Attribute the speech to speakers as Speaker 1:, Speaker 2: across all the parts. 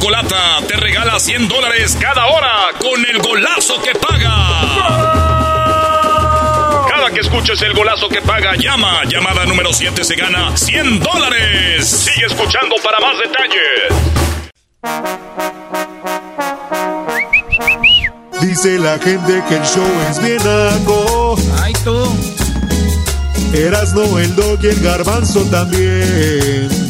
Speaker 1: Chocolata te regala 100 dólares cada hora con el golazo que paga. Cada que escuches el golazo que paga, llama. Llamada número 7 se gana 100 dólares. Sigue escuchando para más detalles.
Speaker 2: Dice la gente que el show es bien algo.
Speaker 3: Ay, tú.
Speaker 2: Erasno, el dog y el garbanzo también.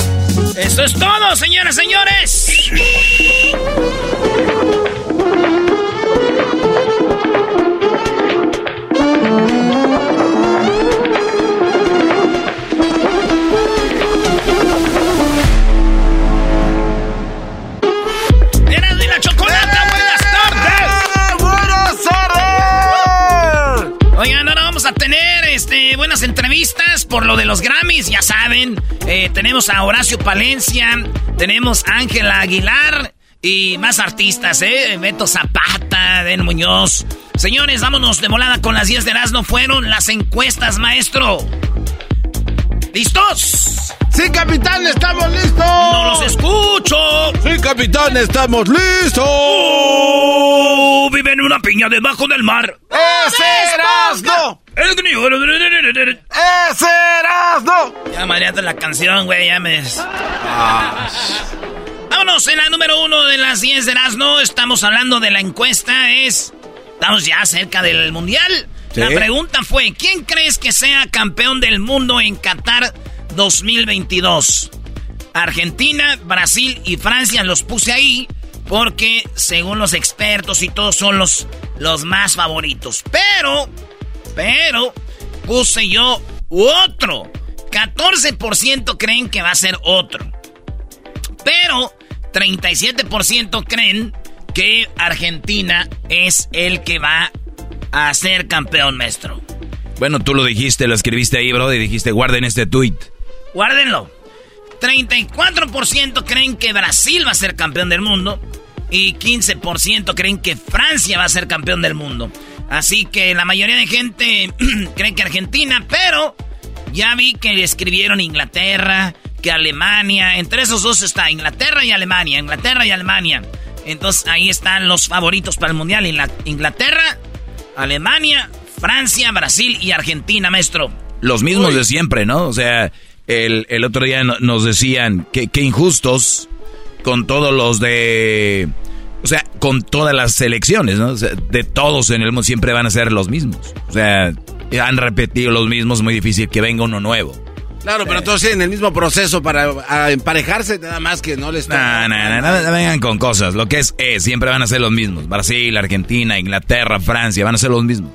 Speaker 3: Eso es todo, señoras, señores. Este, buenas entrevistas por lo de los Grammys, ya saben. Eh, tenemos a Horacio Palencia, tenemos a Ángela Aguilar y más artistas, ¿eh? Beto Zapata, Den Muñoz. Señores, vámonos de volada con las 10 de Erasmo. Fueron las encuestas, maestro. ¿Listos?
Speaker 4: Sí, capitán, estamos listos.
Speaker 3: ¡No los escucho!
Speaker 4: Sí, capitán, estamos listos.
Speaker 3: ¡Oh! Vive en una piña debajo del mar.
Speaker 4: ¡Ese Erasmo! ¡Ese Erasmo!
Speaker 3: Ya mareate la canción, güey, ya me... Vámonos, en la número uno de las 10 de Erasmo, estamos hablando de la encuesta, es... Estamos ya cerca del Mundial. La pregunta fue, ¿quién crees que sea campeón del mundo en Qatar 2022? Argentina, Brasil y Francia los puse ahí porque según los expertos y todos son los, los más favoritos. Pero, pero, puse yo otro. 14% creen que va a ser otro. Pero 37% creen que Argentina es el que va a ser campeón, maestro.
Speaker 5: Bueno, tú lo dijiste, lo escribiste ahí, bro, y dijiste, guarden este tweet.
Speaker 3: Guárdenlo. 34% creen que Brasil va a ser campeón del mundo y 15% creen que Francia va a ser campeón del mundo. Así que la mayoría de gente cree que Argentina, pero ya vi que escribieron Inglaterra, que Alemania. Entre esos dos está Inglaterra y Alemania, Inglaterra y Alemania. Entonces ahí están los favoritos para el Mundial. Inglaterra, Alemania, Francia, Brasil y Argentina, maestro.
Speaker 5: Los mismos de siempre, ¿no? O sea, el, el otro día no- nos decían que, que injustos con todos los de... O sea, con todas las selecciones, ¿no? O sea, de todos en el mundo siempre van a ser los mismos. O sea, han repetido los mismos, muy difícil que venga uno nuevo.
Speaker 4: Claro, pero todos tienen el mismo proceso para emparejarse, nada más que no les
Speaker 5: No, no, no, no, no vengan con cosas. Lo que es, es, siempre van a ser los mismos. Brasil, Argentina, Inglaterra, Francia, van a ser los mismos.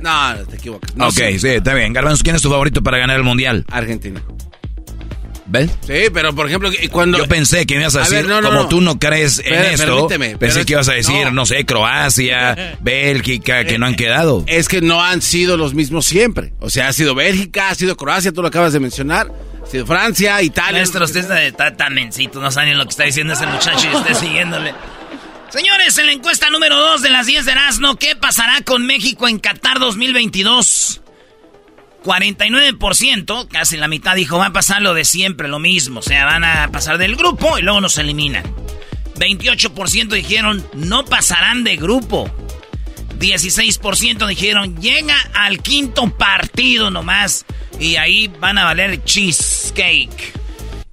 Speaker 4: No, te equivocas. No,
Speaker 5: ok,
Speaker 4: sí.
Speaker 5: sí, está bien. Garbanzo, ¿quién es tu favorito para ganar el Mundial?
Speaker 4: Argentina.
Speaker 5: ¿Ves?
Speaker 4: Sí, pero por ejemplo, cuando...
Speaker 5: Yo pensé que me ibas a
Speaker 4: A
Speaker 5: decir,
Speaker 4: ver, no, no,
Speaker 5: como
Speaker 4: no.
Speaker 5: tú no crees en esto, pensé
Speaker 4: pero
Speaker 5: que ibas a decir, no,
Speaker 4: no.
Speaker 5: sé, Croacia, Bélgica, que no han quedado.
Speaker 4: Es que no han sido los mismos siempre. O sea, ha sido Bélgica, ha sido Croacia, tú lo acabas de mencionar. Sí, Francia, Italia.
Speaker 3: Maestro, usted está tan mencito, no saben lo que está diciendo ese muchacho y usted siguiéndole. Señores, en la encuesta número 2 de las 10 de Erasmo, ¿qué pasará con México en Qatar 2022? 49%, casi la mitad dijo, va a pasar lo de siempre, lo mismo. O sea, van a pasar del grupo y luego nos eliminan. 28% dijeron, no pasarán de grupo. 16% dijeron, llega al quinto partido nomás. Y ahí van a valer cheesecake.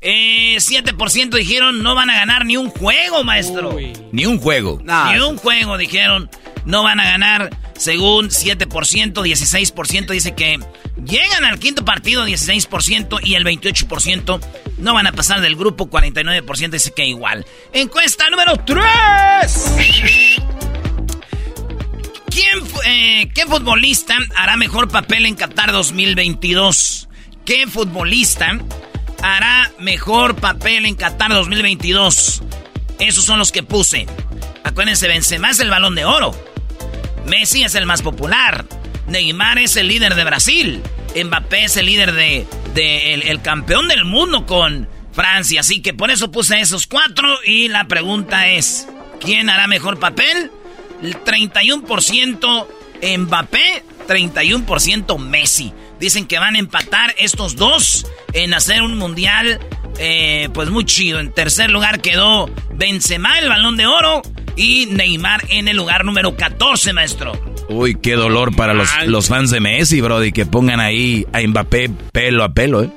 Speaker 3: Eh, 7% dijeron, no van a ganar ni un juego, maestro.
Speaker 5: Ni un juego.
Speaker 3: Ni un juego, dijeron, no van a ganar. Según 7%, 16% dice que llegan al quinto partido, 16%, y el 28% no van a pasar del grupo, 49% dice que igual. Encuesta número 3. ¿Quién, eh, ¿Qué futbolista hará mejor papel en Qatar 2022? ¿Qué futbolista hará mejor papel en Qatar 2022? Esos son los que puse. Acuérdense, Benzema es el balón de oro. Messi es el más popular. Neymar es el líder de Brasil. Mbappé es el líder de, el, campeón del mundo con Francia. Así que por eso puse esos cuatro. Y la pregunta es: ¿quién hará mejor papel? El 31% Mbappé, 31% Messi. Dicen que van a empatar estos dos en hacer un mundial, eh, pues muy chido. En tercer lugar quedó Benzema, el balón de oro, y Neymar en el lugar número 14, maestro.
Speaker 5: Uy, qué dolor para los, los fans de Messi, Brody, que pongan ahí a Mbappé pelo a pelo, ¿eh?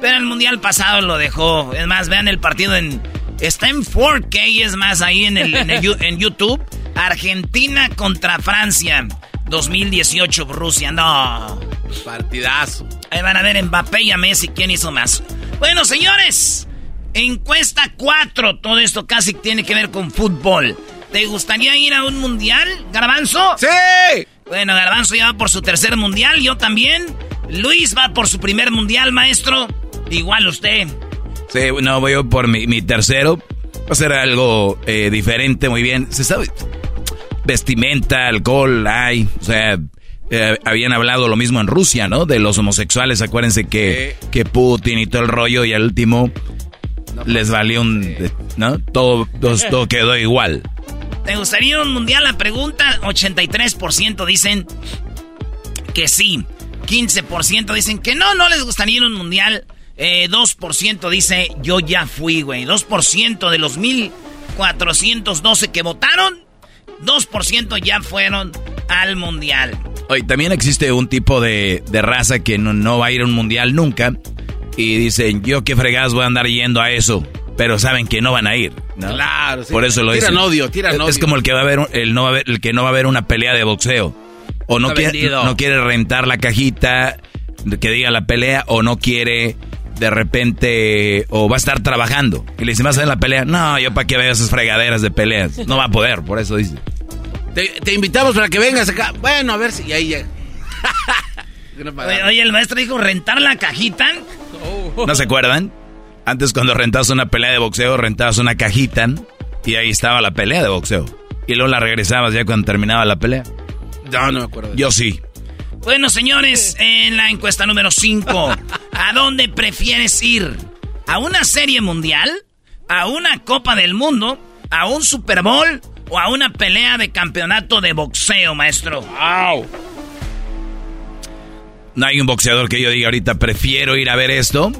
Speaker 3: Pero el mundial pasado lo dejó. Es más, vean el partido en. Está en 4K, es más, ahí en, el, en YouTube. Argentina contra Francia. 2018, Rusia. No.
Speaker 4: Partidazo.
Speaker 3: Ahí van a ver Mbappé y a Messi quién hizo más. Bueno, señores. Encuesta 4. Todo esto casi tiene que ver con fútbol. ¿Te gustaría ir a un mundial, Garbanzo?
Speaker 4: ¡Sí!
Speaker 3: Bueno, Garbanzo ya va por su tercer mundial, yo también. Luis va por su primer mundial, maestro. Igual usted.
Speaker 5: Sí, no, voy por mi, tercero. Va a ser algo eh, diferente, muy bien. Se sabe, vestimenta, alcohol, hay, o sea, eh, habían hablado lo mismo en Rusia, ¿no? De los homosexuales, acuérdense que, que Putin y todo el rollo y al último les valió un, ¿no? Todo, todo, quedó igual.
Speaker 3: ¿Te gustaría un mundial? La pregunta, 83% dicen que sí. 15% dicen que no, no les gustaría un mundial. 2% eh, dice yo ya fui, güey. 2% de los 1412 que votaron 2% ya fueron al mundial.
Speaker 5: Oye, también existe un tipo de, raza que no, va a ir a un mundial nunca. Y dicen, yo qué fregadas voy a andar yendo a eso. Pero saben que no van a ir.
Speaker 4: Claro,
Speaker 5: Por eso lo
Speaker 4: tiran odio, tiran odio.
Speaker 5: Es como el que va a ver, el, no va a ver, el que no va a ver una pelea de boxeo. O no quiere, no quiere rentar la cajita que diga la pelea, o no quiere de repente o va a estar trabajando y le dice, ¿vas a ver la pelea? No, yo para que vea esas fregaderas de peleas. No va a poder, por eso dice.
Speaker 4: Te, invitamos para que vengas acá. Bueno, a ver si ahí ya.
Speaker 3: oye, el maestro dijo rentar la cajita.
Speaker 5: ¿No se acuerdan? Antes cuando rentabas una pelea de boxeo, rentabas una cajita y ahí estaba la pelea de boxeo. Y luego la regresabas ya cuando terminaba la pelea.
Speaker 4: No, no me acuerdo.
Speaker 5: Yo sí.
Speaker 3: Bueno, señores, en la encuesta número 5, ¿a dónde prefieres ir? ¿A una serie mundial? ¿A una Copa del Mundo? ¿A un Super Bowl? ¿O a una pelea de campeonato de boxeo, maestro?
Speaker 4: ¡Wow!
Speaker 5: No hay un boxeador que yo diga ahorita prefiero ir a ver esto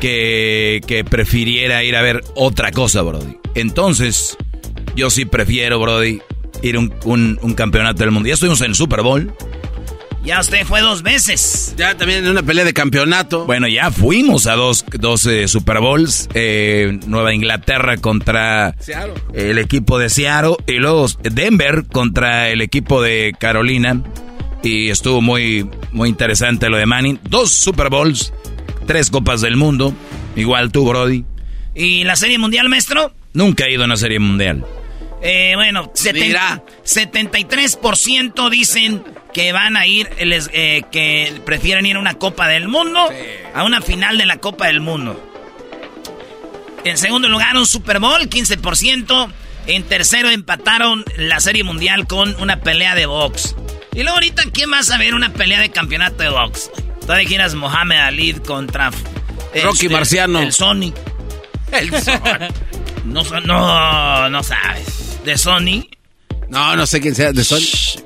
Speaker 5: que, que prefiriera ir a ver otra cosa, Brody. Entonces, yo sí prefiero, Brody, ir a un, un campeonato del mundo. Ya estuvimos en el Super Bowl.
Speaker 3: Ya usted fue dos veces.
Speaker 4: Ya también en una pelea de campeonato.
Speaker 5: Bueno, ya fuimos a dos, dos eh, Super Bowls. Eh, Nueva Inglaterra contra el equipo de Seattle. Y luego Denver contra el equipo de Carolina. Y estuvo muy, muy interesante lo de Manning. Dos Super Bowls, tres Copas del Mundo. Igual tú, Brody.
Speaker 3: ¿Y la Serie Mundial, maestro?
Speaker 5: Nunca he ido a una Serie Mundial.
Speaker 3: Eh, bueno, 73% dicen que van a ir, les, eh, que prefieren ir a una Copa del Mundo, a una final de la Copa del Mundo. En segundo lugar, un Super Bowl, 15%. En tercero empataron la Serie Mundial con una pelea de box. Y luego ahorita, ¿quién más a ver una pelea de campeonato de box? Todavía quieras Mohamed Ali contra
Speaker 4: Rocky
Speaker 3: Este,
Speaker 4: Marciano.
Speaker 3: El Sony.
Speaker 4: El Sony.
Speaker 3: No, no, no sabes. De Sony.
Speaker 4: No, no sé quién sea de Sony.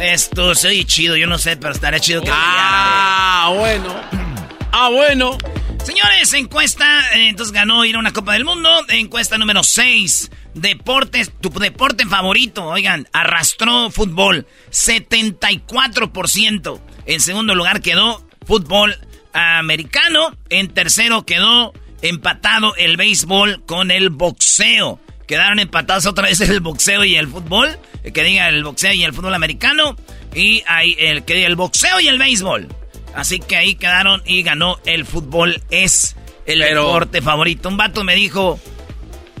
Speaker 3: Esto soy chido, yo no sé, pero estaría chido que
Speaker 4: Ah, bueno. Ah, bueno.
Speaker 3: Señores, encuesta, eh, entonces ganó ir a una Copa del Mundo. Encuesta número 6. Deportes, tu deporte favorito, oigan, arrastró fútbol, 74%. En segundo lugar quedó fútbol americano. En tercero quedó empatado el béisbol con el boxeo. Quedaron empatados otra vez el boxeo y el fútbol. Que diga el boxeo y el fútbol americano. Y ahí el que diga el boxeo y el béisbol. Así que ahí quedaron y ganó el fútbol. Es el
Speaker 4: Pero-
Speaker 3: deporte favorito. Un vato me dijo,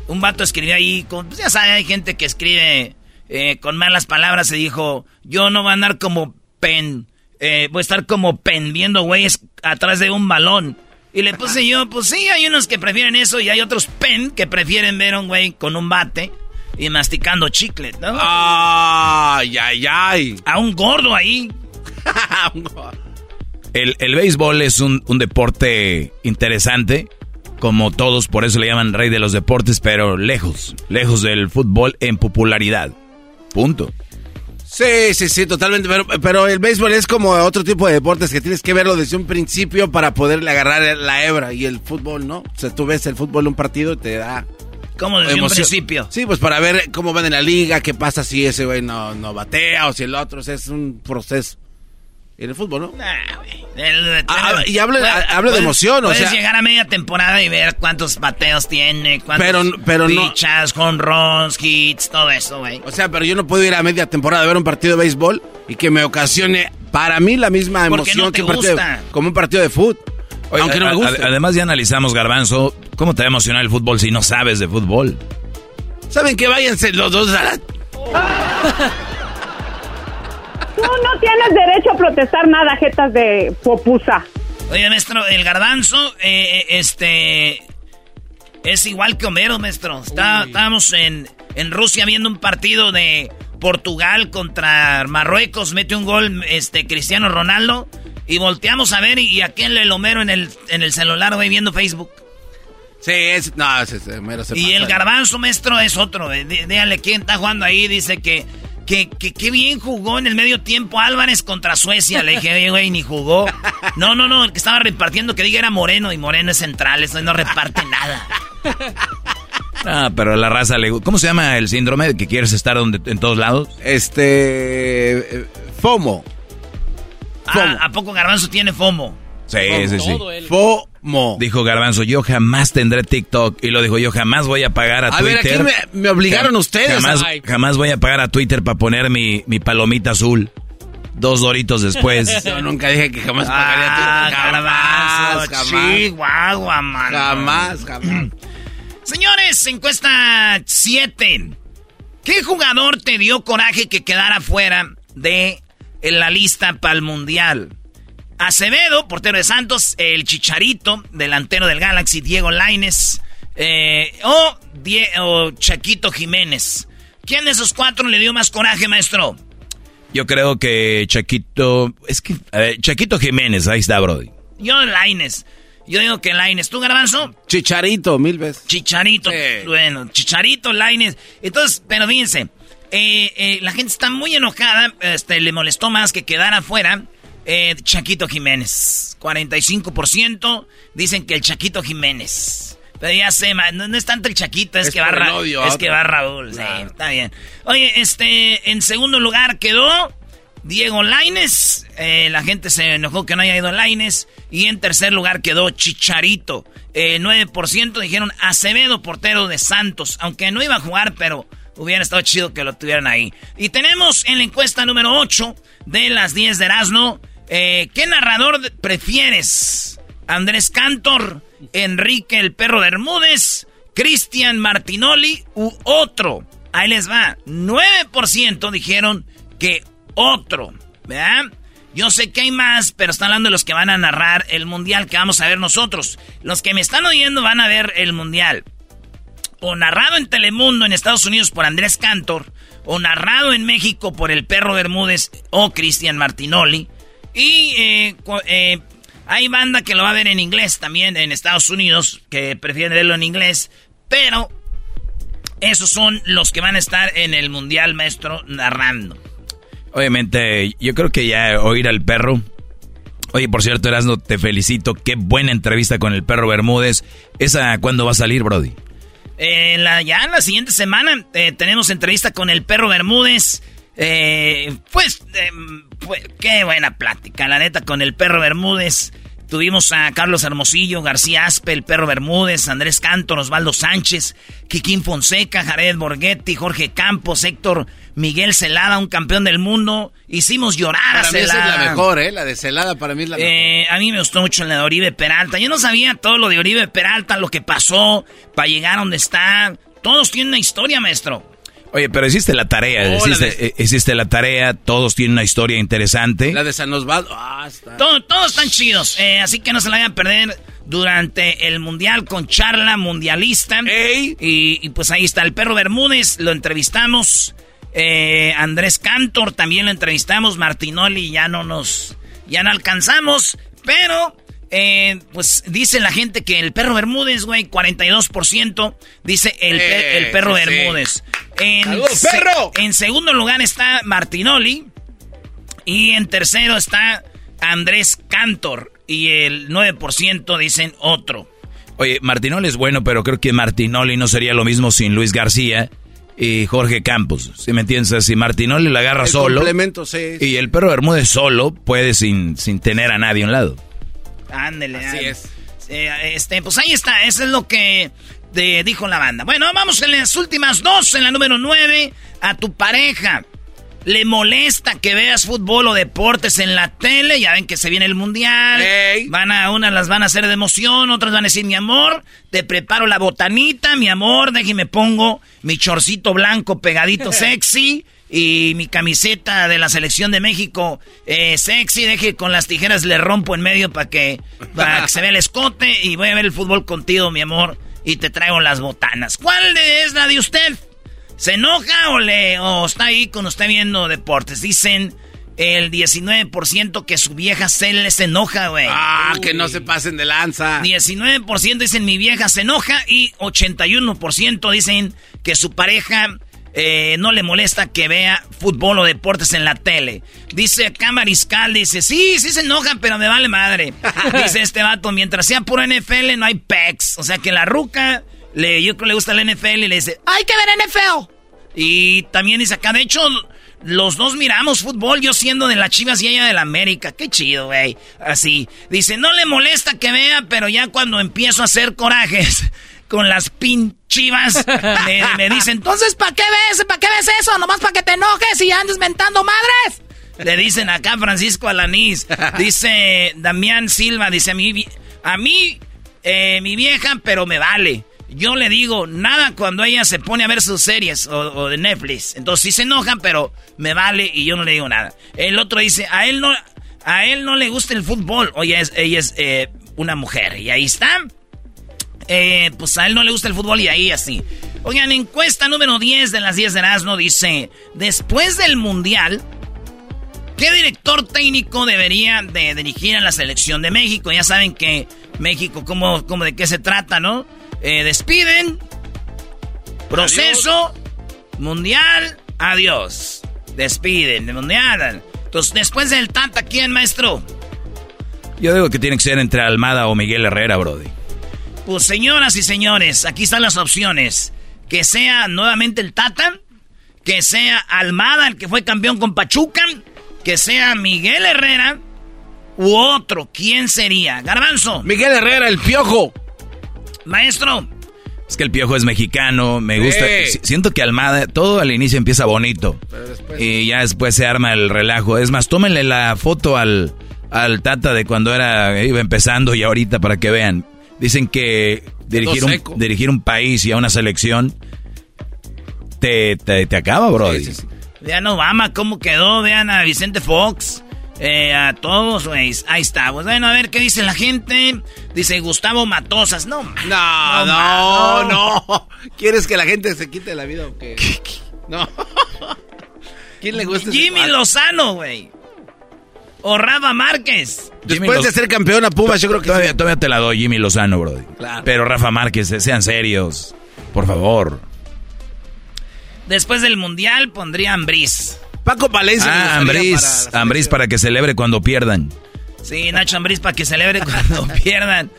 Speaker 3: un vato escribió ahí, con, pues ya sabes, hay gente que escribe eh, con malas palabras. Se dijo, yo no voy a andar como pen, eh, voy a estar como pen viendo güeyes atrás de un balón. Y le puse yo, pues sí, hay unos que prefieren eso y hay otros pen que prefieren ver a un güey con un bate y masticando chicle, ¿no?
Speaker 4: Ay, ay, ay.
Speaker 3: A un gordo ahí.
Speaker 5: El, el béisbol es un, un deporte interesante, como todos, por eso le llaman rey de los deportes, pero lejos, lejos del fútbol en popularidad. Punto.
Speaker 4: Sí, sí, sí, totalmente. Pero, pero el béisbol es como otro tipo de deportes que tienes que verlo desde un principio para poderle agarrar la hebra. Y el fútbol, ¿no? O sea, tú ves el fútbol un partido y te da
Speaker 3: Como desde un principio.
Speaker 4: Sí, pues para ver cómo van en la liga, qué pasa si ese güey no, no batea o si el otro. o sea, es un proceso. Y en el fútbol, ¿no?
Speaker 3: Nah, güey. El-
Speaker 4: Ah, y habla-
Speaker 3: puedes-
Speaker 4: habla de
Speaker 3: puedes-
Speaker 4: emoción, o
Speaker 3: Puedes
Speaker 4: sea-
Speaker 3: llegar a media temporada y ver cuántos bateos tiene, cuántos
Speaker 4: Pero- pero no-
Speaker 3: pichas, home runs, hits, todo eso, güey.
Speaker 4: O sea, pero yo no puedo ir a media temporada a ver un partido de béisbol y que me ocasione para mí la misma emoción
Speaker 3: no
Speaker 4: que un partido como un partido de fútbol. Aunque no me guste.
Speaker 5: a- además ya analizamos, Garbanzo, ¿cómo te va a emocionar el fútbol si no sabes de fútbol?
Speaker 4: ¿Saben que váyanse los dos a la...
Speaker 6: Tú no tienes derecho a protestar nada, jetas de popusa.
Speaker 3: Oye, maestro, el garbanzo, eh, este, es igual que Homero, maestro. Está- estábamos en, en Rusia viendo un partido de Portugal contra Marruecos, mete un gol, este, Cristiano Ronaldo, y volteamos a ver y, y aquí el Homero en el, en el celular, güey, viendo Facebook.
Speaker 4: Sí, es... No, ese, ese mero se
Speaker 3: Y
Speaker 4: pasa.
Speaker 3: el garbanzo, maestro, es otro. eh. Dí- Dígale quién está jugando ahí. Dice que, que, bien jugó en el medio tiempo Álvarez contra Suecia. Le dije, oye, güey, ni jugó. No, no, no, el que estaba repartiendo que diga era Moreno y Moreno es central. Eso no reparte nada.
Speaker 5: Ah, pero la raza le... ¿Cómo se llama el síndrome de que quieres estar donde, en todos lados?
Speaker 4: Este... eh, FOMO.
Speaker 3: Ah, ¿A poco Garbanzo tiene FOMO?
Speaker 5: Sí, sí, sí.
Speaker 4: FOMO.
Speaker 5: Dijo Garbanzo, yo jamás tendré TikTok. Y lo dijo, yo jamás voy a pagar a,
Speaker 4: A ver,
Speaker 5: Twitter.
Speaker 4: aquí me, me obligaron
Speaker 5: Jam-
Speaker 4: ustedes.
Speaker 5: Jamás,
Speaker 4: Ay.
Speaker 5: jamás voy a pagar a Twitter para poner mi, mi palomita azul. Dos doritos después.
Speaker 4: Yo nunca dije que jamás
Speaker 3: Ah,
Speaker 4: pagaría Twitter.
Speaker 3: Garbanzo,
Speaker 4: Jamás, jamás.
Speaker 3: Chihuahua, mano.
Speaker 4: Jamás, jamás.
Speaker 3: Señores, encuesta 7. ¿Qué jugador te dio coraje que quedara fuera de la lista para el Mundial? Acevedo, portero de Santos, el Chicharito, delantero del Galaxy, Diego Laines, eh, o, Die- o Chaquito Jiménez. ¿Quién de esos cuatro le dio más coraje, maestro?
Speaker 5: Yo creo que Chaquito... Es que... Chaquito Jiménez, ahí está, Brody.
Speaker 3: Yo, Laines. Yo digo que Laines. ¿Tú, Garbanzo?
Speaker 4: Chicharito, mil veces.
Speaker 3: Chicharito,
Speaker 4: Sí.
Speaker 3: bueno, Chicharito, Laines. Entonces, pero fíjense, eh, eh, la gente está muy enojada, este, le molestó más que quedara fuera eh, Chaquito Jiménez. 45% dicen que el Chaquito Jiménez. Pero ya sé, no, no es tanto el Chaquito, es,
Speaker 4: Es
Speaker 3: que va Ra-
Speaker 4: odio
Speaker 3: es que va Raúl. Sí, está bien. Oye, este, en segundo lugar quedó Diego Laines. Eh, la gente se enojó que no haya ido Laines. Y en tercer lugar quedó Chicharito. Eh, 9% dijeron Acevedo, portero de Santos. Aunque no iba a jugar, pero hubiera estado chido que lo tuvieran ahí. Y tenemos en la encuesta número 8 de las 10 de Erasmo. Eh, ¿Qué narrador prefieres? ¿Andrés Cantor? ¿Enrique el perro de Bermúdez? ¿Cristian Martinoli u otro? Ahí les va. 9% dijeron que otro. ¿Verdad? Yo sé que hay más, pero están hablando de los que van a narrar el mundial que vamos a ver nosotros. Los que me están oyendo van a ver el mundial. O narrado en Telemundo en Estados Unidos por Andrés Cantor. O narrado en México por el perro Bermúdez o Cristian Martinoli. Y eh, eh, Hay banda que lo va a ver en inglés también en Estados Unidos, que prefieren verlo en inglés, pero esos son los que van a estar en el Mundial, maestro, narrando.
Speaker 5: Obviamente, yo creo que ya oír al perro. Oye, por cierto, Erasno, te felicito. Qué buena entrevista con el perro Bermúdez. ¿Esa cuándo va a salir, Brody?
Speaker 3: Eh, la, ya en la siguiente semana eh, tenemos entrevista con el perro Bermúdez. Eh, pues, pues, qué buena plática, la neta, con el perro Bermúdez. Tuvimos a Carlos Hermosillo, García Aspe, el perro Bermúdez, Andrés Cantor, Osvaldo Sánchez, Kikín Fonseca, Jared Borghetti, Jorge Campos, Héctor Miguel Celada, un campeón del mundo. Hicimos llorar
Speaker 4: a Celada. Mí esa es la mejor, ¿eh? La de Celada para mí es la
Speaker 3: mejor. A mí me gustó mucho la de Oribe Peralta. Yo no sabía todo lo de Oribe Peralta, lo que pasó para llegar a donde está. Todos tienen una historia, maestro.
Speaker 5: Oye, pero hiciste la tarea, eh, hiciste, la tarea, todos tienen una historia interesante.
Speaker 4: La de San Osvaldo, ah, está.
Speaker 3: todos están chidos, eh, así que no se la vayan a perder durante el Mundial con charla mundialista. Y, y, pues ahí está el perro Bermúdez, lo entrevistamos. Eh, Andrés Cantor también lo entrevistamos. Martinoli ya no nos, ya no alcanzamos, pero eh, pues dice la gente que el perro Bermúdez, güey, 42%. Dice el, el perro Bermúdez. En,
Speaker 4: perro!
Speaker 3: en segundo lugar está Martinoli. Y en tercero está Andrés Cantor. Y el 9% dicen otro.
Speaker 5: Oye, Martinoli es bueno, pero creo que Martinoli no sería lo mismo sin Luis García y Jorge Campos. Si me entiendes, si Martinoli la agarra solo. Y el perro Bermúdez solo puede sin, sin tener a nadie a un lado.
Speaker 3: Ándele.
Speaker 4: Así es.
Speaker 3: este, pues ahí está, eso es lo que dijo la banda. Bueno, vamos en las últimas dos, en la número nueve, a tu pareja. ¿Le molesta que veas fútbol o deportes en la tele? Ya ven que se viene el mundial. Van a, unas las van a hacer de emoción, otras van a decir, mi amor, te preparo la botanita, mi amor, déjeme pongo mi chorcito blanco pegadito sexy y mi camiseta de la selección de México eh, sexy, deje con las tijeras le rompo en medio para que, que se vea el escote y voy a ver el fútbol contigo, mi amor, y te traigo las botanas. ¿Cuál es la de usted? ¿Se enoja o, le, o está ahí con usted viendo deportes? Dicen el 19% que su vieja se les enoja, güey.
Speaker 4: Ah, que no se pasen de lanza.
Speaker 3: 19% dicen mi vieja se enoja y 81% dicen que su pareja eh, no le molesta que vea fútbol o deportes en la tele. Dice acá Mariscal, dice, sí, sí se enoja, pero me vale madre. dice este vato, mientras sea puro NFL no hay pecs. O sea que la ruca, le, yo creo que le gusta el NFL y le dice, hay que ver NFL. Y también dice acá, de hecho, los dos miramos fútbol, yo siendo de la Chivas y ella de la América. Qué chido, güey. Así. Dice, no le molesta que vea, pero ya cuando empiezo a hacer corajes con las pinchivas, me, me dice, entonces, ¿para qué ves? ¿Para qué ves eso? Nomás para que te enojes y andes mentando madres. Le dicen acá Francisco Alanís. Dice Damián Silva, dice a mí, a mí eh, mi vieja, pero me vale. Yo le digo nada cuando ella se pone a ver sus series o, de Netflix. Entonces sí se enojan, pero me vale y yo no le digo nada. El otro dice, a él no, a él no le gusta el fútbol. Oye, ella es eh, una mujer. Y ahí está. Eh, pues a él no le gusta el fútbol y ahí así. Oigan, encuesta número 10 de las 10 de Erasmo dice, después del Mundial, ¿qué director técnico debería de dirigir a la selección de México? Ya saben que México, ¿cómo, cómo de qué se trata, no? Eh, despiden, proceso, Mundial, adiós. Despiden, Mundial. Entonces, después del Tata, ¿quién, maestro?
Speaker 5: Yo digo que tiene que ser entre Almada o Miguel Herrera, Brody.
Speaker 3: Pues señoras y señores, aquí están las opciones. Que sea nuevamente el Tata, que sea Almada, el que fue campeón con Pachuca, que sea Miguel Herrera u otro. ¿Quién sería? Garbanzo.
Speaker 4: Miguel Herrera, el piojo.
Speaker 3: Maestro.
Speaker 5: Es que el piojo es mexicano, me gusta. Siento que Almada, todo al inicio empieza bonito. Y ya después se arma el relajo. Es más, tómenle la foto al, al Tata de cuando era iba empezando y ahorita para que vean. Dicen que dirigir un, dirigir un país y a una selección te, te, acaba, bro.
Speaker 3: Vean Obama cómo quedó, vean a Vicente Fox. Eh, a todos, güey. Ahí está. Pues bueno, a ver qué dice la gente. Dice Gustavo Matosas. No,
Speaker 4: no, no, no. ¿Quieres que la gente se quite la vida o qué? No. ¿Quién le gusta
Speaker 3: Jimmy Lozano, güey. O Rafa Márquez?
Speaker 4: Después de ser campeón a Pumas, yo creo que
Speaker 5: todavía, todavía te la doy, Jimmy Lozano, bro. Pero Rafa Márquez, eh, sean serios. Por favor.
Speaker 3: Después del Mundial pondría Ambriz.
Speaker 4: Paco Palencia.
Speaker 5: Ah, Ambriz. Ambriz para que celebre cuando pierdan.
Speaker 3: Sí, Nacho Ambriz para que celebre cuando pierdan.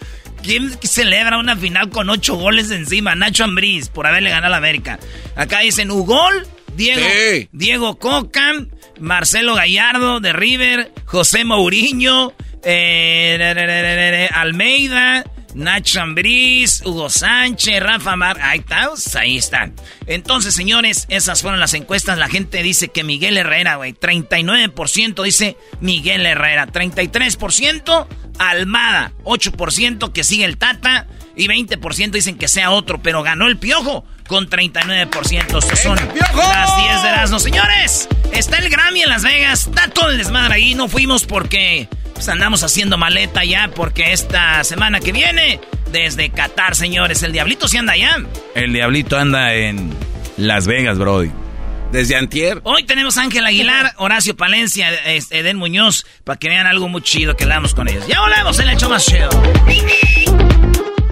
Speaker 3: ¿Quién celebra una final con ocho goles encima? Nacho Ambriz, por haberle ganado a la América. Acá dicen Ugol, Diego, Diego Coca, Marcelo Gallardo de River, José Mourinho, eh, Almeida, Nacho Ambriz, Hugo Sánchez, Rafa Mar. Ahí está, pues, ahí están. Entonces, señores, esas fueron las encuestas. La gente dice que Miguel Herrera, güey. 39% dice Miguel Herrera. 33% Almada. 8% que sigue el Tata. Y 20% dicen que sea otro, pero ganó el Piojo con 39%. Estos son las 10 de las no, señores. Está el Grammy en Las Vegas. Está todo el desmadre ahí. No fuimos porque pues andamos haciendo maleta ya porque esta semana que viene, desde Qatar, señores, el Diablito sí anda allá.
Speaker 5: El Diablito anda en Las Vegas, bro.
Speaker 4: Desde antier.
Speaker 3: Hoy tenemos a Ángel Aguilar, Horacio Palencia, Eden Muñoz, para que vean algo muy chido que le damos con ellos. Ya volvemos en el hecho más chido.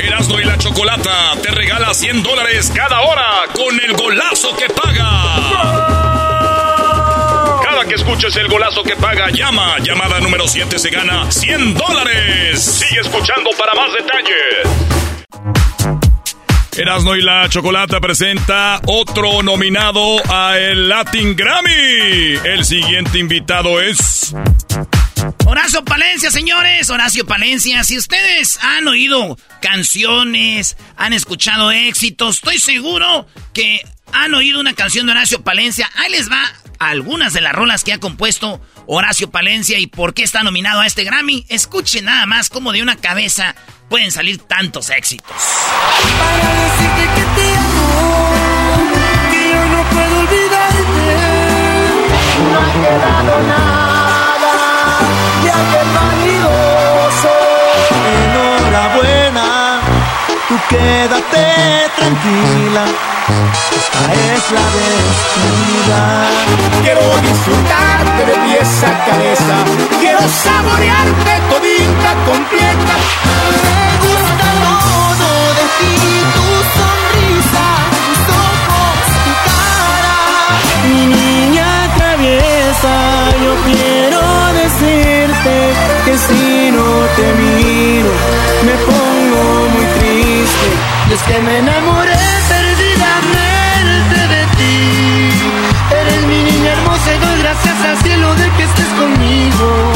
Speaker 1: Erasmo y la Chocolata te regala 100 dólares cada hora con el golazo que paga. Cada que escuches el golazo que paga, llama. Llamada número 7 se gana 100 dólares. Sigue escuchando para más detalles. Erasmo y la Chocolata presenta otro nominado a el Latin Grammy. El siguiente invitado es...
Speaker 3: Horacio Palencia, señores, Horacio Palencia, si ustedes han oído canciones, han escuchado éxitos, estoy seguro que han oído una canción de Horacio Palencia. Ahí les va algunas de las rolas que ha compuesto Horacio Palencia y por qué está nominado a este Grammy. Escuchen nada más cómo de una cabeza pueden salir tantos éxitos.
Speaker 7: Para decirte que te amo, que yo no puedo olvidarte. No ha quedado nada vanidoso. Enhorabuena, tú quédate tranquila. Esta es la despedida. Quiero disfrutarte de pies a cabeza. Quiero saborearte todita completa. Que si no te miro, me pongo muy triste. Y es que me enamoré perdidamente de ti. Eres mi niña hermosa y doy gracias al cielo de que estés conmigo.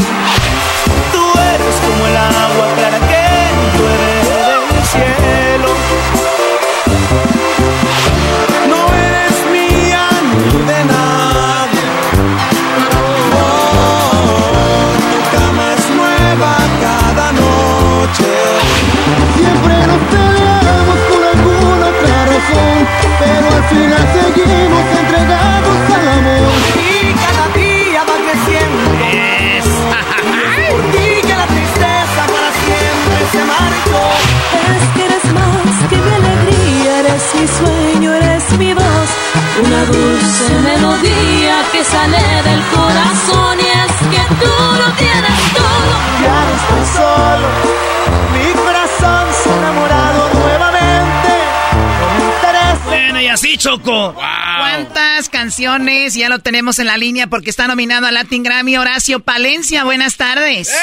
Speaker 3: Canciones ya lo tenemos en la línea porque está nominado a Latin Grammy Horacio Palencia? Buenas tardes.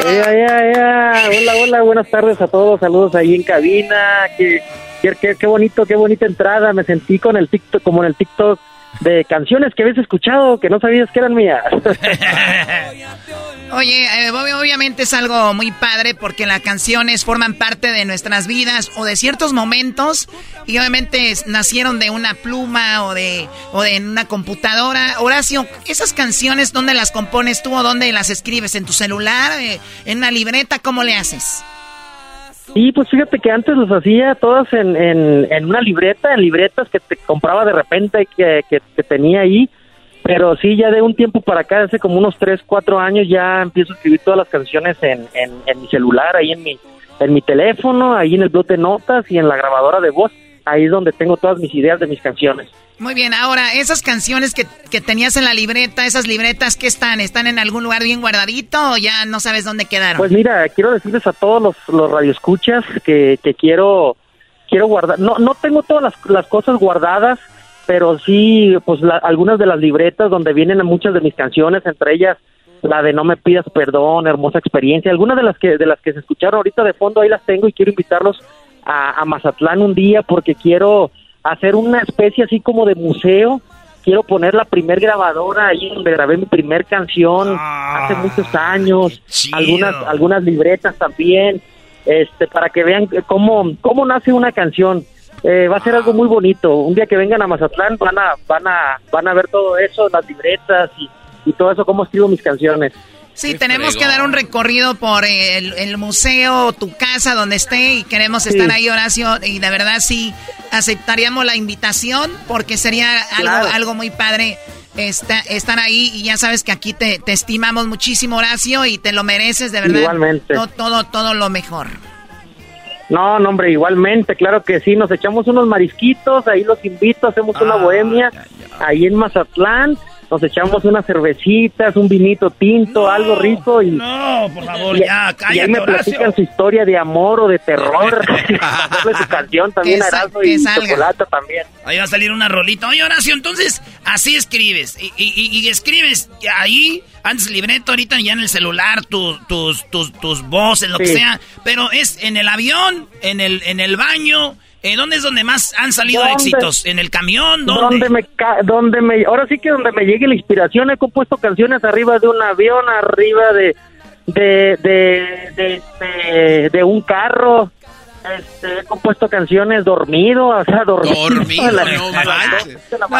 Speaker 8: Hola, hola, buenas tardes a todos. Saludos ahí en cabina. Qué, qué, qué bonito, qué bonita entrada. Me sentí con el TikTok, como en el TikTok de canciones que habías escuchado que no sabías que eran mías.
Speaker 3: Oye, eh, obviamente es algo muy padre porque las canciones forman parte de nuestras vidas o de ciertos momentos y obviamente nacieron de una pluma o de, o de una computadora. Horacio, ¿esas canciones dónde las compones tú o dónde las escribes? ¿En tu celular? Eh, ¿En una libreta? ¿Cómo le haces?
Speaker 8: Sí, pues fíjate que antes los hacía todas en, en, una libreta, en libretas que te compraba de repente que, que, que, tenía ahí. Pero sí, ya de un tiempo para acá, hace como unos 3, 4 años, ya empiezo a escribir todas las canciones en, en, en mi celular, ahí en mi, en mi teléfono, ahí en el blog de notas y en la grabadora de voz. Ahí es donde tengo todas mis ideas de mis canciones.
Speaker 3: Muy bien, ahora, esas canciones que, que, tenías en la libreta, esas libretas, ¿qué están? ¿Están en algún lugar bien guardadito o ya no sabes dónde quedaron?
Speaker 8: Pues mira, quiero decirles a todos los, los radioescuchas que, que quiero, quiero guardar, no, no tengo todas las, las cosas guardadas, pero sí, pues algunas de las libretas donde vienen muchas de mis canciones, entre ellas la de No me pidas perdón, hermosa experiencia, algunas de las que, de las que se escucharon ahorita de fondo ahí las tengo y quiero invitarlos a, a Mazatlán un día porque quiero hacer una especie así como de museo. Quiero poner la primer grabadora ahí donde grabé mi primer canción hace ah, muchos años, algunas algunas libretas también, este para que vean cómo cómo nace una canción. Eh, va a ser algo muy bonito. Un día que vengan a Mazatlán van a van a van a ver todo eso, las libretas y, y todo eso cómo escribo mis canciones.
Speaker 3: Sí, tenemos que dar un recorrido por el, museo, tu casa, donde esté, y queremos estar ahí, Horacio, y de verdad sí aceptaríamos la invitación, porque sería algo, algo muy padre estar ahí, y ya sabes que aquí te, estimamos muchísimo, Horacio, y te lo mereces, de verdad.
Speaker 8: Igualmente.
Speaker 3: Todo, todo, lo mejor.
Speaker 8: No, no, hombre, igualmente, claro que sí, nos echamos unos marisquitos, ahí los invito, hacemos una ah, bohemia, ahí en Mazatlán, nos echamos unas cervecitas, un vinito tinto, algo rico y...
Speaker 3: No, por favor, ya, cállate,
Speaker 8: Y ahí me platican su historia de amor o de terror. su canción también, Erasmo, y chocolate también.
Speaker 3: Ahí va a salir una rolita. Oye, Horacio, entonces, así escribes. Y, y, y escribes ahí, antes libreto, ahorita ya en el celular, tus, tus, tus, tus voces, lo que sea. Pero es en el avión, en el, en el baño ¿Eh, ¿Dónde es donde más han salido éxitos? ¿En el camión? ¿Dónde?
Speaker 8: me, donde me, ahora sí que donde me llegue la inspiración, he compuesto canciones arriba de un avión, arriba de, de, de, de, de, un carro. Este, he compuesto canciones dormido, o sea, dormido. Dormido,
Speaker 3: no,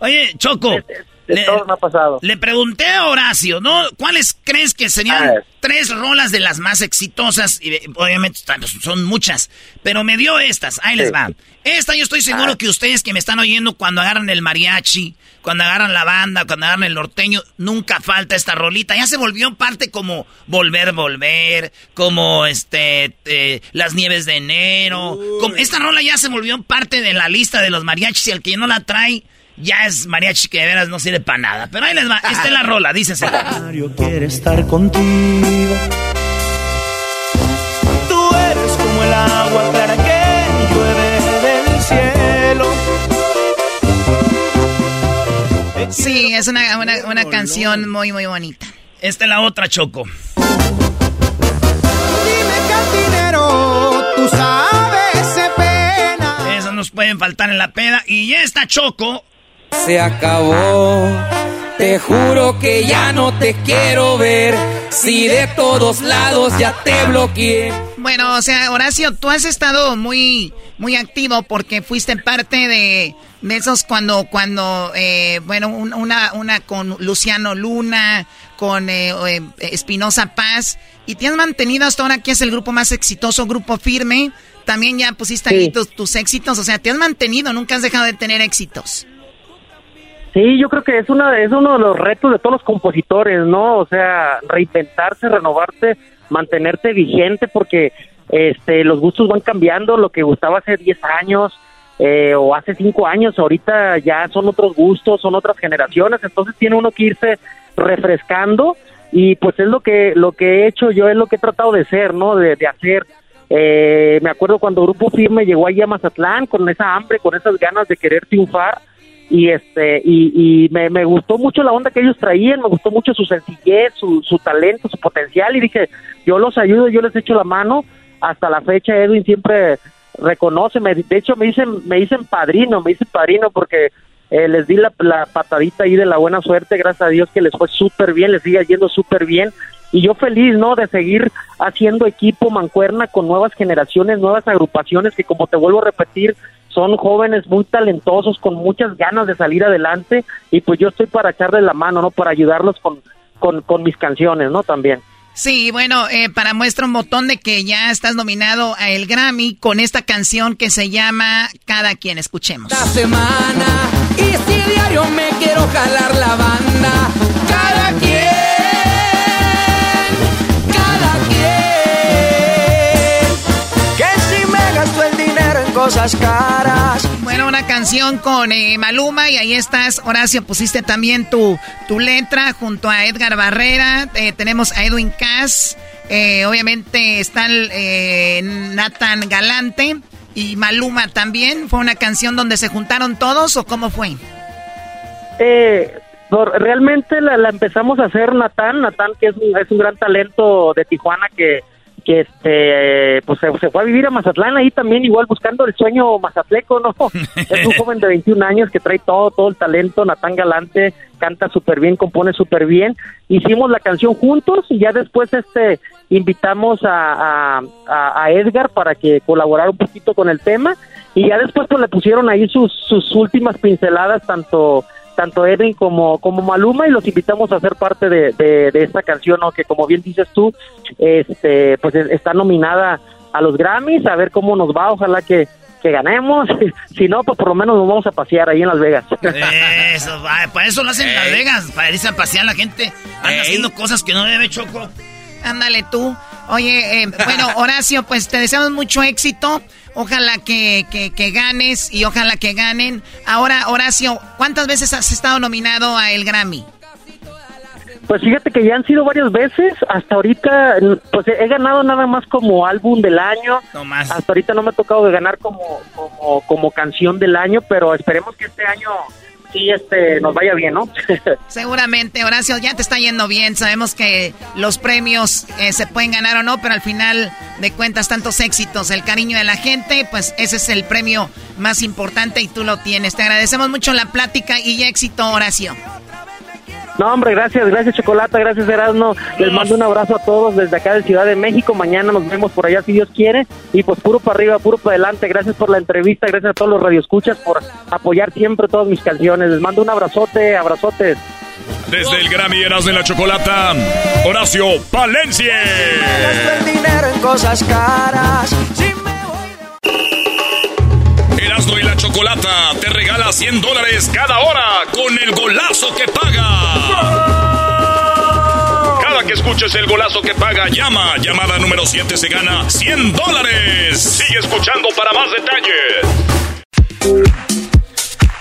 Speaker 3: Oye, Choco,
Speaker 8: le, ha pasado.
Speaker 3: Le pregunté a Horacio, ¿no? ¿Cuáles crees que serían tres rolas de las más exitosas? Y obviamente pues, son muchas, pero me dio estas. Ahí les va. Esta yo estoy seguro ah. que ustedes que me están oyendo cuando agarran el mariachi, cuando agarran la banda, cuando agarran el norteño, nunca falta esta rolita. Ya se volvió parte como Volver, Volver, como este, eh, Las Nieves de Enero. Como, esta rola ya se volvió parte de la lista de los mariachis y el que no la trae ya es mariachi que de veras no sirve para nada. Pero ahí les va, esta es la rola, dícese.
Speaker 9: Mario quiere estar contigo. Tú eres como el agua clara que llueve del cielo.
Speaker 3: Sí, es una, una, canción muy, muy bonita. Esta es la otra, Choco.
Speaker 9: Dime cantinero, tú sabes
Speaker 3: pueden faltar en la peda. Y ya está Choco
Speaker 9: se acabó. Te juro que ya no te quiero ver. Si de todos lados ya te bloqueé.
Speaker 3: Bueno, o sea, Horacio, tú has estado muy, muy activo porque fuiste parte de, de esos cuando, cuando, eh, bueno, una, una con Luciano Luna, con eh, eh, Espinosa Paz, y te has mantenido hasta ahora que es el grupo más exitoso, grupo firme. También ya pusiste ahí tus, tus éxitos, o sea, te has mantenido, nunca has dejado de tener éxitos.
Speaker 8: Sí, yo creo que es una es uno de los retos de todos los compositores, ¿no? O sea, reinventarse, renovarte, mantenerte vigente porque este los gustos van cambiando, lo que gustaba hace 10 años eh, o hace 5 años, ahorita ya son otros gustos, son otras generaciones, entonces tiene uno que irse refrescando y pues es lo que lo que he hecho yo, es lo que he tratado de ser, ¿no? De, hacer Eh, me acuerdo cuando Grupo Firme llegó allí a Mazatlán con esa hambre, con esas ganas de querer triunfar y este y, y me, gustó mucho la onda que ellos traían, me gustó mucho su sencillez, su, su talento, su potencial y dije, yo los ayudo, yo les echo la mano. Hasta la fecha Edwin siempre reconoce, me, de hecho me dicen me dicen padrino, me dicen padrino porque eh, les di la, la, patadita ahí de la buena suerte, gracias a Dios que les fue súper bien, les sigue yendo súper bien y yo feliz, ¿no? De seguir haciendo equipo mancuerna con nuevas generaciones, nuevas agrupaciones que como te vuelvo a repetir, son jóvenes muy talentosos, con muchas ganas de salir adelante y pues yo estoy para echarles la mano, ¿no? Para ayudarlos con, con, con mis canciones, ¿no? También.
Speaker 10: Sí, bueno, eh, para muestra un botón de que ya estás nominado a el Grammy con esta canción que se llama Cada quien. Escuchemos.
Speaker 11: La semana y si diario me quiero jalar la banda, cada quien. Cosas caras.
Speaker 10: Bueno, una canción con eh, Maluma y ahí estás, Horacio, pusiste también tu, tu letra junto a Edgar Barrera, eh, tenemos a Edwin Cass, eh, obviamente está Nathan Galante y Maluma también. ¿Fue una canción donde se juntaron todos o cómo fue?
Speaker 8: realmente la, la, empezamos a hacer Nathan, Nathan que es es un gran talento de Tijuana que que este pues se, fue a vivir a Mazatlán ahí también igual buscando el sueño mazatleco, ¿no? es un joven de 21 años que trae todo, todo el talento, Natán Galante, canta súper bien, compone súper bien. Hicimos la canción juntos y ya después este invitamos a, a, Edgar para que colaborara un poquito con el tema y ya después pues le pusieron ahí sus, sus últimas pinceladas tanto tanto Edwin como, como Maluma y los invitamos a ser parte de, de, esta canción, ¿no? que como bien dices tú, este, pues está nominada a los Grammys, a ver cómo nos va, ojalá que, que ganemos, si no, pues por lo menos nos vamos a pasear ahí en Las Vegas.
Speaker 10: Eso, para eso lo hacen en Las Vegas, para irse a pasear la gente, anda haciendo cosas que no debe, Choco. Ándale tú. Oye, eh, bueno, Horacio, pues te deseamos mucho éxito. Ojalá que, que, ganes y ojalá que ganen. Ahora, Horacio, ¿cuántas veces has estado nominado a el Grammy?
Speaker 8: Pues fíjate que ya han sido varias veces. Hasta ahorita, pues he ganado nada más como álbum del año. No más. Hasta ahorita no me ha tocado de ganar como, como, como canción del año, pero esperemos que este año sí este, nos vaya bien, ¿no?
Speaker 10: Seguramente, Horacio, ya te está yendo bien. Sabemos que los premios eh, se pueden ganar o no, pero al final de cuentas, tantos éxitos, el cariño de la gente, pues ese es el premio más importante y tú lo tienes. Te agradecemos mucho la plática y éxito, Horacio.
Speaker 8: No, hombre, gracias, gracias Chocolata, gracias Erasmo. Les mando un abrazo a todos desde acá de Ciudad de México. Mañana nos vemos por allá si Dios quiere. Y pues puro para arriba, puro para adelante. Gracias por la entrevista, gracias a todos los radioescuchas por apoyar siempre todas mis canciones. Les mando un abrazote, abrazotes.
Speaker 1: Desde el Grammy Erasmo de la Chocolata, Horacio Palencia.
Speaker 11: el dinero en cosas caras.
Speaker 1: Chocolata te regala 100 dólares cada hora con el golazo que paga. Cada que escuches el golazo que paga, llama. Llamada número 7 se gana 100 dólares. Sigue escuchando para más detalles.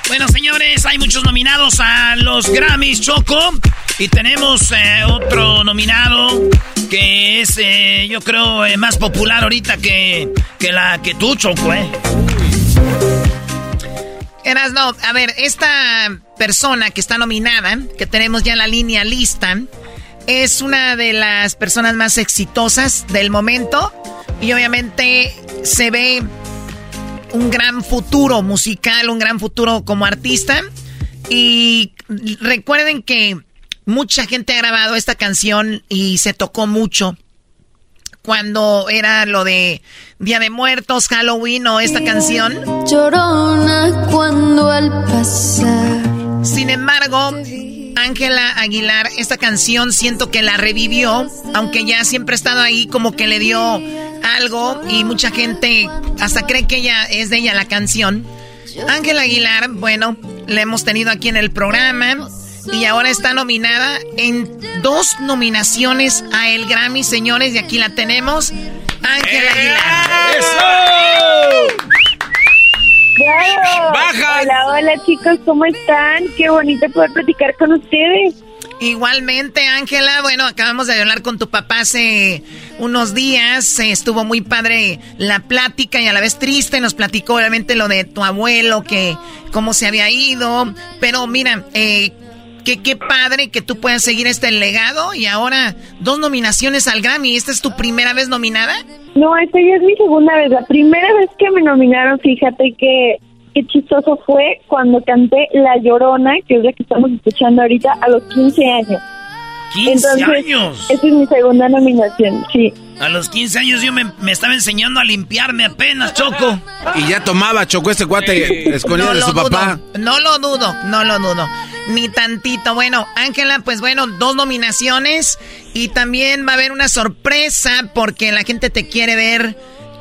Speaker 10: Bueno, señores, hay muchos nominados a los Grammys Choco. Y tenemos eh, otro nominado que es, eh, yo creo, eh, más popular ahorita que, que la que tú, Choco, ¿eh? Eras, no, a ver, esta persona que está nominada, que tenemos ya en la línea lista, es una de las personas más exitosas del momento y obviamente se ve un gran futuro musical, un gran futuro como artista. Y recuerden que mucha gente ha grabado esta canción y se tocó mucho cuando era lo de Día de Muertos, Halloween o esta canción.
Speaker 12: Llorona cuando al pasar.
Speaker 10: Sin embargo, Ángela Aguilar, esta canción siento que la revivió, aunque ya siempre ha estado ahí, como que le dio algo y mucha gente hasta cree que ella es de ella la canción. Ángela Aguilar, bueno, la hemos tenido aquí en el programa y ahora está nominada en dos nominaciones a el Grammy, señores, y aquí la tenemos, Ángela ¡Eh! Aguilar. ¡Eso!
Speaker 6: ¡Baja! Hola, hola chicos, ¿cómo están? Qué bonito poder platicar con ustedes.
Speaker 10: Igualmente, Ángela, bueno, acabamos de hablar con tu papá hace unos días, estuvo muy padre la plática y a la vez triste, nos platicó obviamente lo de tu abuelo, que cómo se había ido, pero mira, eh, Qué, qué padre que tú puedas seguir este legado y ahora dos nominaciones al Grammy. ¿Esta es tu primera vez nominada?
Speaker 6: No, esta ya es mi segunda vez. La primera vez que me nominaron, fíjate que qué chistoso fue cuando canté La Llorona, que es la que estamos escuchando ahorita, a los 15 años.
Speaker 10: 15 años.
Speaker 6: Esa es mi segunda nominación, sí.
Speaker 10: A los 15 años yo me, estaba enseñando a limpiarme apenas, Choco.
Speaker 4: Y ya tomaba, Choco, ese cuate escondido de su papá.
Speaker 10: No lo dudo, no lo dudo. Ni tantito. Bueno, Ángela, pues bueno, dos nominaciones. Y también va a haber una sorpresa porque la gente te quiere ver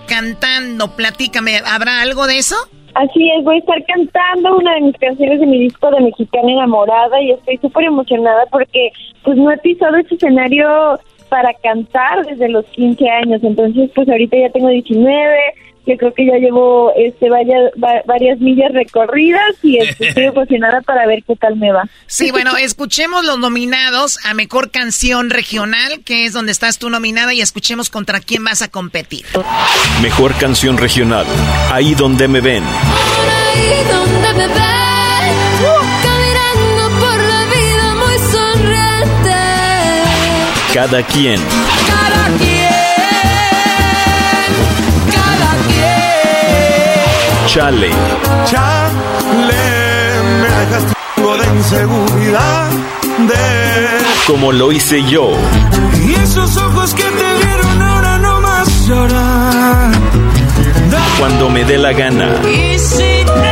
Speaker 10: cantando. Platícame, ¿habrá algo de eso?
Speaker 6: Así es, voy a estar cantando una de mis canciones de mi disco de Mexicana Enamorada y estoy súper emocionada porque pues no he pisado ese escenario para cantar desde los 15 años, entonces pues ahorita ya tengo 19, yo creo que ya llevo este vaya, varias millas recorridas y estoy emocionada para ver qué tal me va.
Speaker 10: Sí, bueno, escuchemos los nominados a Mejor Canción Regional, que es donde estás tú nominada, y escuchemos contra quién vas a competir.
Speaker 13: Mejor Canción Regional, Ahí donde me ven.
Speaker 12: Ahí donde me ven,
Speaker 13: Cada quien.
Speaker 12: Cada quien.
Speaker 13: Chale.
Speaker 14: Chale, me dejaste de inseguridad. De...
Speaker 13: Como lo hice yo.
Speaker 14: Y esos ojos que te dieron ahora no más llorar.
Speaker 13: Cuando me dé la gana.
Speaker 12: Y si te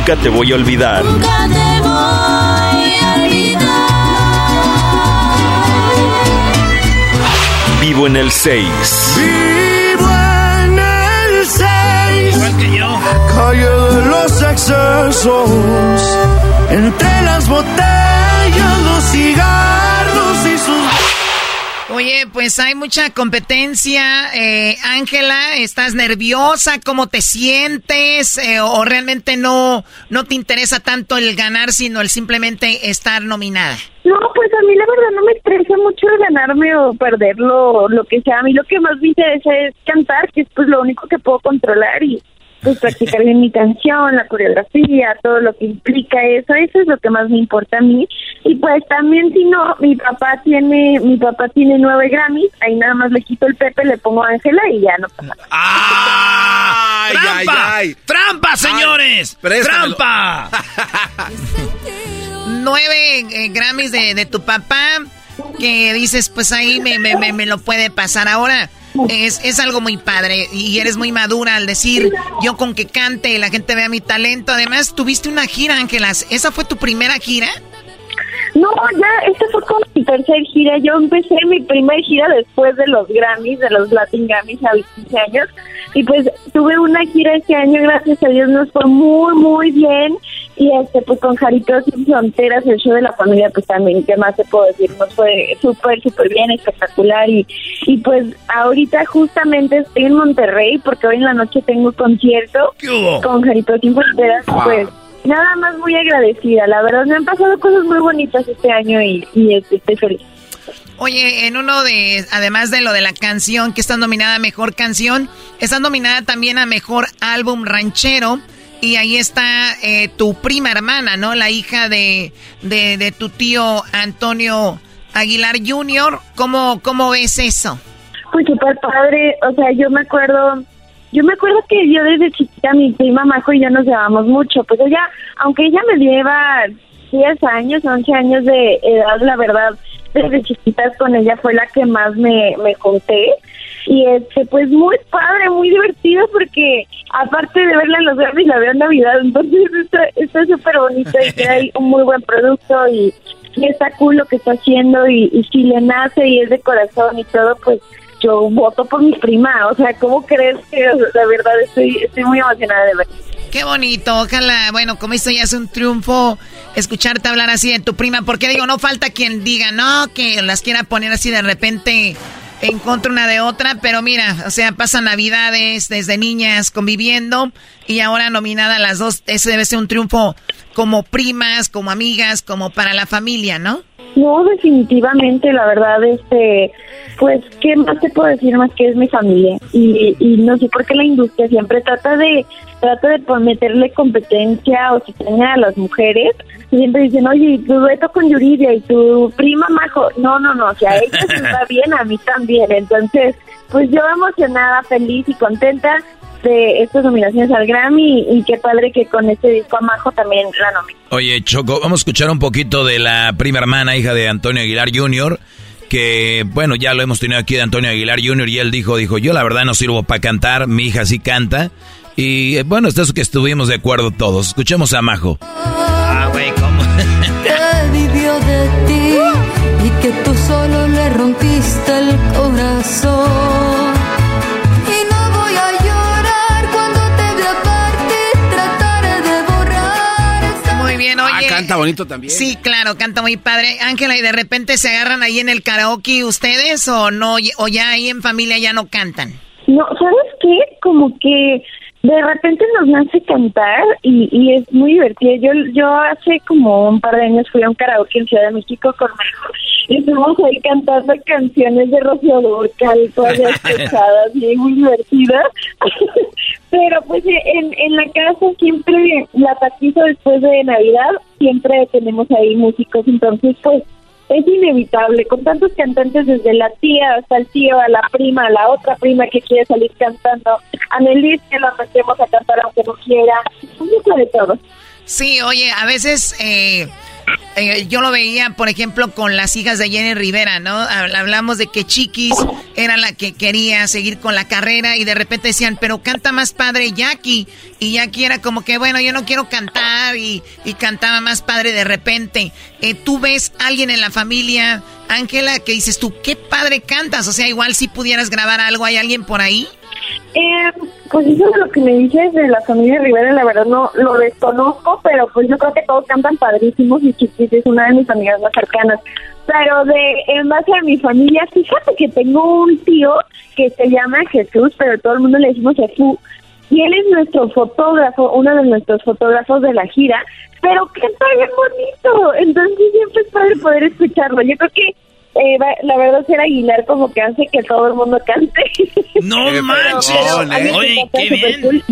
Speaker 13: Nunca te voy a olvidar.
Speaker 12: Nunca te voy a olvidar.
Speaker 13: Vivo en el 6.
Speaker 14: Vivo en el 6.
Speaker 10: Igual que yo.
Speaker 14: Calle de los excesos. Entre las botellas, los cigarros y.
Speaker 10: Oye, pues hay mucha competencia. Eh, Ángela, ¿estás nerviosa? ¿Cómo te sientes? Eh, ¿O realmente no, no te interesa tanto el ganar, sino el simplemente estar nominada?
Speaker 6: No, pues a mí la verdad no me estresa mucho el ganarme o perderlo, lo que sea. A mí lo que más me interesa es cantar, que es pues lo único que puedo controlar y pues practicar bien mi canción, la coreografía, todo lo que implica eso, eso es lo que más me importa a mí. Y pues también si no, mi papá tiene, mi papá tiene nueve Grammys, ahí nada más le quito el Pepe, le pongo a Ángela y ya no pasa nada.
Speaker 10: ¡Ah!
Speaker 4: Ay,
Speaker 10: ¡Trampa!
Speaker 4: ay, ay.
Speaker 10: ¡Trampa, señores! ¡Trampa! Nueve eh, Grammys de, de tu papá que dices, pues ahí me, me, me, me lo puede pasar ahora. Es, es algo muy padre y eres muy madura al decir, yo con que cante la gente vea mi talento. Además, tuviste una gira, Ángelas. ¿Esa fue tu primera gira?
Speaker 6: No, ya, esta fue como mi tercer gira. Yo empecé mi primer gira después de los Grammys, de los Latin Grammys a los 15 años. Y pues tuve una gira este año, gracias a Dios nos fue muy, muy bien. Y este, pues con Jaritos Sin Fronteras, el show de la familia, pues también, ¿qué más se puedo decir? Nos fue súper, súper bien, espectacular. Y, y pues ahorita justamente estoy en Monterrey porque hoy en la noche tengo concierto
Speaker 10: ¿Qué hubo?
Speaker 6: con Jaritos Sin Fronteras. Pues nada más muy agradecida, la verdad. Me han pasado cosas muy bonitas este año y, y este, estoy feliz.
Speaker 10: Oye, en uno de, además de lo de la canción, que está nominada a Mejor Canción, está nominada también a Mejor Álbum Ranchero. Y ahí está eh, tu prima hermana, ¿no? La hija de, de, tu tío Antonio Aguilar Jr. ¿Cómo, ¿Cómo ves eso?
Speaker 6: Pues súper padre, o sea, yo me acuerdo, yo me acuerdo que yo desde chiquita, mi prima Majo y yo nos llevamos mucho, pues ella, aunque ella me lleva 10 años, 11 años de edad, la verdad, desde chiquitas con ella fue la que más me, me conté. Y este, pues muy padre, muy divertido porque aparte de verla en los Grammys, la veo en Navidad, entonces está súper bonito y hay un muy buen producto y, y está cool lo que está haciendo. Y, y si le nace y es de corazón y todo, pues yo voto por mi prima, o sea, ¿cómo crees que la verdad estoy, estoy muy emocionada de ver?
Speaker 10: Qué bonito, ojalá, bueno, como esto ya es un triunfo, escucharte hablar así de tu prima, porque digo, no falta quien diga, no, que las quiera poner así de repente en contra una de otra, pero mira, o sea, pasan navidades desde niñas conviviendo y ahora nominada las dos, ese debe ser un triunfo como primas, como amigas, como para la familia, ¿no?
Speaker 6: No, definitivamente, la verdad, este, pues, ¿qué más te puedo decir más que es mi familia? Y, y no sé por qué la industria siempre trata de, trata de meterle competencia o si tenga a las mujeres, siempre dicen, oye, tu dueto con Yuridia y tu prima Majo, no, no, no, o sea, a ellos les va bien, a mí también, entonces, pues yo emocionada, feliz y contenta de estas nominaciones al Grammy y, qué padre que con este disco a Majo también la.
Speaker 5: Oye, Choco, vamos a escuchar un poquito de la prima hermana, hija de Antonio Aguilar Jr., que, bueno, ya lo hemos tenido aquí de Antonio Aguilar Jr. y él dijo, dijo, yo la verdad no sirvo para cantar, mi hija sí canta. Y eh, bueno, esto es que estuvimos de acuerdo todos. Escuchemos a Majo.
Speaker 10: Ah, güey,
Speaker 4: canta bonito también.
Speaker 10: Sí, claro, canta muy padre. Ángela, ¿y de repente se agarran ahí en el karaoke ustedes o no? O ya ahí en familia ya no cantan.
Speaker 6: No, ¿sabes qué? Como que de repente nos nace cantar y, y es muy divertido. Yo yo hace como un par de años fui a un karaoke en Ciudad de México con y estuvimos ahí cantando canciones de Rocío Durcal, todas pesadas y muy divertidas. Pero pues en, en la casa siempre, la taquizo después de Navidad, siempre tenemos ahí músicos, entonces pues es inevitable, con tantos cantantes desde la tía hasta el tío, a la prima, a la otra prima que quiere salir cantando, a Nelis que la metemos a cantar aunque no quiera, un de todo.
Speaker 10: Sí, oye, a veces eh, eh, yo lo veía, por ejemplo, con las hijas de Jenny Rivera, ¿no? Hablamos de que Chiquis era la que quería seguir con la carrera y de repente decían, pero canta más padre Jackie. Y Jackie era como que, bueno, yo no quiero cantar y, cantaba más padre de repente. Eh, ¿Tú ves alguien en la familia, Ángela, que dices tú, qué padre cantas? O sea, igual si pudieras grabar algo, ¿hay alguien por ahí?
Speaker 6: Eh, pues eso de lo que me dices de la familia Rivera, la verdad no lo desconozco, pero pues yo creo que todos cantan padrísimos y Chiquis es una de mis amigas más cercanas. Pero de en base a mi familia, fíjate que tengo un tío que se llama Jesús, pero todo el mundo le decimos Jesús. Y él es nuestro fotógrafo, uno de nuestros fotógrafos de la gira, pero canta bien bonito. Entonces siempre es padre poder escucharlo. Yo creo que eh, la verdad ser Aguilar como que hace que todo el mundo cante.
Speaker 10: No manches. Oye, qué bien.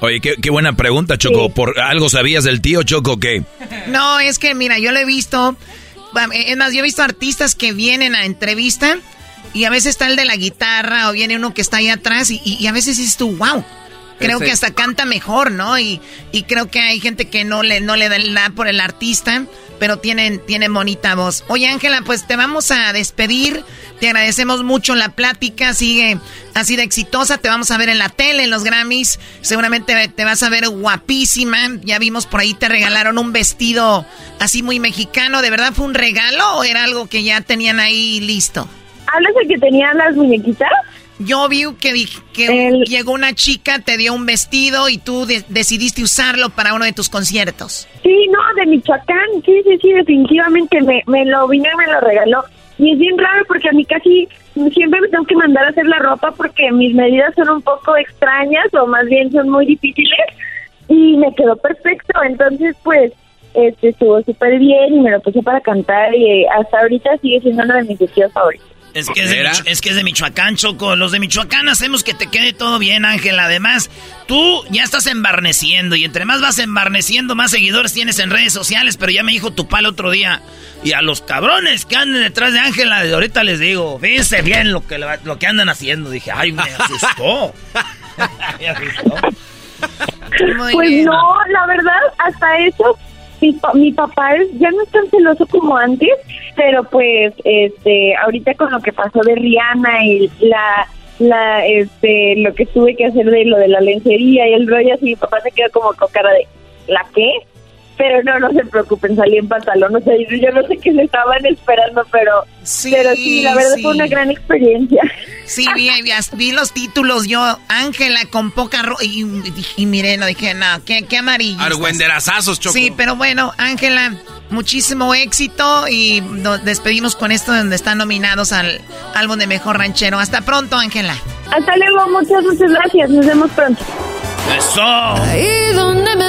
Speaker 5: Oye, qué, buena pregunta, Choco. ¿Por algo sabías del tío Choco qué?
Speaker 10: No, es que mira, yo lo he visto. Es más, yo he visto artistas que vienen a entrevista y a veces está el de la guitarra o viene uno que está ahí atrás y, y a veces dices tú, wow, creo que hasta canta mejor, ¿no? Y, y creo que hay gente que no le, no le da nada por el artista, pero tienen, tienen bonita voz. Oye, Ángela, pues te vamos a despedir. Te agradecemos mucho la plática. Sigue así de exitosa. Te vamos a ver en la tele, en los Grammys. Seguramente te vas a ver guapísima. Ya vimos por ahí te regalaron un vestido así muy mexicano. ¿De verdad fue un regalo o era algo que ya tenían ahí listo?
Speaker 6: ¿Hablas de que tenían las muñequitas?
Speaker 10: Yo vi que, que llegó una chica, te dio un vestido y tú decidiste usarlo para uno de tus conciertos.
Speaker 6: Sí, no, de Michoacán, sí, sí, sí, definitivamente me, me lo vino y me lo regaló. Y es bien raro porque a mí casi siempre me tengo que mandar a hacer la ropa porque mis medidas son un poco extrañas o más bien son muy difíciles y me quedó perfecto. Entonces, pues, este estuvo súper bien y me lo puse para cantar y eh, hasta ahorita sigue siendo uno de mis vestidos favoritos.
Speaker 10: Es que es, de es que es de Michoacán, Choco. Los de Michoacán hacemos que te quede todo bien, Ángel. Además, tú ya estás embarneciendo y entre más vas embarneciendo, más seguidores tienes en redes sociales. Pero ya me dijo tu pal otro día. Y a los cabrones que andan detrás de Ángela, de ahorita les digo, fíjense bien lo que, lo que andan haciendo. Dije, ay, me asustó.
Speaker 6: me asustó. pues no, la verdad, hasta eso mi, papá es, ya no es tan celoso como antes, pero pues este ahorita con lo que pasó de Rihanna y la la este lo que tuve que hacer de lo de la lencería y el rollo así mi papá se quedó como con cara de ¿la qué? Pero no, no se preocupen, salí en pantalón, o sea, yo no sé qué le estaban esperando, pero sí, pero sí la verdad fue una gran experiencia.
Speaker 10: Sí, vi, vi, los títulos, yo, Ángela con poca ropa, y, y, miré, no dije, no, qué, qué amarillo.
Speaker 4: Argüenderazazos, Choco.
Speaker 10: Sí, pero bueno, Ángela, muchísimo éxito y nos despedimos con esto donde están nominados al álbum de Mejor Ranchero. Hasta pronto, Ángela.
Speaker 6: Hasta luego, muchas, muchas gracias. Nos vemos pronto.
Speaker 3: ¡Eso!
Speaker 12: Ahí donde me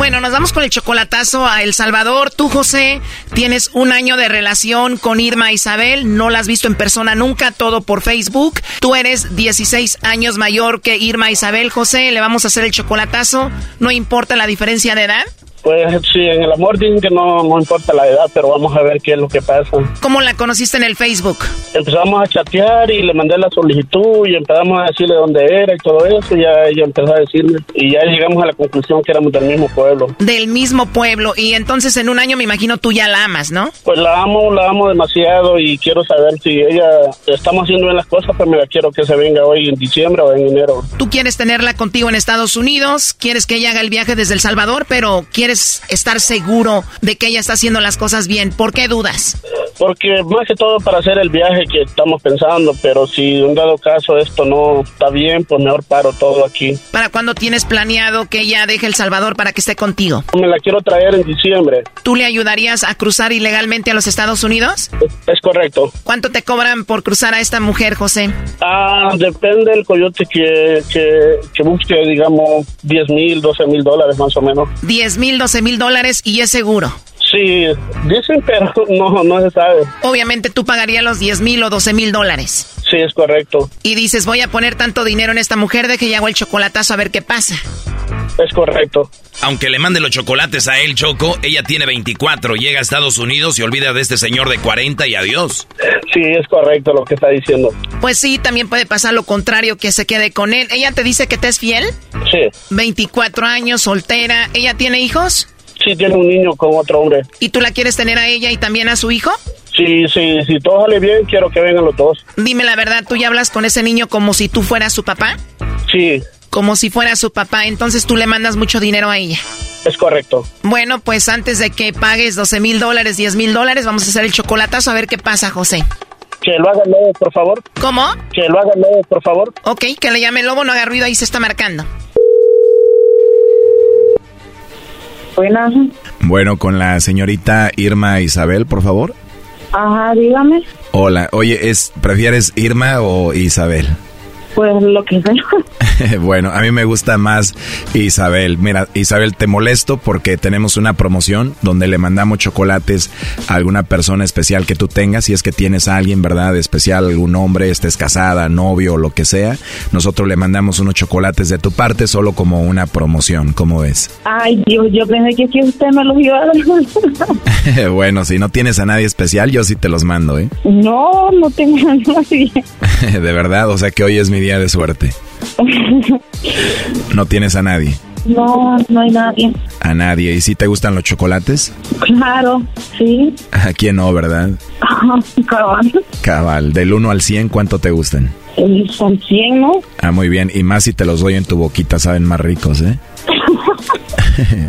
Speaker 10: Bueno, nos vamos con el chocolatazo a El Salvador. Tú, José, tienes un año de relación con Irma Isabel. No la has visto en persona nunca, todo por Facebook. Tú eres 16 años mayor que Irma Isabel. José, le vamos a hacer el chocolatazo. No importa la diferencia de edad.
Speaker 15: Pues sí, en el amor dicen que no, no importa la edad, pero vamos a ver qué es lo que pasa.
Speaker 10: ¿Cómo la conociste en el Facebook?
Speaker 15: Empezamos a chatear y le mandé la solicitud y empezamos a decirle dónde era y todo eso. Y ya ella empezó a decirme. Y ya llegamos a la conclusión que éramos del mismo pueblo.
Speaker 10: Del mismo pueblo. Y entonces en un año me imagino tú ya la amas, ¿no?
Speaker 15: Pues la amo, la amo demasiado y quiero saber si ella estamos haciendo bien las cosas, pues me la quiero que se venga hoy en diciembre o en enero.
Speaker 10: Tú quieres tenerla contigo en Estados Unidos, quieres que ella haga el viaje desde El Salvador, pero quieres estar seguro de que ella está haciendo las cosas bien. ¿Por qué dudas?
Speaker 15: Porque más que todo para hacer el viaje que estamos pensando, pero si en dado caso esto no está bien, pues mejor paro todo aquí.
Speaker 10: ¿Para cuándo tienes planeado que ella deje El Salvador para que esté contigo?
Speaker 15: Me la quiero traer en diciembre.
Speaker 10: ¿Tú le ayudarías a cruzar ilegalmente a los Estados Unidos?
Speaker 15: Es, es correcto.
Speaker 10: ¿Cuánto te cobran por cruzar a esta mujer, José?
Speaker 15: Ah, depende del coyote que, que, que busque, digamos, 10 mil, 12 mil dólares más o menos.
Speaker 10: 10 mil, 12 mil dólares y es seguro.
Speaker 15: Sí, dicen, pero no, no se sabe.
Speaker 10: Obviamente tú pagarías los 10 mil o 12 mil dólares.
Speaker 15: Sí, es correcto.
Speaker 10: Y dices, voy a poner tanto dinero en esta mujer de que ya hago el chocolatazo a ver qué pasa.
Speaker 15: Es correcto.
Speaker 5: Aunque le mande los chocolates a él, Choco, ella tiene 24, llega a Estados Unidos y olvida de este señor de 40 y adiós.
Speaker 15: Sí, es correcto lo que está diciendo.
Speaker 10: Pues sí, también puede pasar lo contrario, que se quede con él. ¿Ella te dice que te es fiel?
Speaker 15: Sí.
Speaker 10: 24 años, soltera. ¿Ella tiene hijos?
Speaker 15: Sí, tiene un niño con otro hombre.
Speaker 10: ¿Y tú la quieres tener a ella y también a su hijo?
Speaker 15: Sí, sí, si todo sale bien, quiero que vengan los dos.
Speaker 10: Dime la verdad, ¿tú ya hablas con ese niño como si tú fueras su papá?
Speaker 15: Sí.
Speaker 10: Como si fuera su papá, entonces tú le mandas mucho dinero a ella.
Speaker 15: Es correcto.
Speaker 10: Bueno, pues antes de que pagues 12 mil dólares, 10 mil dólares, vamos a hacer el chocolatazo a ver qué pasa, José.
Speaker 15: Que lo haga Lobo, por favor.
Speaker 10: ¿Cómo?
Speaker 15: Que lo haga Lobo, por favor.
Speaker 10: Ok, que le llame Lobo, no haga ruido, ahí se está marcando.
Speaker 6: Buenas.
Speaker 5: Bueno, con la señorita Irma Isabel, por favor.
Speaker 6: Ajá, dígame.
Speaker 5: Hola, oye, es ¿prefieres Irma o Isabel?
Speaker 16: Pues lo que sea.
Speaker 17: bueno, a mí me gusta más Isabel. Mira, Isabel, te molesto porque tenemos una promoción donde le mandamos chocolates a alguna persona especial que tú tengas. Si es que tienes a alguien, ¿verdad? Especial, algún hombre, estés casada, novio, lo que sea. Nosotros le mandamos unos chocolates de tu parte solo como una promoción. ¿Cómo ves?
Speaker 16: Ay, Dios, yo pensé que si usted me los iba a dar.
Speaker 17: bueno, si no tienes a nadie especial, yo sí te los mando, ¿eh?
Speaker 16: No, no tengo a nadie.
Speaker 17: de verdad, o sea que hoy es mi día de suerte. ¿No tienes a nadie?
Speaker 16: No, no hay nadie.
Speaker 17: ¿A nadie? ¿Y si te gustan los chocolates?
Speaker 16: Claro, sí.
Speaker 17: ¿A quién no, verdad?
Speaker 16: Cabal.
Speaker 17: Cabal, del 1 al 100, ¿cuánto te gustan?
Speaker 16: Son 100, ¿no?
Speaker 17: Ah, muy bien. Y más si te los doy en tu boquita, saben más ricos, ¿eh?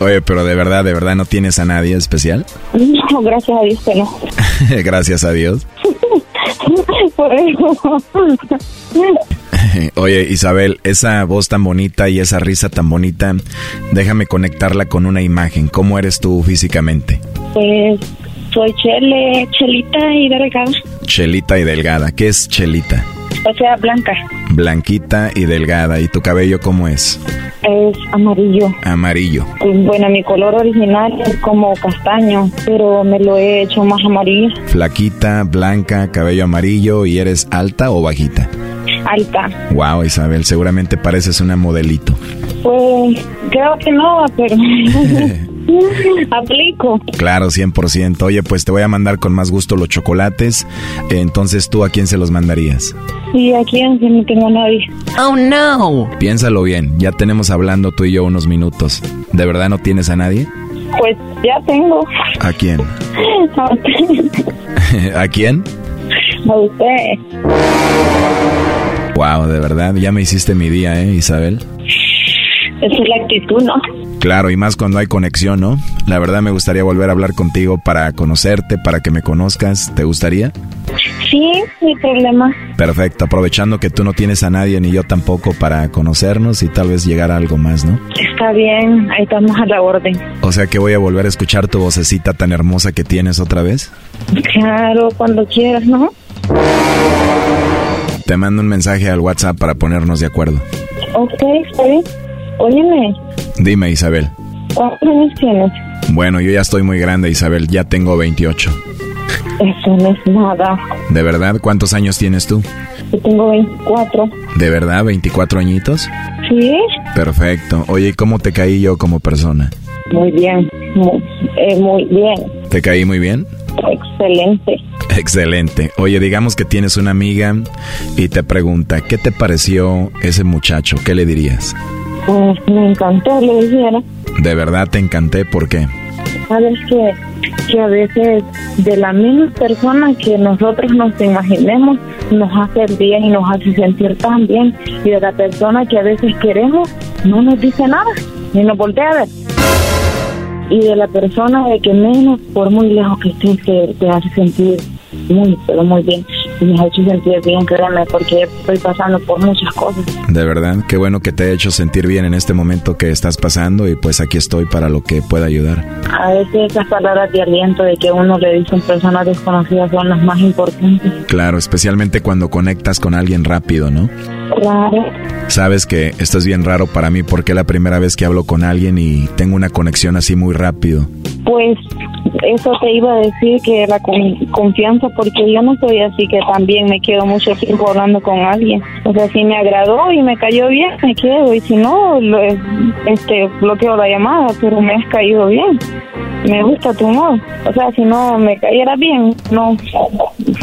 Speaker 17: Oye, pero de verdad, de verdad, ¿no tienes a nadie especial?
Speaker 16: No, gracias a Dios que no.
Speaker 17: gracias a Dios.
Speaker 16: Por eso.
Speaker 17: Oye, Isabel, esa voz tan bonita y esa risa tan bonita, déjame conectarla con una imagen. ¿Cómo eres tú físicamente?
Speaker 16: Pues soy chele, chelita y delgada.
Speaker 17: Chelita y delgada. ¿Qué es chelita?
Speaker 16: O sea, blanca.
Speaker 17: Blanquita y delgada. ¿Y tu cabello cómo es?
Speaker 16: Es amarillo.
Speaker 17: Amarillo.
Speaker 16: Bueno, mi color original es como castaño, pero me lo he hecho más amarillo.
Speaker 17: Flaquita, blanca, cabello amarillo. ¿Y eres alta o bajita?
Speaker 16: Alta.
Speaker 17: Wow, Isabel, seguramente pareces una modelito.
Speaker 16: Pues creo que no, pero aplico.
Speaker 17: Claro, 100%. Oye, pues te voy a mandar con más gusto los chocolates. Entonces, ¿tú a quién se los mandarías?
Speaker 16: Sí, a quién, si no tengo a nadie.
Speaker 17: Oh, no. Piénsalo bien, ya tenemos hablando tú y yo unos minutos. ¿De verdad no tienes a nadie?
Speaker 16: Pues ya tengo.
Speaker 17: ¿A quién?
Speaker 16: A usted.
Speaker 17: ¿A quién?
Speaker 16: A usted.
Speaker 17: Wow, de verdad, ya me hiciste mi día, ¿eh, Isabel?
Speaker 16: Esa es la actitud, ¿no?
Speaker 17: Claro, y más cuando hay conexión, ¿no? La verdad me gustaría volver a hablar contigo para conocerte, para que me conozcas. ¿Te gustaría?
Speaker 16: Sí, mi problema.
Speaker 17: Perfecto, aprovechando que tú no tienes a nadie ni yo tampoco para conocernos y tal vez llegar a algo más, ¿no?
Speaker 16: Está bien, ahí estamos a la orden.
Speaker 17: O sea que voy a volver a escuchar tu vocecita tan hermosa que tienes otra vez.
Speaker 16: Claro, cuando quieras, ¿no?
Speaker 17: Te mando un mensaje al WhatsApp para ponernos de acuerdo.
Speaker 16: Ok, está bien. Óyeme,
Speaker 17: Dime, Isabel.
Speaker 16: ¿cuántos años tienes?
Speaker 17: Bueno, yo ya estoy muy grande, Isabel. Ya tengo 28.
Speaker 16: Eso no es nada.
Speaker 17: ¿De verdad? ¿Cuántos años tienes tú?
Speaker 16: Yo tengo 24.
Speaker 17: ¿De verdad? ¿24 añitos?
Speaker 16: ¿Sí?
Speaker 17: Perfecto. Oye, ¿y ¿cómo te caí yo como persona?
Speaker 16: Muy bien, muy, eh, muy bien.
Speaker 17: ¿Te caí muy bien?
Speaker 16: Excelente.
Speaker 17: Excelente. Oye, digamos que tienes una amiga y te pregunta, ¿qué te pareció ese muchacho? ¿Qué le dirías?
Speaker 16: Pues me encantó, le dijera.
Speaker 17: De verdad te encanté, ¿por qué?
Speaker 16: Sabes que, que a veces de la misma persona que nosotros nos imaginemos nos hace bien y nos hace sentir tan bien. Y de la persona que a veces queremos no nos dice nada, ni nos voltea a ver. Y de la persona de que menos, por muy lejos que estés, te, te hace sentir muy, pero muy bien. Me ha hecho sentir bien, créeme, porque estoy pasando por muchas cosas.
Speaker 17: De verdad, qué bueno que te he hecho sentir bien en este momento que estás pasando y pues aquí estoy para lo que pueda ayudar.
Speaker 16: A veces esas palabras de aliento de que uno le dicen personas desconocidas son las más importantes.
Speaker 17: Claro, especialmente cuando conectas con alguien rápido, ¿no?
Speaker 16: Claro.
Speaker 17: Sabes que esto es bien raro para mí porque es la primera vez que hablo con alguien y tengo una conexión así muy rápido.
Speaker 16: Pues eso te iba a decir que la con- confianza, porque yo no soy así que también me quedo mucho tiempo hablando con alguien. O sea, si me agradó y me cayó bien, me quedo, y si no, lo- este bloqueo la llamada, pero me has caído bien. Me gusta tu humor. O sea, si no me cayera bien, no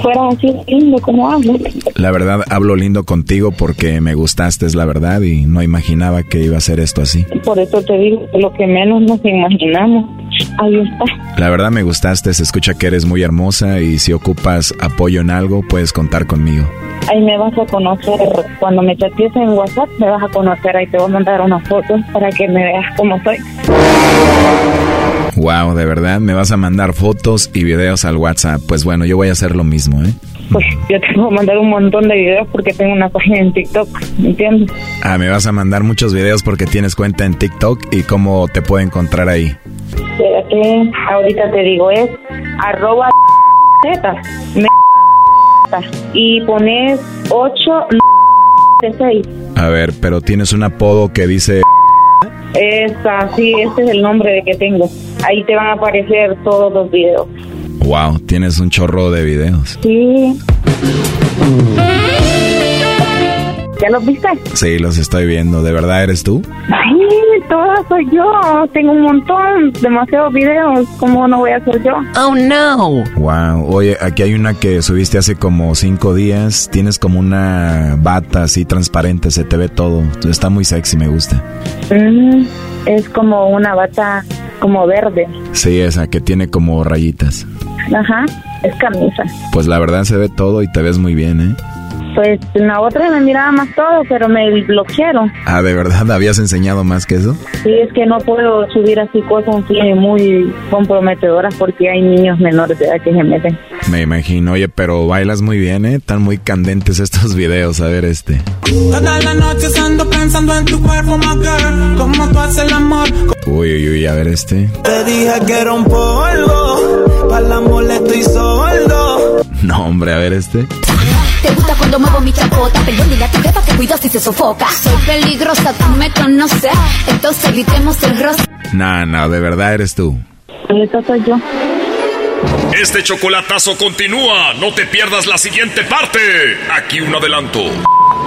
Speaker 16: fuera así lindo como hablas.
Speaker 17: La verdad, hablo lindo contigo porque me gustaste, es la verdad, y no imaginaba que iba a ser esto así.
Speaker 16: Por eso te digo lo que menos nos imaginamos. Ahí está.
Speaker 17: La verdad me gustaste, se escucha que eres muy hermosa y si ocupas apoyo en algo, puedes contar conmigo.
Speaker 16: Ahí me vas a conocer. Cuando me chatees en WhatsApp, me vas a conocer. Ahí te voy a mandar una foto para que me veas cómo soy.
Speaker 17: Wow, de verdad, me vas a mandar fotos y videos al WhatsApp. Pues bueno, yo voy a hacer lo mismo, ¿eh?
Speaker 16: Pues yo te voy a mandar un montón de videos porque tengo una página en TikTok. ¿Me entiendes?
Speaker 17: Ah, me vas a mandar muchos videos porque tienes cuenta en TikTok y cómo te puedo encontrar ahí.
Speaker 16: Espérate, ahorita te digo, es arroba Z. Y pones 8 6.
Speaker 17: A ver, pero tienes un apodo que dice...
Speaker 16: Esa, sí, este es el nombre de que tengo. Ahí te van a aparecer todos los videos.
Speaker 17: Wow, tienes un chorro de videos.
Speaker 16: Sí. ¿Ya los viste?
Speaker 17: Sí, los estoy viendo. ¿De verdad eres tú?
Speaker 16: Sí, toda soy yo. Tengo un montón, demasiados videos. ¿Cómo no voy a ser yo?
Speaker 18: Oh, no.
Speaker 17: Wow. Oye, aquí hay una que subiste hace como cinco días. Tienes como una bata así transparente, se te ve todo. Está muy sexy, me gusta.
Speaker 16: Mm, es como una bata como verde.
Speaker 17: Sí, esa que tiene como rayitas.
Speaker 16: Ajá, es camisa.
Speaker 17: Pues la verdad se ve todo y te ves muy bien, ¿eh?
Speaker 16: Pues en la otra me miraba más todo, pero me bloquearon.
Speaker 17: Ah, ¿de verdad habías enseñado más que eso?
Speaker 16: Sí, es que no puedo subir así cosas muy comprometedoras porque hay niños menores de edad que se meten.
Speaker 17: Me imagino, oye, pero bailas muy bien, ¿eh? Están muy candentes estos videos, a ver este.
Speaker 7: Toda la noche ando pensando en tu cuerpo, my girl. Cómo tú haces el amor.
Speaker 17: Uy, uy, uy, a ver este.
Speaker 7: Te dije que era un polvo. Para la molesto y sordo.
Speaker 17: No, hombre, a ver este.
Speaker 19: Te gusta cuando muevo mi chapota, perdón, dile a tu jefa que cuido si se sofoca. Soy peligrosa, tú me conoces, entonces gritemos el rostro.
Speaker 17: No, no, de verdad eres tú.
Speaker 16: Eso soy yo.
Speaker 1: Este chocolatazo continúa. No te pierdas la siguiente parte. Aquí un adelanto.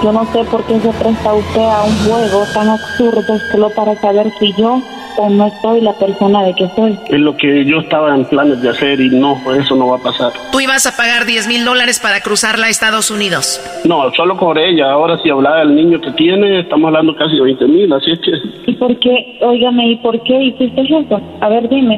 Speaker 16: Yo no sé por qué se presta usted a un juego tan absurdo solo para saber si yo o no soy la persona de que soy.
Speaker 15: Es lo que yo estaba en planes de hacer y no, eso no va a pasar.
Speaker 10: Tú ibas a pagar 10 mil dólares para cruzarla a Estados Unidos.
Speaker 15: No, solo por ella. Ahora si hablaba del niño que tiene, estamos hablando casi de 20 mil, así es que...
Speaker 16: ¿Y por qué? Óigame, ¿y por qué hiciste eso? A ver, dime.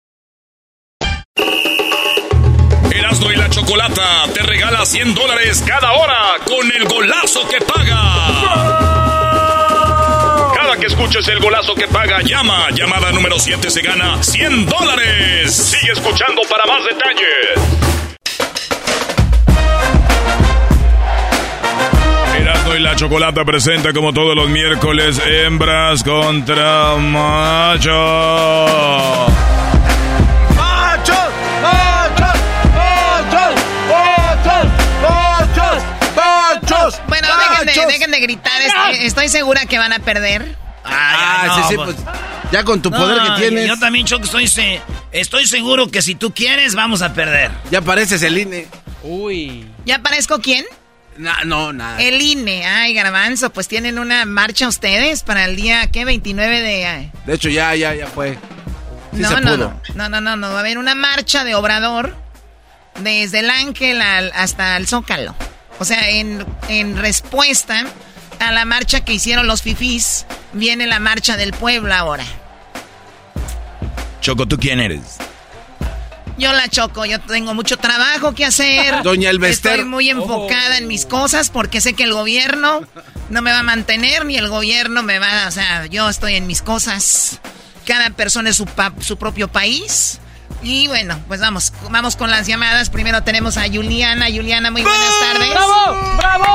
Speaker 1: Chocolata te regala 100 dólares cada hora con el golazo que paga. Cada que escuches el golazo que paga, llama. Llamada número 7 se gana 100 dólares. Sigue escuchando para más detalles. Erasmo y la Chocolata presenta como todos los miércoles hembras contra machos.
Speaker 10: Dejen de, dejen de gritar. Estoy, estoy segura que van a perder.
Speaker 4: Ah, sí, sí, pues. Ya con tu poder que tienes.
Speaker 10: Yo también, Choco, estoy, estoy seguro que si tú quieres, vamos a perder.
Speaker 4: Ya pareces el INE.
Speaker 10: Uy. ¿Ya parezco quién?
Speaker 4: No, no, nada.
Speaker 10: El INE. Ay, garbanzo, pues tienen una marcha ustedes para el día, ¿qué? 29 de... ay,
Speaker 4: De hecho, ya, ya, ya fue. Sí
Speaker 10: no,
Speaker 4: se
Speaker 10: no,
Speaker 4: pudo.
Speaker 10: no, no, no, no, no, va a haber una marcha de Obrador desde el Ángel al- hasta el Zócalo. O sea, en, en respuesta a la marcha que hicieron los fifís, viene la marcha del pueblo ahora.
Speaker 17: Choco, ¿tú quién eres?
Speaker 10: Yo la choco, yo tengo mucho trabajo que hacer.
Speaker 4: Doña Elvester.
Speaker 10: Estoy muy enfocada en mis cosas porque sé que el gobierno no me va a mantener ni el gobierno me va a... O sea, yo estoy en mis cosas. Cada persona es su, pa- su propio país. Y bueno, pues vamos, vamos con las llamadas. Primero tenemos a Juliana. Juliana, muy buenas tardes.
Speaker 7: ¡Bravo! ¡Bravo!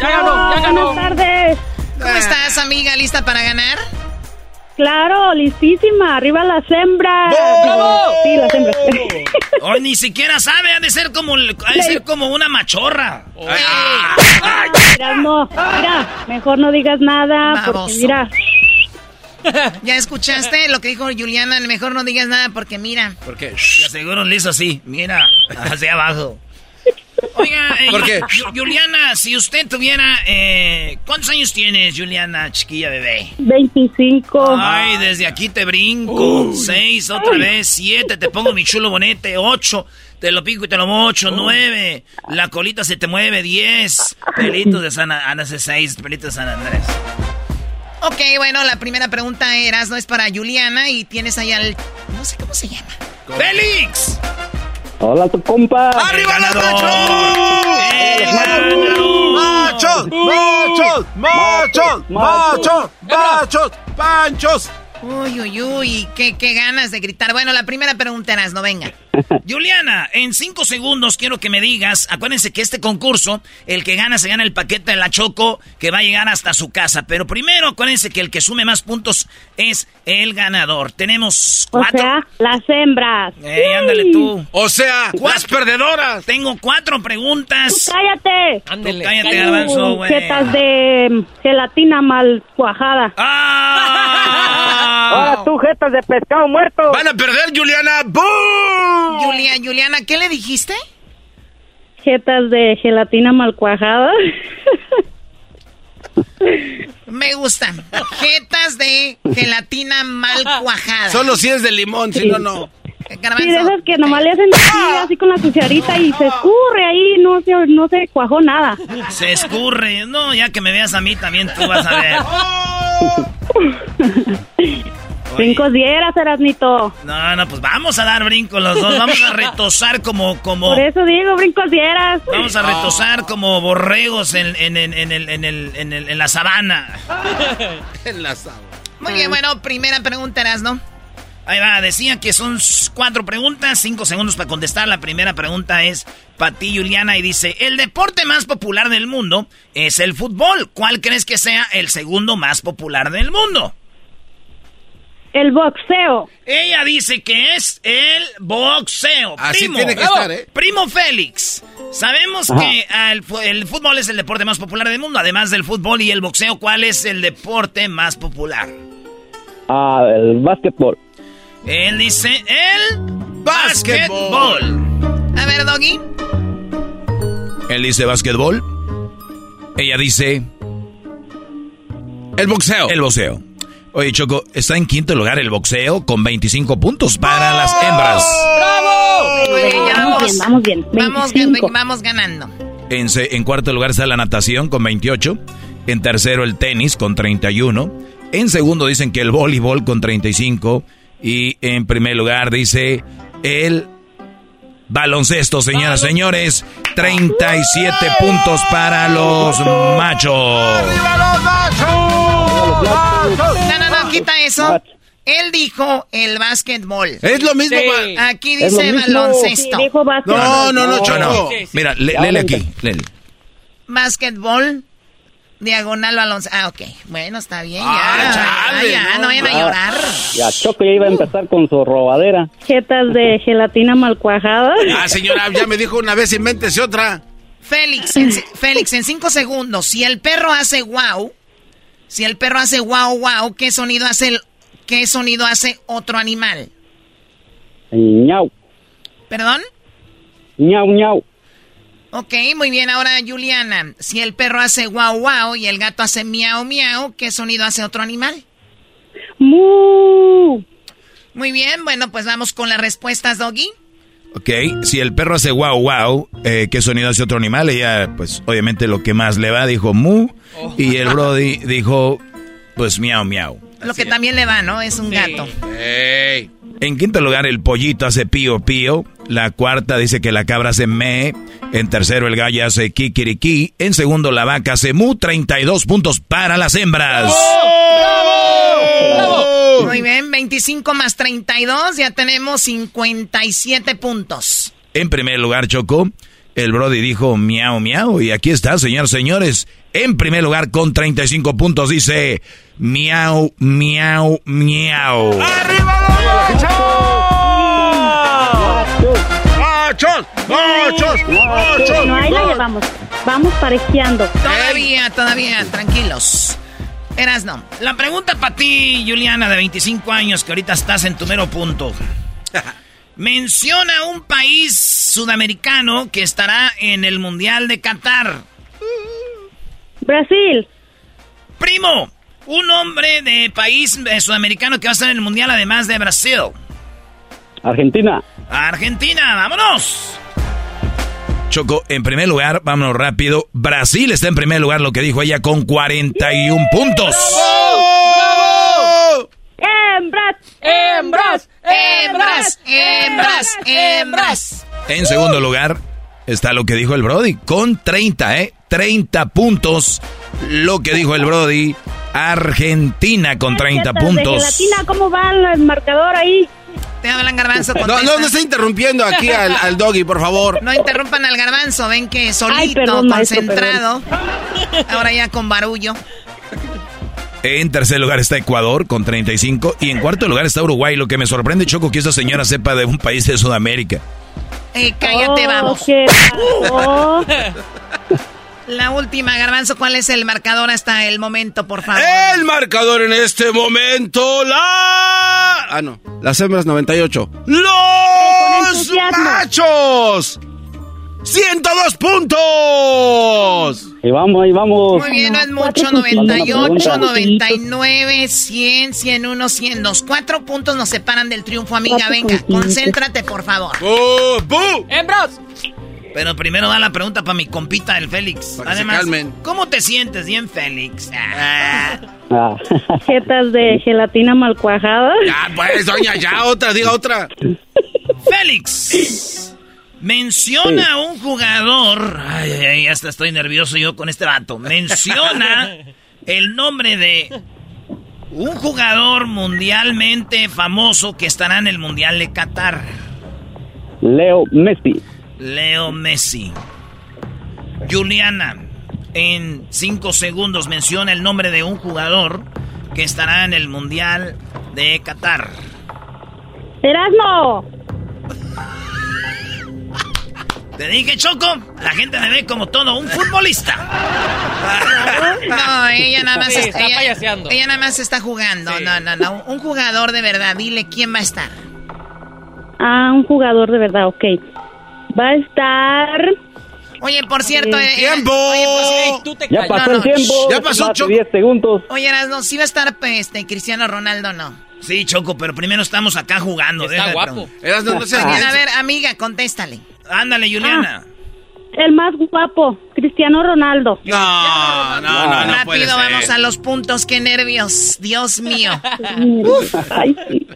Speaker 7: Ya ganó, ya ganó.
Speaker 20: Buenas tardes.
Speaker 10: ¿Cómo estás, amiga? ¿Lista para ganar?
Speaker 20: Claro, listísima. Arriba las hembras. Sí, las hembras.
Speaker 10: Hoy ni siquiera sabe, ha de ser como, ha de ser como una machorra.
Speaker 20: Mira, no. Mira, mejor no digas nada porque
Speaker 10: Baboso.
Speaker 20: mira.
Speaker 10: ¿Ya escuchaste lo que dijo Juliana? Mejor no digas nada porque mira.
Speaker 4: ¿Por qué?
Speaker 10: Ya seguro le hizo así. Mira, hacia abajo.
Speaker 3: Oiga, eh,
Speaker 4: ¿Por qué?
Speaker 3: Yu- Juliana, si usted tuviera... eh, ¿Cuántos años tienes, Juliana, chiquilla bebé?
Speaker 20: 25.
Speaker 3: Ay, desde aquí te brinco. Seis, otra vez. Siete, te pongo mi chulo bonete. Ocho, te lo pico y te lo mocho. Nueve, la colita se te mueve. Diez, pelitos de San Andrés. Seis, pelitos de San Andrés. Ok, bueno, la primera pregunta eras, no es para Juliana y tienes ahí al... No sé cómo se llama. ¡Félix!
Speaker 21: Hola, tu compa.
Speaker 3: ¡Arriba la
Speaker 4: ¡Machos! ¡Machos! ¡Machos! ¡Machos! ¡Machos! ¡Panchos!
Speaker 3: Uy, uy, uy, qué, qué ganas de gritar. Bueno, la primera pregunta eras, no venga. Juliana, en cinco segundos quiero que me digas, acuérdense que este concurso, el que gana se gana el paquete de la Choco que va a llegar hasta su casa. Pero primero acuérdense que el que sume más puntos es el ganador. Tenemos
Speaker 20: O
Speaker 3: cuatro.
Speaker 20: sea, las hembras.
Speaker 3: Ey, ándale tú.
Speaker 4: O sea, las perdedoras.
Speaker 3: Tengo cuatro preguntas.
Speaker 20: ¡Cállate!
Speaker 3: Ándale. Cállate, garbanzo, güey.
Speaker 20: De gelatina mal cuajada.
Speaker 21: Ahora tú, jetas de pescado muerto.
Speaker 4: ¡Van a perder, Juliana! ¡Boom!
Speaker 3: Julia, Juliana, ¿qué le dijiste?
Speaker 20: Jetas de gelatina mal cuajada.
Speaker 3: Me gustan. Jetas de gelatina mal cuajada.
Speaker 4: Solo si es de limón, si no, no.
Speaker 20: Sí, de esas que nomás le hacen así, así con la cucharita y se escurre ahí, no se, no se cuajó nada.
Speaker 3: Se escurre. No, ya que me veas a mí también tú vas a ver.
Speaker 20: Brincos dieras, Erasnito.
Speaker 3: No, no, pues vamos a dar brinco los dos. Vamos a retosar como, como.
Speaker 20: Por eso digo, brincos dieras.
Speaker 3: Vamos a retosar como borregos en, en, en, en el, en, el, en, el- en la sabana.
Speaker 4: En la sábana.
Speaker 3: Muy bien, bueno, primera pregunta eras, ¿no? Ahí va, decía que son cuatro preguntas, cinco segundos para contestar. La primera pregunta es para ti, Juliana, y dice, el deporte más popular del mundo es el fútbol. ¿Cuál crees que sea el segundo más popular del mundo?
Speaker 20: El boxeo.
Speaker 3: Ella dice que es el boxeo.
Speaker 4: Así
Speaker 3: Primo,
Speaker 4: tiene que estar, ¿eh?
Speaker 3: Primo Félix. Sabemos
Speaker 21: Ajá.
Speaker 3: que el, el fútbol es el deporte más popular del mundo. Además del fútbol y el boxeo, ¿cuál es el deporte más popular?
Speaker 21: Ah, el básquetbol.
Speaker 3: Él dice el básquetbol. A ver, Doggy.
Speaker 5: Él dice básquetbol. Ella dice...
Speaker 4: El boxeo.
Speaker 5: El boxeo. Oye, Choco, está en quinto lugar el boxeo con 25 puntos para las hembras.
Speaker 3: ¡Bravo! Muy bien, ya
Speaker 20: Vamos bien, vamos bien.
Speaker 3: Vamos,
Speaker 20: 25.
Speaker 3: vamos ganando.
Speaker 5: En, en cuarto lugar está la natación con 28. En tercero el tenis con 31. En segundo dicen que el voleibol con 35. Y en primer lugar dice el baloncesto, señoras y señores. 37 puntos para los machos.
Speaker 3: No, no, no, quita eso. Él dijo el básquetbol.
Speaker 4: Es lo mismo.
Speaker 21: Sí.
Speaker 3: Aquí dice baloncesto.
Speaker 20: Sí.
Speaker 4: No, no, no,
Speaker 5: No,
Speaker 4: Choco.
Speaker 5: no. Mira, le- léele aquí. léele.
Speaker 3: Básquetbol, diagonal baloncesto. Ah, ok. Bueno, está bien.
Speaker 4: Ah,
Speaker 3: ya,
Speaker 4: chale,
Speaker 3: ya, ya,
Speaker 4: no,
Speaker 3: no vayan a
Speaker 21: Ah,
Speaker 3: llorar.
Speaker 21: Ya Choco ya iba a empezar con su robadera.
Speaker 20: Jetas de gelatina mal cuajada.
Speaker 4: Ah, señora, ya me dijo una vez, invéntese otra.
Speaker 3: Félix, en, Félix, en cinco segundos, si el perro hace wow, si el perro hace wow, wow, ¿qué sonido hace el, qué sonido hace otro animal?
Speaker 21: Ñau,
Speaker 3: ¿Perdón?
Speaker 21: ñau, ñau.
Speaker 3: Ok, muy bien. Ahora, Juliana, si el perro hace wow, wow y el gato hace miau, miau, ¿qué sonido hace otro animal?
Speaker 20: Mu.
Speaker 3: Muy bien, bueno, pues vamos con las respuestas, Doggy.
Speaker 5: Ok, si el perro hace wow, wow, eh, ¿qué sonido hace otro animal? Ella, pues, obviamente lo que más le va, dijo mu. Y el Brody dijo, pues, miau, miau.
Speaker 3: Lo que también le va, ¿no? Es un gato.
Speaker 4: Ey.
Speaker 5: En quinto lugar, el pollito hace pío, pío. La cuarta dice que la cabra hace me. En tercero, el gallo hace kikiriki. En segundo, la vaca hace mu. 32 puntos para las hembras.
Speaker 3: Muy bien, 25 más 32, ya tenemos 57 puntos.
Speaker 5: En primer lugar, Choco, el Brody dijo miau, miau. Y aquí está, señores, señores. En primer lugar, con 35 puntos, dice miau, miau, miau.
Speaker 4: ¡Machos! ¡Machos! ¡Machos!
Speaker 20: No, ahí la llevamos. Vamos parejeando.
Speaker 3: Todavía, todavía, tranquilos. Eras no. La pregunta para ti, Juliana, de 25 años, que ahorita estás en tu mero punto. Menciona un país sudamericano que estará en el Mundial de Qatar?
Speaker 20: Brasil.
Speaker 3: Primo, un hombre de país eh, sudamericano que va a estar en el Mundial además de Brasil.
Speaker 21: Argentina.
Speaker 3: Argentina, vámonos.
Speaker 5: Choco, en primer lugar, vámonos rápido. Brasil está en primer lugar, lo que dijo ella, con 41 puntos.
Speaker 20: Hembras, hembras, hembras, hembras, hembras.
Speaker 5: En segundo lugar está lo que dijo el Brody, con 30, ¿eh? 30 puntos. Lo que dijo el Brody, Argentina con 30 puntos.
Speaker 20: Latina, ¿cómo va el marcador ahí?
Speaker 3: Te hablan garbanzo.
Speaker 4: No, no, no está interrumpiendo aquí al, al doggy, por favor.
Speaker 3: No interrumpan al garbanzo, ven que solito,
Speaker 20: perdón, maestro,
Speaker 3: concentrado. Ahora ya con barullo.
Speaker 5: En tercer lugar está Ecuador con 35 y en cuarto lugar está Uruguay. Lo que me sorprende, Choco, que esta señora sepa de un país de Sudamérica.
Speaker 3: Eh, cállate,
Speaker 20: Oh,
Speaker 3: vamos.
Speaker 20: ¿qué pasó?
Speaker 3: La última, garbanzo, ¿cuál es el marcador hasta el momento, por favor?
Speaker 4: El marcador en este momento, la... Ah, no. Las hembras 98. ¡Los machos! ¡102 puntos!
Speaker 21: Y vamos, ahí vamos.
Speaker 3: Muy bien, no es mucho, 98, 99, 100, 101, 102. Cuatro puntos nos separan del triunfo, amiga. Venga, concéntrate, por favor.
Speaker 9: ¡Hembras!
Speaker 3: Pero primero da la pregunta para mi compita, el Félix.
Speaker 4: Para que se
Speaker 3: Además,
Speaker 4: calmen.
Speaker 3: ¿cómo te sientes bien, Félix? Ah.
Speaker 21: Ah.
Speaker 20: Jetas de gelatina mal cuajada.
Speaker 4: Ya, pues, doña, ya, otra, diga otra.
Speaker 3: Félix, menciona a un jugador. Ay, ay, ay, hasta estoy nervioso yo con este vato. Menciona el nombre de un jugador mundialmente famoso que estará en el Mundial de Qatar.
Speaker 21: Leo Messi.
Speaker 3: Leo Messi. Juliana, en cinco segundos menciona el nombre de un jugador que estará en el Mundial de Qatar.
Speaker 20: ¡Erasmo!
Speaker 3: Te dije, Choco, la gente me ve como todo un futbolista. No, ella nada más
Speaker 9: Sí,
Speaker 3: está,
Speaker 9: está
Speaker 3: ella,
Speaker 9: payaseando.
Speaker 3: ella nada más está jugando. No, no, no. Un jugador de verdad. Dile quién va a estar.
Speaker 20: Ah, un jugador de verdad, ok. Va a estar...
Speaker 3: Oye, por cierto, eh,
Speaker 4: ¡Tiempo!
Speaker 3: oye, por cierto-
Speaker 21: Ya pasó
Speaker 3: No,
Speaker 21: el
Speaker 3: no,
Speaker 21: tiempo.
Speaker 4: ya pasó, Choco.
Speaker 21: 10 segundos.
Speaker 3: Oye, no, sí va a estar pues, este, Cristiano Ronaldo, ¿no? Sí, Choco, pero primero estamos acá jugando.
Speaker 9: Está
Speaker 3: deja,
Speaker 9: guapo.
Speaker 4: Eras, no, no seas
Speaker 3: Bien, a ver, amiga, contéstale. Ándale, Juliana.
Speaker 20: El más guapo, Cristiano Ronaldo.
Speaker 4: No, no, no, no puede
Speaker 3: Rápido,
Speaker 4: ser.
Speaker 3: vamos a los puntos. Qué nervios. Dios mío.
Speaker 20: Ay, sí.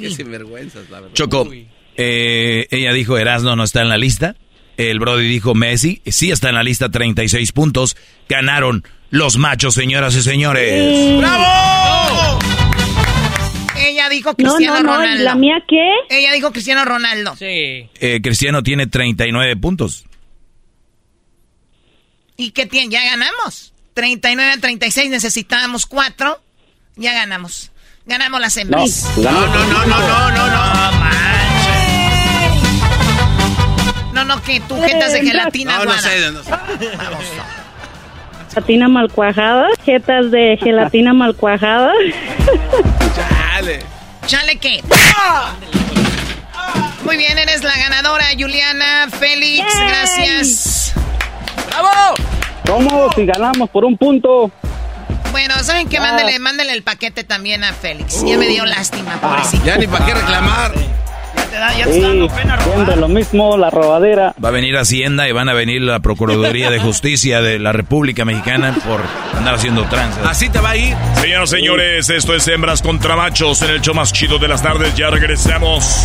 Speaker 4: Qué sinvergüenzas, la verdad.
Speaker 5: Choco, eh, ella dijo Erasno no está en la lista. El Brody dijo Messi, sí está en la lista, 36 puntos. Ganaron los machos, señoras y señores.
Speaker 4: ¡Bravo!
Speaker 3: Ella dijo
Speaker 20: No,
Speaker 3: Cristiano
Speaker 20: no, no, ¿y
Speaker 3: Ronaldo.
Speaker 20: la mía qué?
Speaker 3: Ella dijo Cristiano Ronaldo.
Speaker 9: Sí.
Speaker 5: Eh, Cristiano tiene 39 puntos.
Speaker 3: ¿Y qué tiene? Ya ganamos. 39 a 36, necesitábamos 4. Ya ganamos. Ganamos las
Speaker 21: No,
Speaker 3: hembras.
Speaker 4: No, no, no, no, no, no, no.
Speaker 3: No. No, no, que tú jetas de gelatina
Speaker 4: No, no sé, no sé.
Speaker 3: Vamos.
Speaker 20: Gelatina mal cuajada. Jetas de gelatina mal cuajada.
Speaker 4: Chale.
Speaker 3: Chale, ¿qué? Muy bien, eres la ganadora, Juliana. Félix,
Speaker 20: Yay.
Speaker 3: gracias.
Speaker 9: ¡Bravo!
Speaker 21: ¿Cómo? Si ganamos por un punto.
Speaker 3: Bueno, ¿saben qué? Mándele, mándele el paquete también a Félix. Ya me dio lástima, pobrecito.
Speaker 4: Ya ni para qué reclamar.
Speaker 3: Ya te da, ya te
Speaker 21: Sí,
Speaker 3: está dando pena
Speaker 21: siempre
Speaker 3: robar.
Speaker 21: lo mismo, la robadera.
Speaker 5: Va a venir Hacienda y van a venir la Procuraduría de Justicia de la República Mexicana por andar haciendo tranzas.
Speaker 4: Así te va a ir.
Speaker 1: Señoras y señores, esto es Hembras contra Machos en el show más chido de las tardes. Ya regresamos.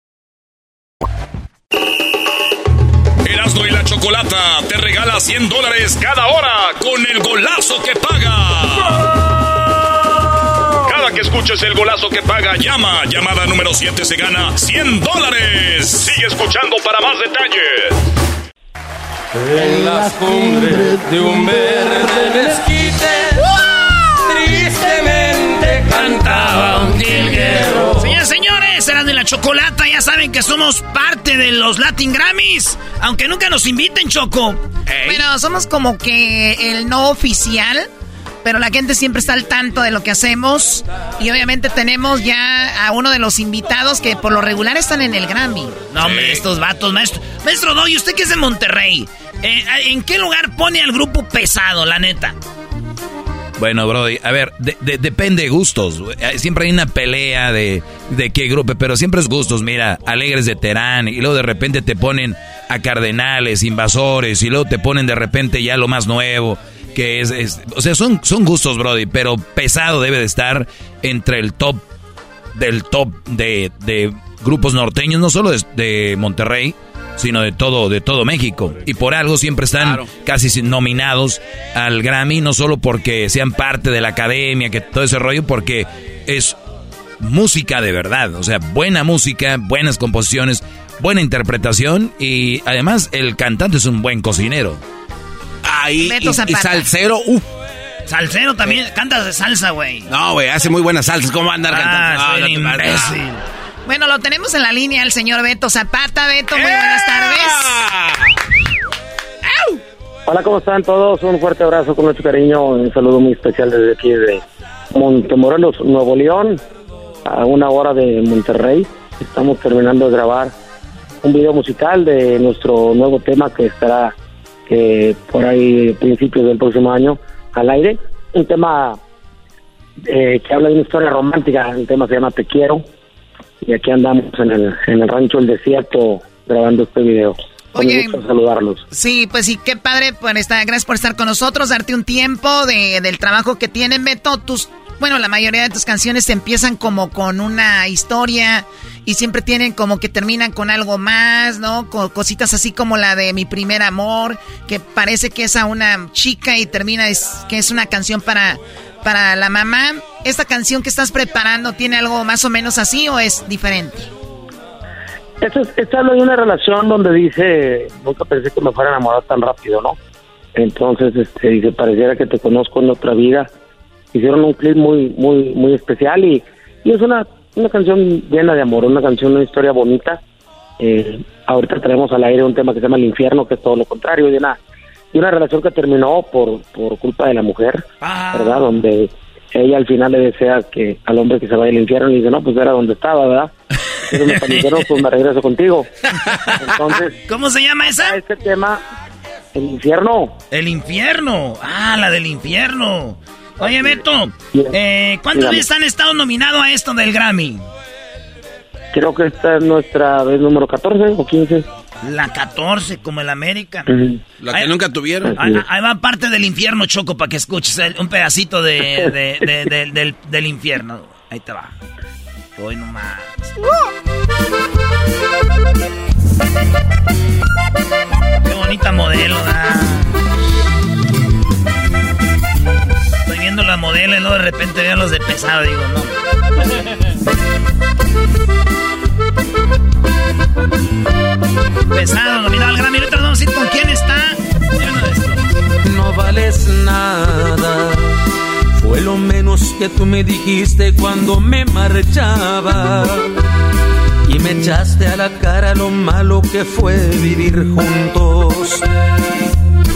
Speaker 1: Erasmo y la Chocolata te regala 100 dólares cada hora con el golazo que paga. Cada que escuches el golazo que paga. Llama. Llamada número 7 se gana 100 dólares. Sigue escuchando para más detalles.
Speaker 9: En las cumbres de un verde mezquite,
Speaker 3: chocolata. Ya saben que somos parte de los Latin Grammys. Aunque nunca nos inviten, Choco. Pero somos como que el no oficial. Pero la gente siempre está al tanto de lo que hacemos. Y obviamente tenemos ya a uno de los invitados que por lo regular están en el Grammy. No, hombre, estos vatos, maestro. Maestro Doy, usted que es de Monterrey. eh, ¿En qué lugar pone al grupo pesado, la neta?
Speaker 5: Bueno, Brody, a ver, de- de- depende de gustos. Eh, Siempre hay una pelea de, de qué grupo, pero siempre es gustos. Mira, Alegres de Terán, y luego de repente te ponen a Cardenales, Invasores, y luego te ponen de repente ya lo más nuevo, que es... es- o sea, son, son gustos, Brody, pero pesado debe de estar entre el top del top de, de grupos norteños, no solo de, de Monterrey, sino de todo, de todo México. Y por algo siempre están casi nominados al Grammy, no solo porque sean parte de la academia, que todo ese rollo, porque es música de verdad. O sea, buena música, buenas composiciones, buena interpretación y además el cantante es un buen cocinero.
Speaker 4: Ahí,
Speaker 3: Beto
Speaker 4: y, salsero, uff.
Speaker 3: Salsero también, cantas de salsa, güey.
Speaker 4: No, güey, hace muy buenas salsas. ¿Cómo va a andar
Speaker 3: Ah,
Speaker 4: cantando? No, no.
Speaker 3: Bueno, lo tenemos en la línea el señor Beto Zapata. Beto, muy buenas tardes.
Speaker 8: Hola, ¿cómo están todos? Un fuerte abrazo con mucho cariño. Un saludo muy especial desde aquí de Montemorelos, Nuevo León, a una hora de Monterrey. Estamos terminando de grabar un video musical de nuestro nuevo tema que estará eh, por ahí a principios del próximo año al aire. Un tema eh, que habla de una historia romántica. El tema se llama Te Quiero. Y aquí andamos en el, en el rancho El Desierto grabando este video.
Speaker 3: Oye,
Speaker 8: gusto saludarlos.
Speaker 3: Sí, pues sí, qué padre por estar, gracias por estar con nosotros, darte un tiempo de, del trabajo que tienen, Beto. Tus, bueno, la mayoría de tus canciones empiezan como con una historia y siempre tienen como que terminan con algo más, ¿no? Con cositas así como la de Mi Primer Amor, que parece que es a una chica y termina es, que es una canción para, para la mamá. ¿Esta canción que estás preparando tiene algo más o menos así o es diferente?
Speaker 8: Esto, es- esto habla de una relación donde dice, nunca pensé que me fuera a enamorar tan rápido, ¿no? Entonces, este, dice, pareciera que te conozco en otra vida. Hicieron un clip muy, muy, muy especial y, es una, una canción llena de amor, una canción, una historia bonita. Eh, ahorita traemos al aire un tema que se llama El Infierno, que es todo lo contrario, de de una relación que terminó por, por culpa de la mujer, ¿verdad? Donde ella al final le desea que al hombre que se vaya al infierno y dice, no, pues era donde estaba, ¿verdad? Pero me infierno, pues me regreso contigo. Entonces,
Speaker 3: ¿Cómo se llama esa?
Speaker 8: Este tema, El Infierno.
Speaker 3: El infierno. Ah, la del infierno. Oye, Beto, eh, ¿cuántas veces han estado nominados a esto del Grammy?
Speaker 8: Creo que esta es nuestra vez número 14 o 15.
Speaker 3: La 14, como el América.
Speaker 4: La que nunca tuvieron.
Speaker 3: Ahí, ahí va parte del infierno, Choco, para que escuches el- un pedacito de, de- de- de- del, del infierno. Ahí te va. Hoy nomás. Qué bonita modelo, ¿verdad? Estoy viendo la modelo y luego de repente veo los de pesado, digo, no. Pesado, nominado al. Ahorita nos vamos a ir con quién está.
Speaker 9: No vales nada. Fue lo menos que tú me dijiste cuando me marchaba. Y me echaste a la cara lo malo que fue vivir juntos.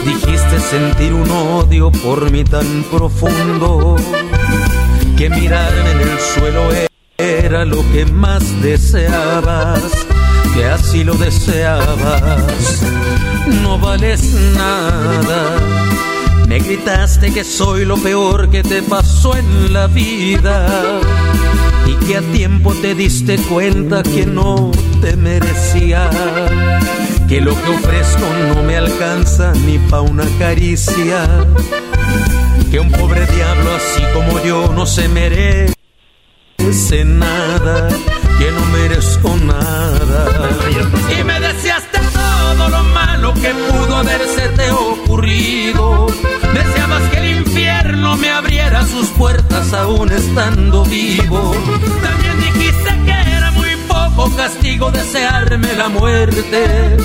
Speaker 9: Dijiste sentir un odio por mí tan profundo que mirarme en el suelo era lo que más deseabas, que así lo deseabas. No vales nada. Me gritaste que soy lo peor que te pasó en la vida y que a tiempo te diste cuenta que no te merecía, que lo que ofrezco no me alcanza ni pa' una caricia, que un pobre diablo así como yo no se merece nada, que no merezco nada. Y me deseaste todo lo malo que pudo haberse te ocurrido. Deseabas que el infierno me abriera sus puertas aún estando vivo. También dijiste que era muy poco castigo desearme la muerte.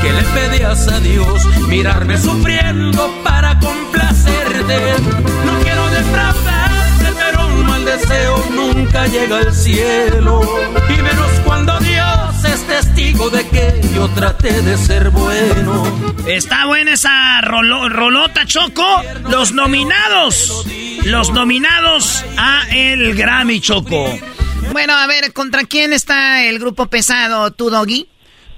Speaker 9: Que le pedías a Dios mirarme sufriendo para complacerte. No quiero mal deseo nunca llega al cielo. Y menos cuando Dios es testigo de que yo traté de ser bueno.
Speaker 3: Está buena esa rolo- rolota, Choco. Los nominados. Los nominados a el Grammy, Choco. Bueno, a ver, ¿contra quién está el grupo pesado, tu doggy?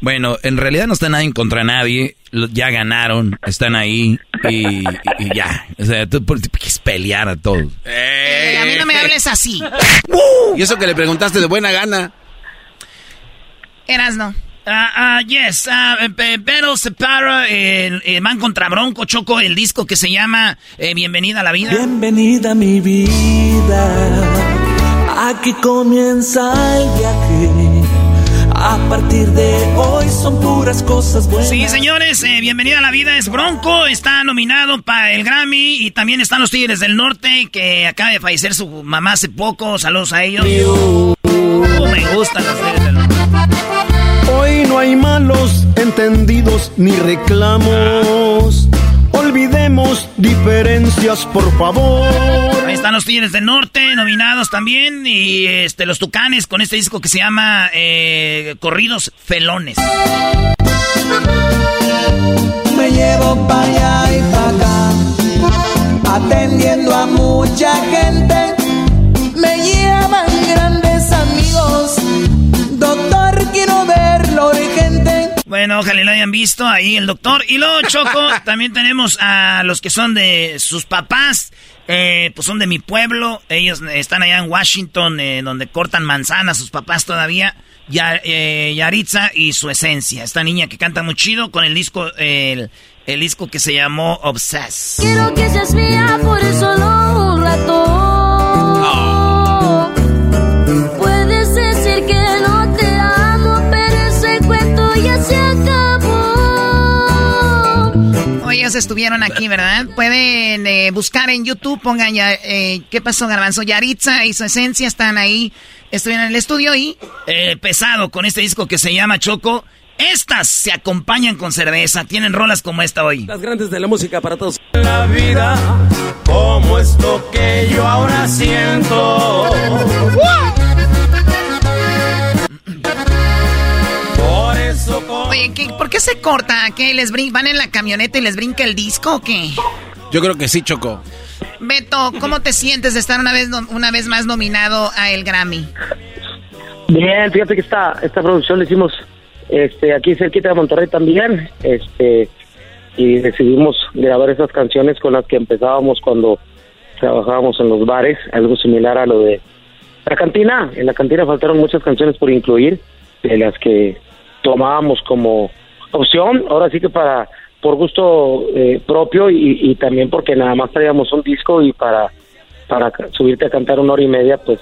Speaker 5: Bueno, en realidad no está nadie contra nadie. Ya ganaron, están ahí y, y- y ya. O sea, tú quieres pelear a todos.
Speaker 3: Eh, a mí no me hables así.
Speaker 4: Y eso que le preguntaste de buena gana.
Speaker 3: Eras no. Ah, ah, yes, ah, eh, pero separa el, el Man contra Bronco Choco, el disco que se llama eh, Bienvenida a la Vida.
Speaker 2: Bienvenida a mi vida. Aquí comienza el viaje. A partir de hoy son puras cosas buenas.
Speaker 3: Sí, señores, eh, Bienvenida a la Vida es Bronco, está nominado para el Grammy y también están los Tigres del Norte que acaba de fallecer su mamá hace poco, saludos a ellos. Uh, me gustan los Tigres del Norte.
Speaker 22: Hoy no hay malos entendidos ni reclamos. Olvidemos diferencias, por favor.
Speaker 3: Están los Tigres del Norte, nominados también, y este los Tucanes con este disco que se llama eh, Corridos Felones.
Speaker 2: Me llevo para allá y para acá, atendiendo a mucha gente. Me llaman grandes amigos, doctor, quiero verlo urgente.
Speaker 3: Bueno, ojalá lo hayan visto ahí el doctor. Y luego, Choco, también tenemos a los que son de sus papás, eh, pues son de mi pueblo. Ellos están allá en Washington, eh, donde cortan manzanas, sus papás todavía. Ya, eh, Yaritza y su esencia. Esta niña que canta muy chido con el disco, el, el disco que se llamó Obsess.
Speaker 12: Quiero que seas mía por.
Speaker 3: Estuvieron aquí, ¿verdad? Pueden eh, buscar en YouTube, pongan ya, eh, ¿qué pasó, Garbanzo? Yaritza y su esencia están ahí, estuvieron en el estudio y eh, pesado con este disco que se llama Choco. Estas se acompañan con cerveza, tienen rolas como esta hoy.
Speaker 9: Las grandes de la música para todos. La vida, como esto que yo ahora siento. Por
Speaker 3: Oye, ¿qué- ¿por qué se corta? ¿Qué les brin van en la camioneta y les brinca el disco o qué?
Speaker 4: Yo creo que sí, Choco.
Speaker 3: Beto, ¿cómo te sientes de estar una vez, una vez más nominado a el Grammy?
Speaker 8: Bien, fíjate que esta, esta producción la hicimos este, aquí cerquita de Monterrey también, este, y decidimos grabar esas canciones con las que empezábamos cuando trabajábamos en los bares, algo similar a lo de la cantina. En la cantina faltaron muchas canciones por incluir, de las que tomábamos como opción, ahora sí que para por gusto eh, propio y, también porque nada más traíamos un disco y para para subirte a cantar una hora y media, pues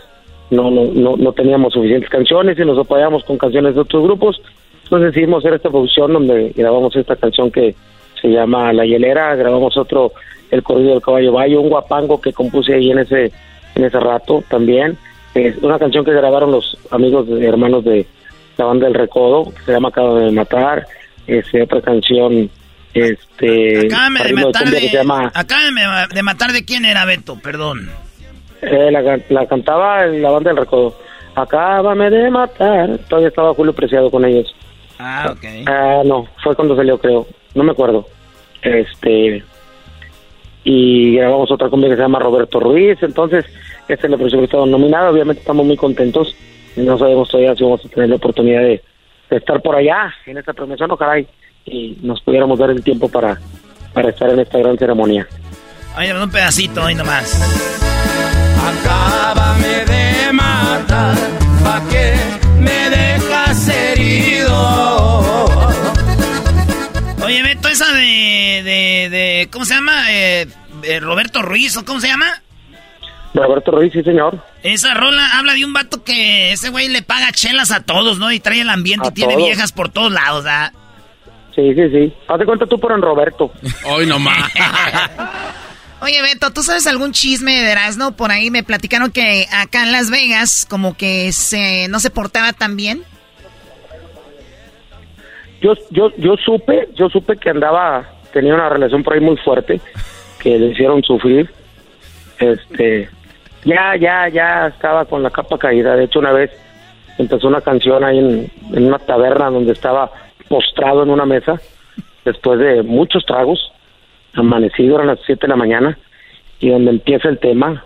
Speaker 8: no, no, no, no teníamos suficientes canciones y nos apoyamos con canciones de otros grupos. Entonces decidimos hacer esta producción donde grabamos esta canción que se llama La Hielera, grabamos otro, El Corrido del Caballo Bayo, un guapango que compuse ahí en ese, en ese rato también. Es una canción que grabaron los amigos de- hermanos de la banda del Recodo, que se llama Acabo de Matar. Este, otra canción, este,
Speaker 3: Acábame de
Speaker 8: de
Speaker 3: matar de,
Speaker 8: se llama
Speaker 3: acábame de matar de quién era Beto, perdón.
Speaker 8: Eh, la, la cantaba en la banda del recodo. Acábame de matar. Todavía estaba Julio Preciado con ellos.
Speaker 3: Ah, ok.
Speaker 8: Ah, no, fue cuando salió, creo. No me acuerdo. Este. Y grabamos otra cumbia que se llama Roberto Ruiz. Entonces, esta es la producción que estamos nominada. Obviamente estamos muy contentos. No sabemos todavía si vamos a tener la oportunidad de, de estar por allá en esta premiación. Ojalá y, y nos pudiéramos dar el tiempo para, para estar en esta gran ceremonia.
Speaker 3: Oye, un pedacito hoy nomás.
Speaker 9: Acábame de matar, pa' que me dejas herido.
Speaker 3: Oye, Beto, esa de, de, de ¿cómo se llama? Eh, eh, Roberto Ruiz, ¿o cómo se llama?
Speaker 8: Roberto Ruiz, sí, señor.
Speaker 3: Esa rola habla de un vato que ese güey le paga chelas a todos, ¿no? Y trae el ambiente
Speaker 8: A
Speaker 3: y tiene
Speaker 8: todos.
Speaker 3: viejas por todos lados, ¿ah?
Speaker 8: Sí, sí, sí. Haz de cuenta tú por en Roberto.
Speaker 4: Hoy nomás.
Speaker 3: Oye, Beto, ¿tú sabes algún chisme de Erasmo? Por ahí me platicaron que acá en Las Vegas como que se no se portaba tan bien.
Speaker 8: Yo, yo, yo supe, yo supe que andaba, tenía una relación por ahí muy fuerte, que le hicieron sufrir. Este, ya, ya, ya estaba con la capa caída. De hecho, una vez empezó una canción ahí en, una taberna donde estaba postrado en una mesa, después de muchos tragos, amanecido, eran las 7 de la mañana, y donde empieza el tema,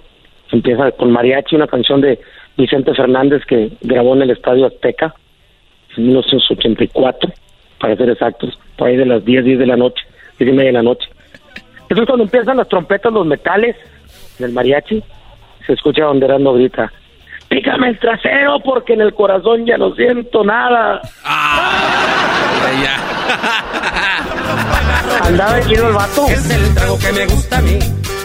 Speaker 8: empieza con mariachi, una canción de Vicente Fernández que grabó en el Estadio Azteca en 1984, para ser exactos, por ahí de las 10, 10 de la noche, 10 y media de la noche. Entonces cuando empiezan las trompetas, los metales del mariachi, se escucha donde Erasmo grita, pícame el trasero porque en el corazón ya no siento nada. Andaba herido el vato.
Speaker 9: Es el trago que me gusta a mí.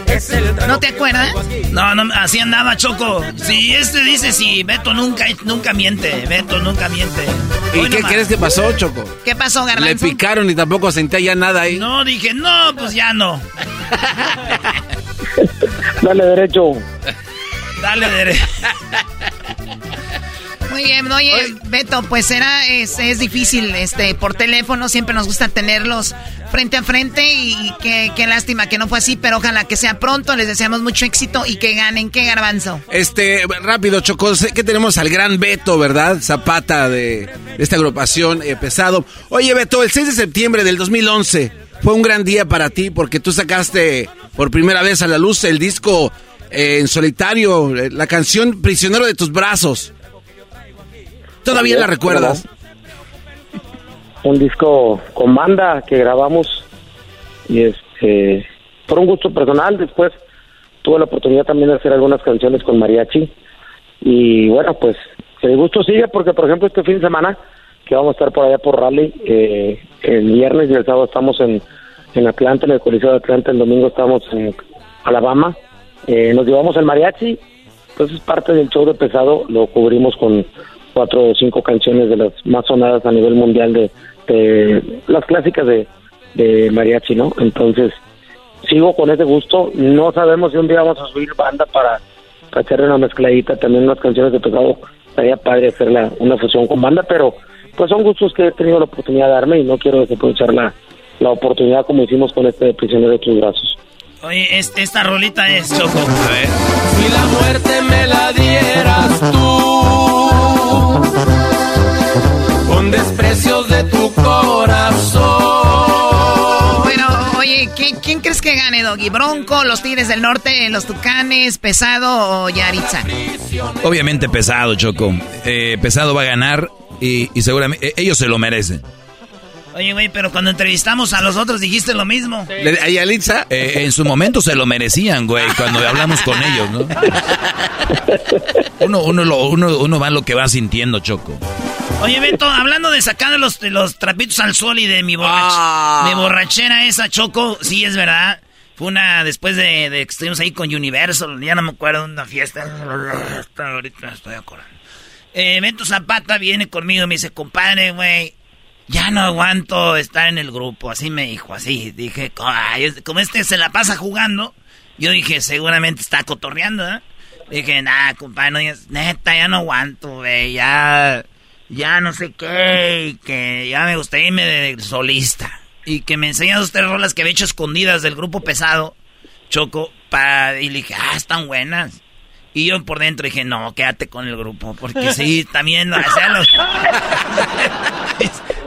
Speaker 9: Es el trago
Speaker 3: ¿No te acuerdas? No, no, así andaba Choco. Si este dice sí, Beto nunca, nunca miente. Beto nunca miente.
Speaker 4: ¿Y
Speaker 3: Hoy
Speaker 4: qué
Speaker 3: nomás.
Speaker 4: crees que pasó, Choco?
Speaker 3: ¿Qué pasó,
Speaker 4: Le
Speaker 3: Garbanzo?
Speaker 4: picaron y tampoco sentía ya nada ahí.
Speaker 3: No, dije, no, pues ya no.
Speaker 8: Dale derecho.
Speaker 3: Dale, derecho. Muy bien, oye, Beto, pues era, es, es difícil, este, por teléfono, siempre nos gusta tenerlos frente a frente y qué, qué lástima que no fue así, pero ojalá que sea pronto, les deseamos mucho éxito y que ganen, ¿qué garbanzo?
Speaker 4: Este, rápido, Choco, sé que tenemos al gran Beto, ¿verdad? Zapata de, de esta agrupación eh, pesado. Oye, Beto, el 6 de septiembre del 2011 fue un gran día para ti porque tú sacaste por primera vez a la luz el disco eh, en solitario, eh, la canción Prisionero de tus brazos. ¿Todavía la recuerdas?
Speaker 8: Un disco con banda que grabamos y este, por un gusto personal, después tuve la oportunidad también de hacer algunas canciones con mariachi y bueno, pues el gusto sigue porque por ejemplo este fin de semana que vamos a estar por allá por Raleigh, eh, el viernes y el sábado estamos en, en Atlanta, en el Coliseo de Atlanta, el domingo estamos en Alabama, eh, nos llevamos el mariachi, entonces parte del show de pesado lo cubrimos con cuatro o cinco canciones de las más sonadas a nivel mundial de, de las clásicas de, mariachi, ¿no? Entonces sigo con ese gusto, no sabemos si un día vamos a subir banda para, para hacerle una mezcladita, también unas canciones de pesado, estaría padre hacer la- una fusión con banda, pero pues son gustos que he tenido la oportunidad de darme y no quiero desaprovechar la, la oportunidad como hicimos con este de prisionero de tus brazos.
Speaker 3: Oye, es- esta rolita es Choco.
Speaker 9: Si la muerte me la dieras tú, con desprecios de tu corazón.
Speaker 3: Bueno, oye, ¿quién, quién crees que gane, Doggy? ¿Bronco, los Tigres del Norte, los Tucanes, Pesado o Yaritza?
Speaker 5: Obviamente pesado, Choco. Eh, pesado va a ganar y, y seguramente eh, ellos se lo merecen.
Speaker 3: Oye, güey, pero cuando entrevistamos a los otros dijiste lo mismo.
Speaker 4: ¿Y Alitza?
Speaker 5: Eh, en su momento se lo merecían, güey, cuando hablamos con ellos, ¿no? Uno, uno, lo- uno, uno va lo que va sintiendo, Choco.
Speaker 3: Oye, Beto, hablando de sacar los, de los trapitos al sol y de mi, borrach- mi borrachera esa, Choco, sí es verdad. Fue una, después de, de que estuvimos ahí con Universal, ya no me acuerdo, una fiesta. Ahorita me estoy acordando. Eh, Beto Zapata viene conmigo y me dice, compadre, güey, ya no aguanto estar en el grupo. Así me dijo, así. Dije, "Ay, es- como este se la pasa jugando, yo dije, seguramente está cotorreando, ¿eh? Dije, nah, compadre, no neta, ya no aguanto, güey, ya, ya no sé qué, y que ya me gustaría irme de solista. Y que me enseñan dos tres rolas que había hecho escondidas del grupo pesado, Choco, pa, y le dije, ah, están buenas. Y yo por dentro dije, no, quédate con el grupo, porque sí, también, o sea,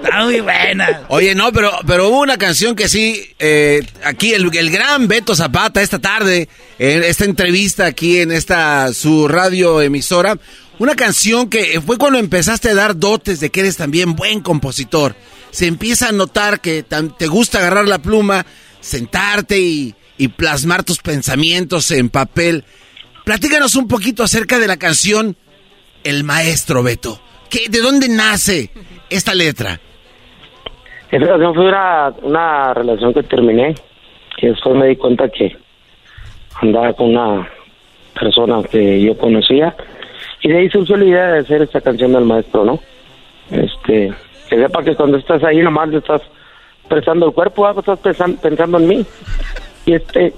Speaker 3: está muy buena.
Speaker 4: Oye, no, pero, pero hubo una canción que sí, eh, aquí el, el gran Beto Zapata esta tarde, en esta entrevista aquí en esta su radio emisora, una canción que fue cuando empezaste a dar dotes de que eres también buen compositor. Se empieza a notar que te gusta agarrar la pluma, sentarte y, y plasmar tus pensamientos en papel. Platícanos un poquito acerca de la canción El Maestro Beto. ¿Qué, ¿De dónde nace esta letra?
Speaker 8: Esa canción fue una, una relación que terminé, que después me di cuenta que andaba con una persona que yo conocía, y de ahí surgió la idea de hacer esta canción del maestro, ¿no? Este, que sepa que cuando estás ahí nomás le estás prestando el cuerpo, ah, estás pensan- pensando en mí. Y este,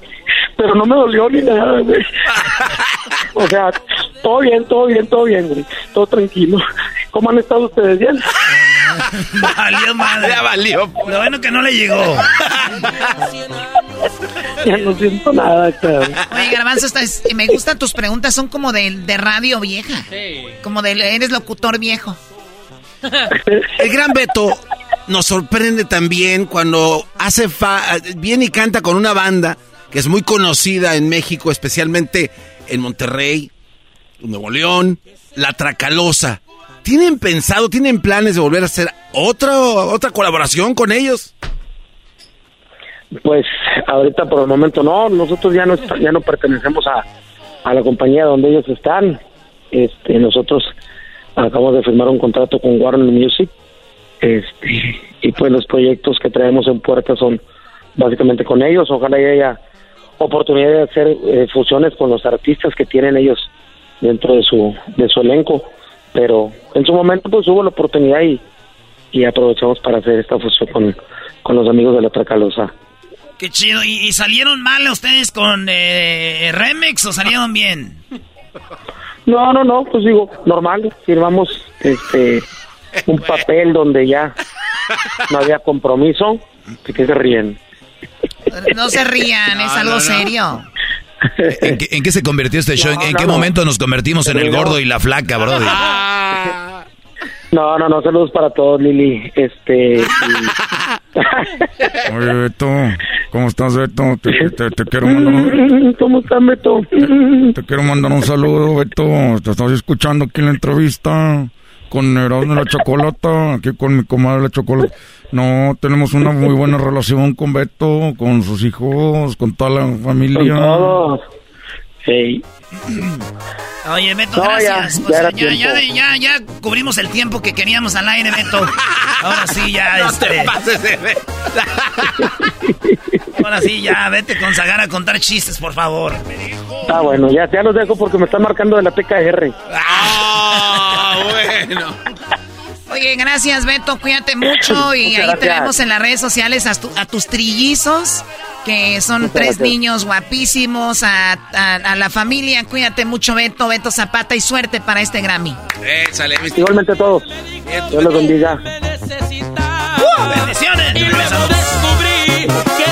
Speaker 8: pero no me dolió ni nada, güey. O sea, todo bien, todo bien, todo bien, güey. Todo tranquilo. ¿Cómo han estado ustedes? ¿Bien?
Speaker 3: Valió madre.
Speaker 4: Ya valió.
Speaker 3: Lo bueno que no le llegó.
Speaker 8: Ya no siento nada, cabrón.
Speaker 10: Oye, Garbanzo, estás- me gustan tus preguntas, son como de, de radio vieja. Como de, eres locutor viejo.
Speaker 4: El gran Beto nos sorprende también cuando hace fa viene y canta con una banda que es muy conocida en México, especialmente en Monterrey, Nuevo León, La Tracalosa. ¿Tienen pensado, tienen planes de volver a hacer otra, otra colaboración con ellos?
Speaker 8: Pues ahorita por el momento no, nosotros ya no ya no pertenecemos a, a la compañía donde ellos están. Este, nosotros acabamos de firmar un contrato con Warner Music. Este, y pues los proyectos que traemos en puerta son básicamente con ellos. Ojalá haya oportunidad de hacer eh, fusiones con los artistas que tienen ellos dentro de su de su elenco, pero en su momento pues hubo la oportunidad y, y aprovechamos para hacer esta fusión con, con los amigos de la Tracalosa.
Speaker 3: Qué chido. ¿Y, y salieron mal ustedes con eh, Remix o salieron bien?
Speaker 8: No, no, no, pues digo, normal, firmamos este un papel donde ya no había compromiso, ¿de qué se ríen?
Speaker 10: No se rían, es algo serio.
Speaker 5: ¿En qué, en qué se convirtió este show? ¿En,
Speaker 8: No,
Speaker 5: en
Speaker 8: no,
Speaker 5: qué
Speaker 8: no.
Speaker 5: momento nos convertimos en el gordo y la flaca, brother?
Speaker 8: No, no, no, saludos para todos, Lili. Este, y-
Speaker 23: Oye, Beto, ¿cómo estás, Beto? Te, te- te quiero mandar un,
Speaker 8: ¿Cómo estás, Beto?
Speaker 23: te quiero mandar un saludo, Beto. Te estás escuchando aquí en la entrevista con Erasmo la Chocolata, aquí con mi comadre la Chocolata. No, tenemos una muy buena relación con Beto, con sus hijos, con toda la familia.
Speaker 8: Hey.
Speaker 3: Oye, Beto,
Speaker 8: No, ya,
Speaker 3: gracias.
Speaker 8: ya
Speaker 3: Pues, ya, ya, ya, ya cubrimos el tiempo que queríamos al aire, Beto. Ahora sí, ya, este. Ahora sí, ya, vete con Zagar a contar chistes, por favor.
Speaker 8: Ah, bueno, ya, ya los dejo porque me están marcando de la TKR.
Speaker 4: Ah, bueno.
Speaker 10: Oye, gracias Beto, cuídate mucho y
Speaker 8: Muchas
Speaker 10: ahí
Speaker 8: gracias.
Speaker 10: tenemos en las redes sociales a, tu- a tus trillizos, que son
Speaker 8: Muchas
Speaker 10: tres
Speaker 8: gracias.
Speaker 10: niños guapísimos, a, a- a la familia, cuídate mucho Beto, Beto Zapata y suerte para este Grammy.
Speaker 4: Échale,
Speaker 8: Igualmente a todos. Dios los bendiga.
Speaker 3: Bendiciones. Regresamos.
Speaker 9: descubrí que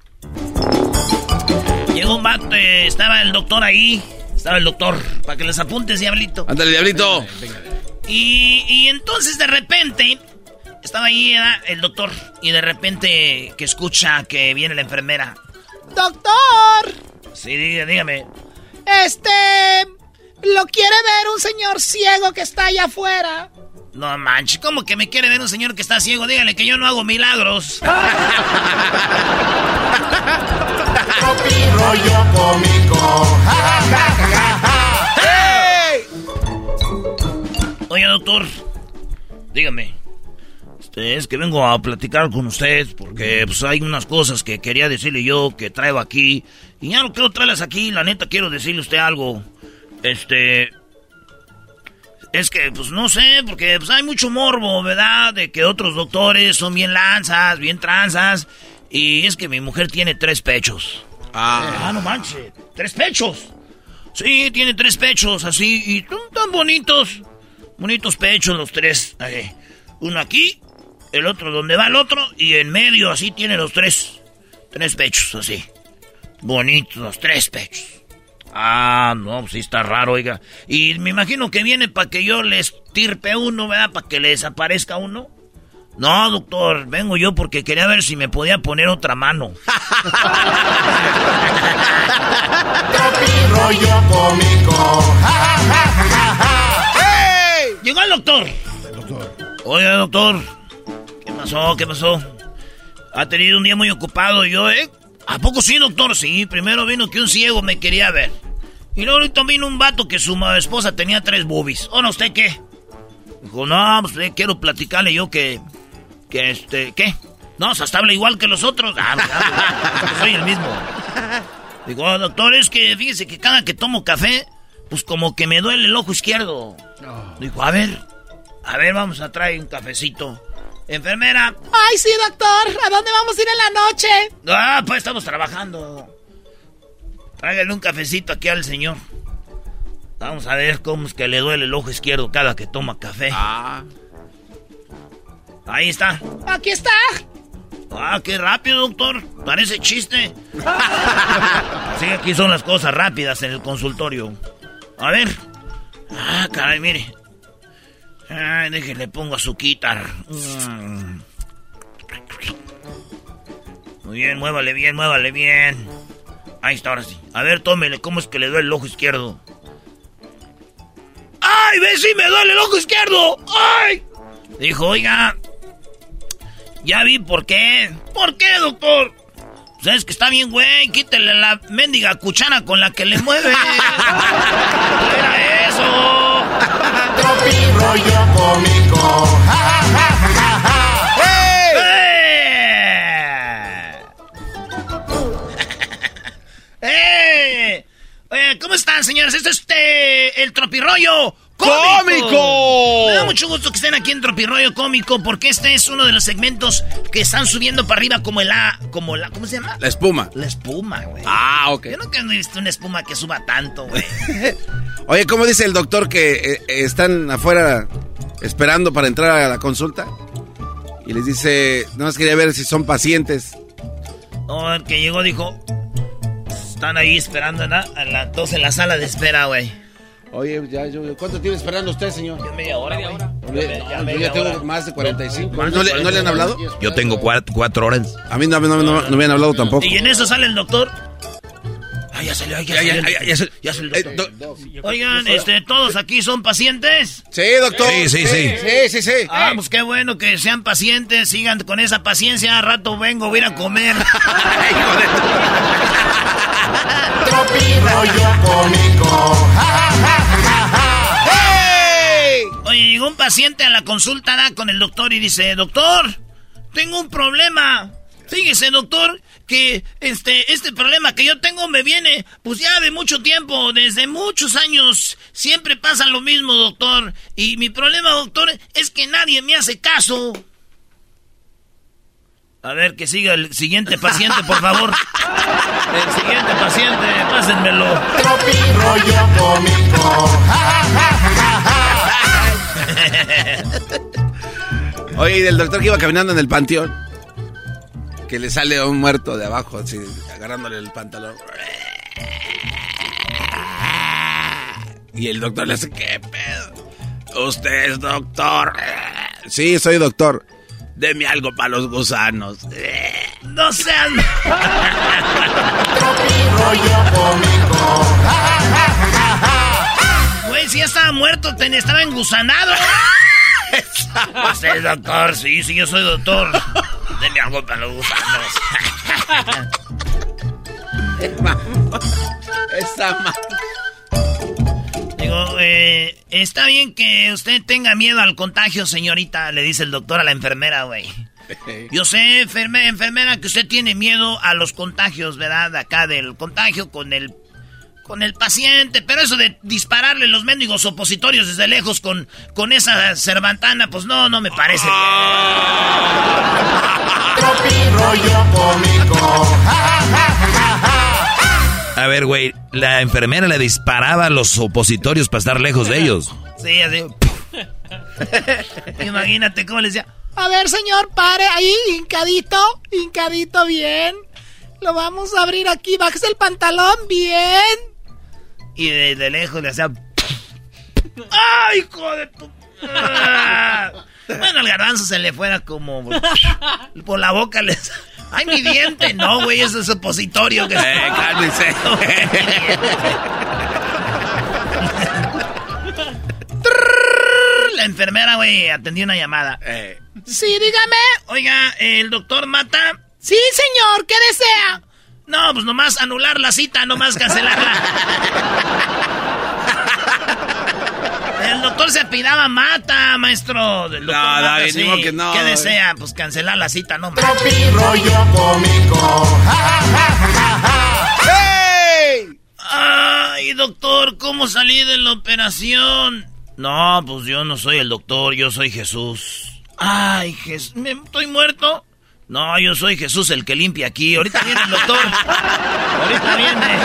Speaker 3: Llegó un vato, eh, estaba el doctor ahí. Estaba el doctor, para que les apuntes, diablito.
Speaker 4: Ándale, diablito.
Speaker 3: Y, y entonces de repente estaba ahí era el doctor y de repente que escucha que viene la enfermera.
Speaker 10: Doctor,
Speaker 3: Sí, dígame.
Speaker 10: este, lo quiere ver un señor ciego que está allá afuera.
Speaker 3: No manches, ¿cómo que me quiere ver un señor que está ciego? Dígale que yo no hago milagros.
Speaker 24: Rollo cómico.
Speaker 3: Oye, doctor, dígame. Este, es que vengo a platicar con usted porque pues, hay unas cosas que quería decirle yo que traigo aquí. Y ya no quiero traerlas aquí, la neta quiero decirle a usted algo. Este... Es que, pues no sé, porque pues, hay mucho morbo, ¿verdad? De que otros doctores son bien lanzas, bien tranzas. Y es que mi mujer tiene tres pechos. Ah, no manches. ¿Tres pechos? Sí, tiene tres pechos así y son tan bonitos. Bonitos pechos los tres. Ahí. Uno aquí, el otro donde va el otro y en medio así tiene los tres. Tres pechos así. Bonitos los tres pechos. Ah, no, pues sí está raro, oiga. Y me imagino que viene para que yo le estirpe uno, ¿verdad? Para que le desaparezca uno. No, doctor, vengo yo porque quería ver si me podía poner otra mano.
Speaker 24: Rollo cómico.
Speaker 3: Llegó el doctor doctor. Oiga, doctor. ¿Qué pasó? ¿Qué pasó? Ha tenido un día muy ocupado yo, ¿eh? ¿A poco sí, doctor? Sí, primero vino que un ciego me quería ver. Y luego ahorita vino un vato que su esposa tenía tres boobies. ¿O no, usted qué? Dijo, no, pues eh, quiero platicarle yo que... Que este... ¿Qué? No, se habla igual que los otros. Ah, pues, ah, pues, soy el mismo. Digo, "Oh, doctor, es que fíjese que cada que tomo café, pues como que me duele el ojo izquierdo. Dijo, a ver, a ver, vamos a traer un cafecito. Enfermera.
Speaker 10: Ay, sí, doctor. ¿A dónde vamos a ir en la noche?
Speaker 3: Ah, pues estamos trabajando. Tráigale un cafecito aquí al señor. Vamos a ver cómo es que le duele el ojo izquierdo cada que toma café.
Speaker 4: Ah.
Speaker 3: Ahí está.
Speaker 10: Aquí está.
Speaker 3: Ah, qué rápido, doctor. Parece chiste. Así que aquí son las cosas rápidas en el consultorio. A ver. Ah, caray, mire. Ay, déjele, pongo azuquitar. Muy bien, muévale bien, muévale bien. Ahí está, ahora sí. A ver, tómele, ¿cómo es que le duele el ojo izquierdo? ¡Ay, ve si me duele el ojo izquierdo! ¡Ay! Dijo, oiga, ya vi por qué. ¿Por qué, doctor? Sabes que está bien, güey. Quítele la mendiga cuchara con la que le mueve. era eso?
Speaker 24: Rollo cómico.
Speaker 3: ¡Eh! Oye, ¿cómo están, señores? Este es este, el tropirroyo
Speaker 4: ¡Cómico!
Speaker 3: Me da mucho gusto que estén aquí en Tropirroyo Cómico porque este es uno de los segmentos que están subiendo para arriba como el A, como la, ¿cómo se llama?
Speaker 4: La espuma.
Speaker 3: La espuma, güey.
Speaker 4: Ah, ok.
Speaker 3: Yo nunca he visto una espuma que suba tanto, güey.
Speaker 4: Oye, ¿cómo dice el doctor que eh, eh, están afuera esperando para entrar a la consulta? Y les dice, no más quería ver si son pacientes.
Speaker 3: No, el que llegó dijo, están ahí esperando. A las dos en la sala de espera, güey.
Speaker 4: Oye, ya, yo, ¿cuánto tiene esperando usted, señor?
Speaker 3: media hora, güey.
Speaker 4: No, yo ya tengo más de 45.
Speaker 3: Más de
Speaker 4: ¿No, le, ¿No le han
Speaker 3: 45?
Speaker 4: hablado?
Speaker 5: Yo tengo cuatro, cuatro horas.
Speaker 4: A mí no, no, no- no me han hablado tampoco.
Speaker 3: Y en eso sale el doctor. Ay, ya salió, ay, ya,
Speaker 4: Ya, ya,
Speaker 3: salió.
Speaker 4: ya, ya salió.
Speaker 3: ya salió el doctor. Oigan, este, ¿todos aquí son pacientes?
Speaker 4: Sí, doctor.
Speaker 5: Sí, sí, sí.
Speaker 4: Sí, sí, sí.
Speaker 3: Ah, pues qué bueno que sean pacientes, sigan con esa paciencia. A rato vengo, voy a ir a comer.
Speaker 24: Tropi rollo cómico.
Speaker 3: Oye, llegó un paciente a la consulta da, con el doctor y dice, doctor, tengo un problema. Fíjese, doctor, que este, este problema que yo tengo me viene, pues ya de mucho tiempo, desde muchos años. Siempre pasa lo mismo, doctor. Y mi problema, doctor, es que nadie me hace caso. A ver, que siga el siguiente paciente, por favor. El siguiente paciente, pásenmelo.
Speaker 24: Tropi rollo cómico.
Speaker 4: Oye, y del doctor que iba caminando en el panteón, que le sale un muerto de abajo, así, agarrándole el pantalón. Y el doctor le hace, ¿qué pedo? ¿Usted es doctor? Sí, soy doctor. Deme algo para los gusanos.
Speaker 3: No sean... Güey, si ya estaba muerto, ten- estaba engusanado. Usted es doctor, sí, sí, yo soy doctor. Deme algo para los gusanos.
Speaker 4: Esa ma-
Speaker 3: Digo, eh, está bien que usted tenga miedo al contagio, señorita, le dice el doctor a la enfermera, güey. Yo sé, enferme- enfermera, que usted tiene miedo a los contagios, ¿verdad? Acá del contagio con el con el paciente, pero eso de dispararle los mendigos opositorios desde lejos con, con esa cervantana, pues no, no me parece
Speaker 24: Tropi rollo cómico.
Speaker 5: A ver, güey, la enfermera le disparaba a los opositorios para estar lejos de ellos.
Speaker 3: Sí, así. Imagínate cómo le decía.
Speaker 10: A ver, señor, pare ahí, hincadito, hincadito bien. Lo vamos a abrir aquí, bájese el pantalón, bien.
Speaker 3: Y de, de lejos le hacía. ¡Ay, hijo de tu! Bueno, al garbanzo se le fuera como. Por la boca le. ¡Ay, mi diente! No, güey, eso es opositorio. Que...
Speaker 4: Eh, cálmese.
Speaker 3: La enfermera, güey, atendí una llamada.
Speaker 4: Eh.
Speaker 10: Sí, dígame.
Speaker 3: Oiga, ¿el doctor Mata?
Speaker 10: Sí, señor, ¿qué desea?
Speaker 3: No, pues nomás anular la cita, nomás cancelarla. El doctor se apidaba Mata, maestro. Del doctor
Speaker 4: No,
Speaker 3: Mata,
Speaker 4: David,
Speaker 3: sí.
Speaker 4: digo que no.
Speaker 3: ¿Qué desea? Pues cancelar la cita, no.
Speaker 24: Tropi rollo cómico. Ja, ja, ja, ja, ja.
Speaker 4: ¡Ey!
Speaker 3: Ay, doctor, ¿cómo salí de la operación? No, pues yo no soy el doctor, yo soy Jesús. Ay, Jesús, ¿me estoy muerto? No, yo soy Jesús el que limpia aquí. Ahorita viene el doctor. Ahorita viene.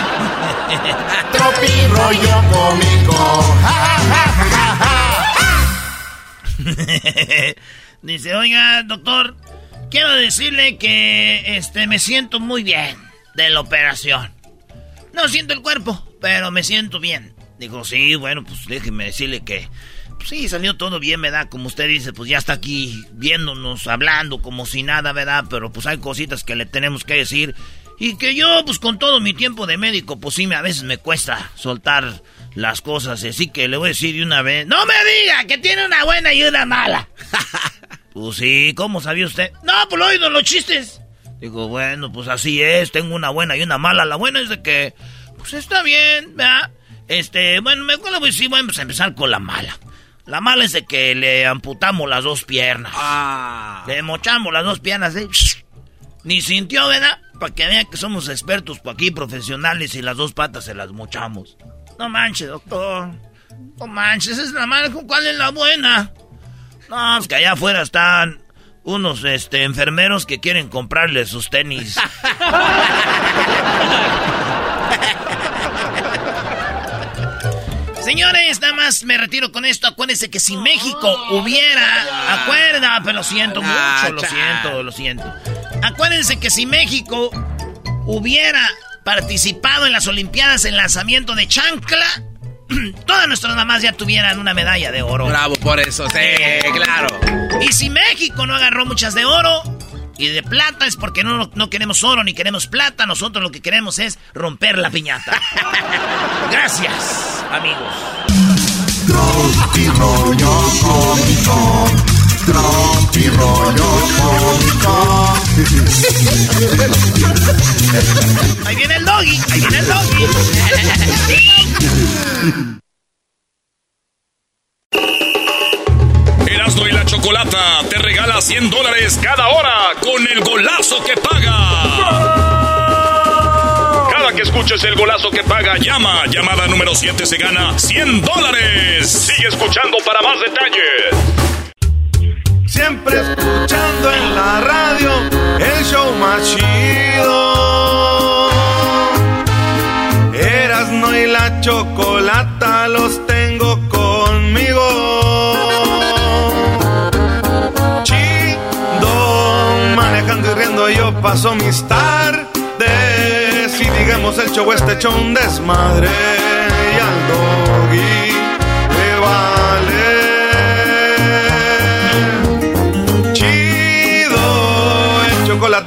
Speaker 24: Tropi rollo cómico. Ja, ja, ja, ja, ja.
Speaker 3: Dice, oiga, doctor, quiero decirle que este me siento muy bien de la operación. No siento el cuerpo, pero me siento bien. Digo, sí, bueno, pues déjeme decirle que pues, sí, salió todo bien, ¿verdad? Como usted dice, pues ya está aquí viéndonos, hablando como si nada, ¿verdad? Pero pues hay cositas que le tenemos que decir. Y que yo, pues con todo mi tiempo de médico, pues sí, a veces me cuesta soltar las cosas. Así que le voy a decir de una vez, no me diga que tiene una buena y una mala. pues sí, ¿cómo sabía usted? No, pues lo oído los chistes. Digo, bueno, pues así es, tengo una buena y una mala. La buena es de que, pues está bien, ¿verdad? Este, bueno, me acuerdo, pues sí, vamos a empezar con la mala. La mala es de que le amputamos las dos piernas.
Speaker 4: Ah.
Speaker 3: Le mochamos las dos piernas, ¿eh? Ni sintió, ¿verdad? Para que vean que somos expertos por aquí, profesionales, y las dos patas se las mochamos. No manches, doctor. No manches, es la mala. ¿Cuál es la buena? No, es que allá afuera están unos este, enfermeros que quieren comprarle sus tenis. Señores, nada más me retiro con esto. Acuérdense que si México hubiera. Acuerda, pero lo siento mucho, lo siento, lo siento. Acuérdense que si México hubiera participado en las Olimpiadas en lanzamiento de chancla, todas nuestras mamás ya tuvieran una medalla de oro.
Speaker 4: Bravo por eso, sí, claro.
Speaker 3: Y si México no agarró muchas de oro y de plata es porque no, no queremos oro ni queremos plata. Nosotros lo que queremos es romper la piñata. Gracias, amigos.
Speaker 24: Rollo cómico.
Speaker 3: Ahí viene el doggy, ahí viene el doggy.
Speaker 1: Erasmo y la Chocolata te regala 100 dólares cada hora con el golazo que paga. Cada que escuches el golazo que paga, llama. Llamada número 7 se gana 100 dólares. Sigue escuchando para más detalles.
Speaker 14: Siempre escuchando en la radio el show más chido. Erasno y la chocolata los tengo conmigo. Chido, manejando y riendo yo paso mis tardes. Y digamos el show este show un desmadre.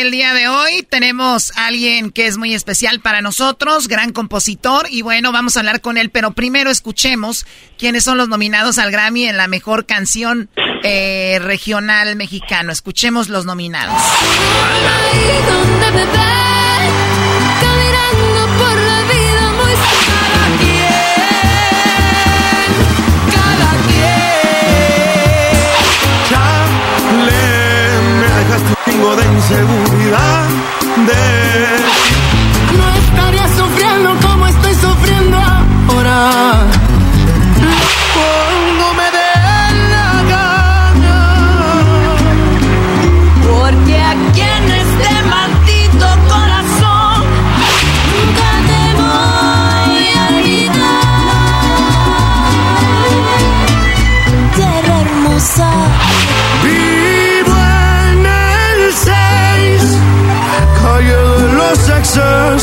Speaker 10: El día de hoy tenemos a alguien que es muy especial para nosotros, gran compositor, y bueno, vamos a hablar con él, pero primero escuchemos quiénes son los nominados al Grammy en la mejor canción eh, regional mexicano. Escuchemos los nominados.
Speaker 14: De inseguridad. De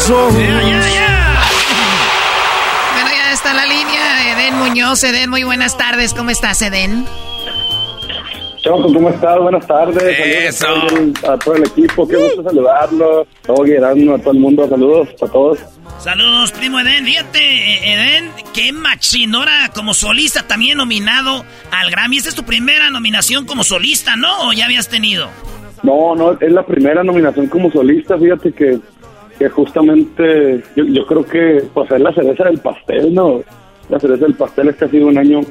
Speaker 14: Vivo en el 6, calle de los
Speaker 22: corazón.
Speaker 10: Bueno, ya está la línea. Eden Muñoz. Eden, muy buenas tardes. ¿Cómo estás, Eden?
Speaker 25: Choco, ¿cómo estás? Buenas tardes.
Speaker 5: Eso.
Speaker 25: Saludos a todo el equipo. Qué gusto saludarlo. Todo Guerrero, a todo el mundo. Saludos a todos.
Speaker 3: Saludos, primo Eden. Fíjate, eh, Eden, qué machinora como solista también nominado al Grammy. Esta es tu primera nominación como solista, ¿no? ¿O ya habías tenido?
Speaker 25: No, no, es la primera nominación como solista. Fíjate que, que justamente yo, yo creo que pues es la cereza del pastel, ¿no? La cereza del pastel es que ha sido un año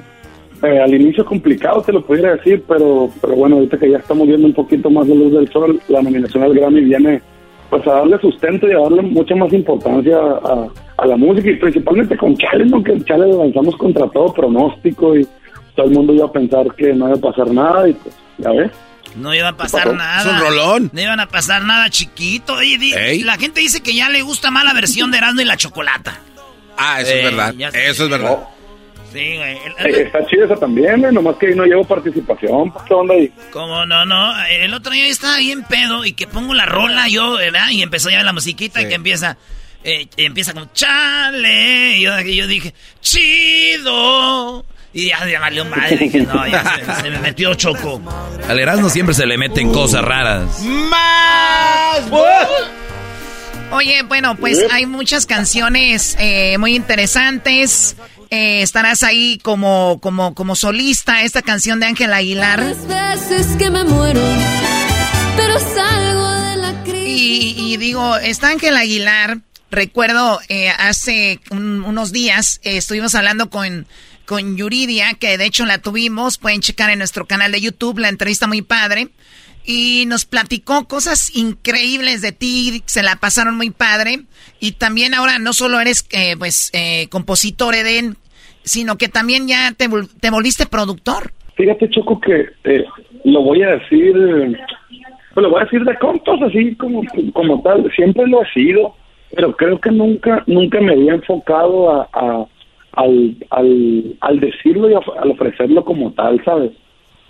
Speaker 25: eh, al inicio complicado, te lo pudiera decir, pero, pero bueno, ahorita que ya estamos viendo un poquito más de luz del sol, la nominación al Grammy viene pues a darle sustento y a darle mucha más importancia a, la música y principalmente con Chale, ¿no? Que Chale lanzamos contra todo pronóstico y todo el mundo iba a pensar que no iba a pasar nada y pues, ya ves.
Speaker 3: No iba a pasar nada.
Speaker 25: Es un rolón.
Speaker 3: No iban a pasar nada chiquito. Oye, di- la gente dice que ya le gusta más la versión de Erasmo y la Chocolata.
Speaker 4: Ah, eso
Speaker 3: Eh,
Speaker 4: es verdad.
Speaker 3: ya sé.
Speaker 4: Eso es verdad.
Speaker 3: Sí, güey.
Speaker 25: Eh, está chida esa también, ¿eh? nomás que ahí no llevo participación, pues, ¿qué onda ahí?
Speaker 3: ¿Cómo no, no? El otro día estaba bien pedo y que pongo la rola yo, ¿verdad? Y empezó ya la musiquita y que empieza... eh, empieza como chale. Y yo, y yo dije, chido. Y ya, ya valió madre. Dije, no, ya se, se me metió choco.
Speaker 5: Al Erasmo siempre se le meten cosas raras.
Speaker 10: ¡Más! Oye, bueno, pues hay muchas canciones eh, muy interesantes. Eh, estarás ahí como, como, como solista. Esta canción de Ángel Aguilar.
Speaker 12: veces que me muero, pero salgo de la crisis.
Speaker 10: Y, y digo, está Ángel Aguilar. Recuerdo eh, hace un- unos días eh, estuvimos hablando con, con Yuridia, que de hecho la tuvimos. Pueden checar en nuestro canal de YouTube la entrevista muy padre. Y nos platicó cosas increíbles de ti, se la pasaron muy padre. Y también ahora no solo eres eh, pues eh, compositor Eden, sino que también ya te, te volviste productor.
Speaker 25: Fíjate, Choco, que eh, lo voy a decir, pues lo voy a decir de contos, así como, como tal. Siempre lo he sido, pero creo que nunca nunca me había enfocado a, a- al, al, al decirlo y al ofrecerlo como tal, ¿sabes?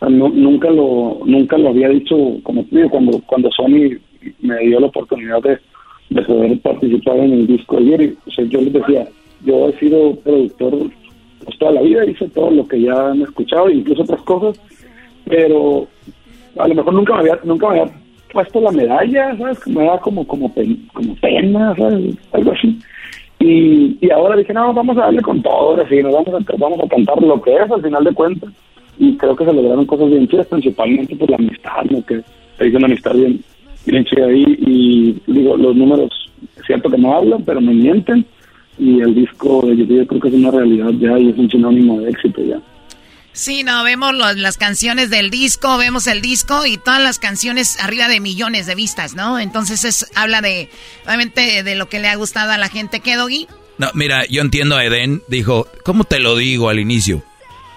Speaker 25: No- nunca lo nunca lo había dicho como te digo, cuando cuando Sony me dio la oportunidad de, de poder participar en el disco ayer o sea, yo les decía yo he sido productor pues, toda la vida hice todo lo que ya han escuchado incluso otras cosas pero a lo mejor nunca me había nunca me había puesto la medalla sabes me da como como pen- como pena sabes algo así y, y ahora dije no vamos a darle con todo ahora nos vamos a vamos a cantar lo que es al final de cuentas y creo que se lograron cosas bien chidas principalmente por la amistad ¿no? que se hizo una amistad bien bien chida ahí. Y digo los números es cierto que no hablan pero me mienten. Y el disco de YouTube yo creo que es una realidad ya y es un sinónimo de éxito ya
Speaker 10: Sí, no, vemos las canciones del disco, vemos el disco y todas las canciones arriba de millones de vistas, ¿no? Entonces es, habla de, obviamente, de lo que le ha gustado a la gente. ¿Qué, Doggy?
Speaker 5: No, mira, yo entiendo a Eden. Dijo, ¿cómo te lo digo al inicio?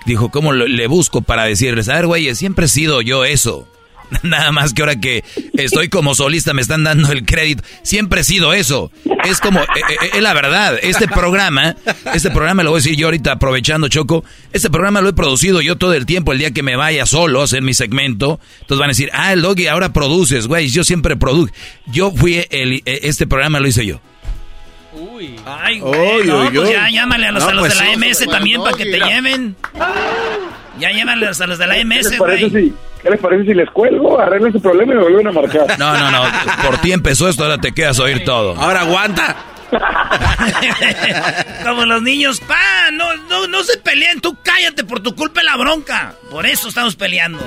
Speaker 5: Dijo, ¿cómo lo- le busco para decirles? A ver, güey, siempre he sido yo eso. Nada más que ahora que estoy como solista me están dando el crédito. Siempre he sido eso. Es como, eh, eh, es la verdad. Este programa, este programa lo voy a decir yo ahorita aprovechando Choco. Este programa lo he producido yo todo el tiempo. El día que me vaya solo a hacer mi segmento, entonces van a decir, ah, el doggy ahora produces, güey. Yo siempre produjo. Yo fui el, eh, este programa lo hice yo.
Speaker 3: Ay,
Speaker 5: Uy,
Speaker 3: güey, no,
Speaker 5: uy,
Speaker 3: pues
Speaker 5: uy.
Speaker 3: ya llámale a los,
Speaker 5: No,
Speaker 3: a los
Speaker 5: pues
Speaker 3: de la
Speaker 5: sí,
Speaker 3: MS también para que te lleven. Ya llámale a los, a los de la
Speaker 25: ¿Qué
Speaker 3: MS,
Speaker 25: les parece
Speaker 3: güey.
Speaker 25: si, ¿Qué les parece si les cuelgo, arreglen su problema y me vuelven a marcar?
Speaker 5: No, no, no. Por ti empezó esto, ahora te quedas a oír todo.
Speaker 4: Ahora aguanta.
Speaker 3: Como los niños, pa, no, no, no se peleen, tú cállate por tu culpa la bronca. Por eso estamos peleando.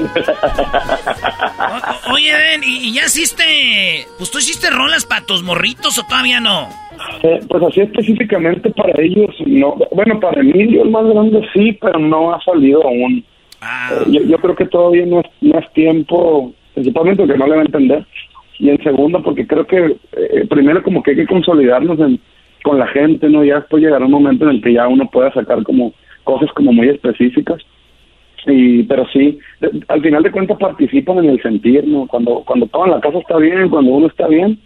Speaker 3: O- oye, Ben, ¿y, y ya hiciste, pues tú hiciste rolas para tus morritos o todavía no?
Speaker 25: Eh, pues así específicamente para ellos, no. Bueno, para Emilio, el más grande, sí, pero no ha salido aún. Eh, yo, yo creo que todavía no es, no tiempo, principalmente porque no le va a entender. Y en segundo, porque creo que eh, primero como que hay que consolidarnos en- con la gente, ¿no? Ya después llegará un momento en el que ya uno pueda sacar como cosas como muy específicas. Y, pero sí, al final de cuentas participan en el sentir, ¿no? Cuando, cuando todo en la casa está bien, cuando uno está bien,